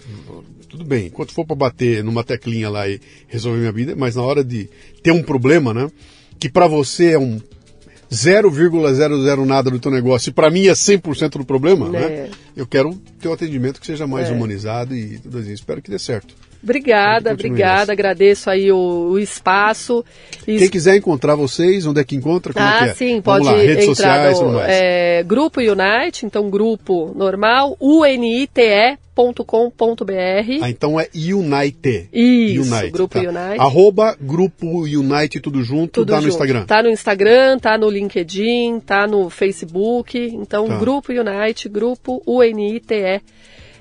tudo bem, enquanto for para bater numa teclinha lá e resolver minha vida, mas na hora de ter um problema, né? Que para você é um 0,00 nada do teu negócio e para mim é 100% do problema, É. né? Eu quero ter um atendimento que seja mais É. humanizado e tudo assim. Espero que dê certo. Obrigada, obrigada, nessa. agradeço aí o, o espaço. E Quem quiser encontrar vocês, onde é que encontra? Como é ah, é? sim, pode lá, redes entrar sociais no é, Grupo Unite, então grupo normal, unite.com.br. Ah, então é Unite. Isso, Unite, Grupo tá? Unite. Arroba Grupo Unite, tudo junto, Tudo tá no junto. Instagram. Tá no Instagram, tá no LinkedIn, tá no Facebook. Então, Tá. Grupo Unite, Grupo UNITE.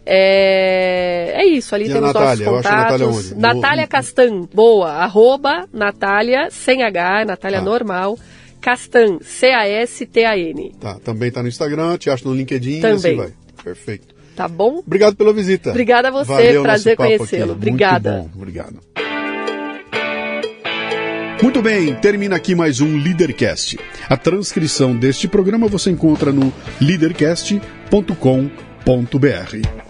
É, é isso, ali E tem os Natália? Eu nossos acho a Natália contatos. onde? Natália No- Castan, boa, arroba Natália, sem H, Natália Tá. normal, Castan, C-A-S-T-A-N, Tá, também tá no Instagram, te acho no LinkedIn e Também. assim vai. Perfeito. tá bom? Obrigado pela visita. Obrigada a você, Valeu prazer conhecê-lo. Obrigada. Muito bom, obrigado. Muito bem, termina aqui mais um Leadercast. A transcrição deste programa você encontra no leadercast.com.br.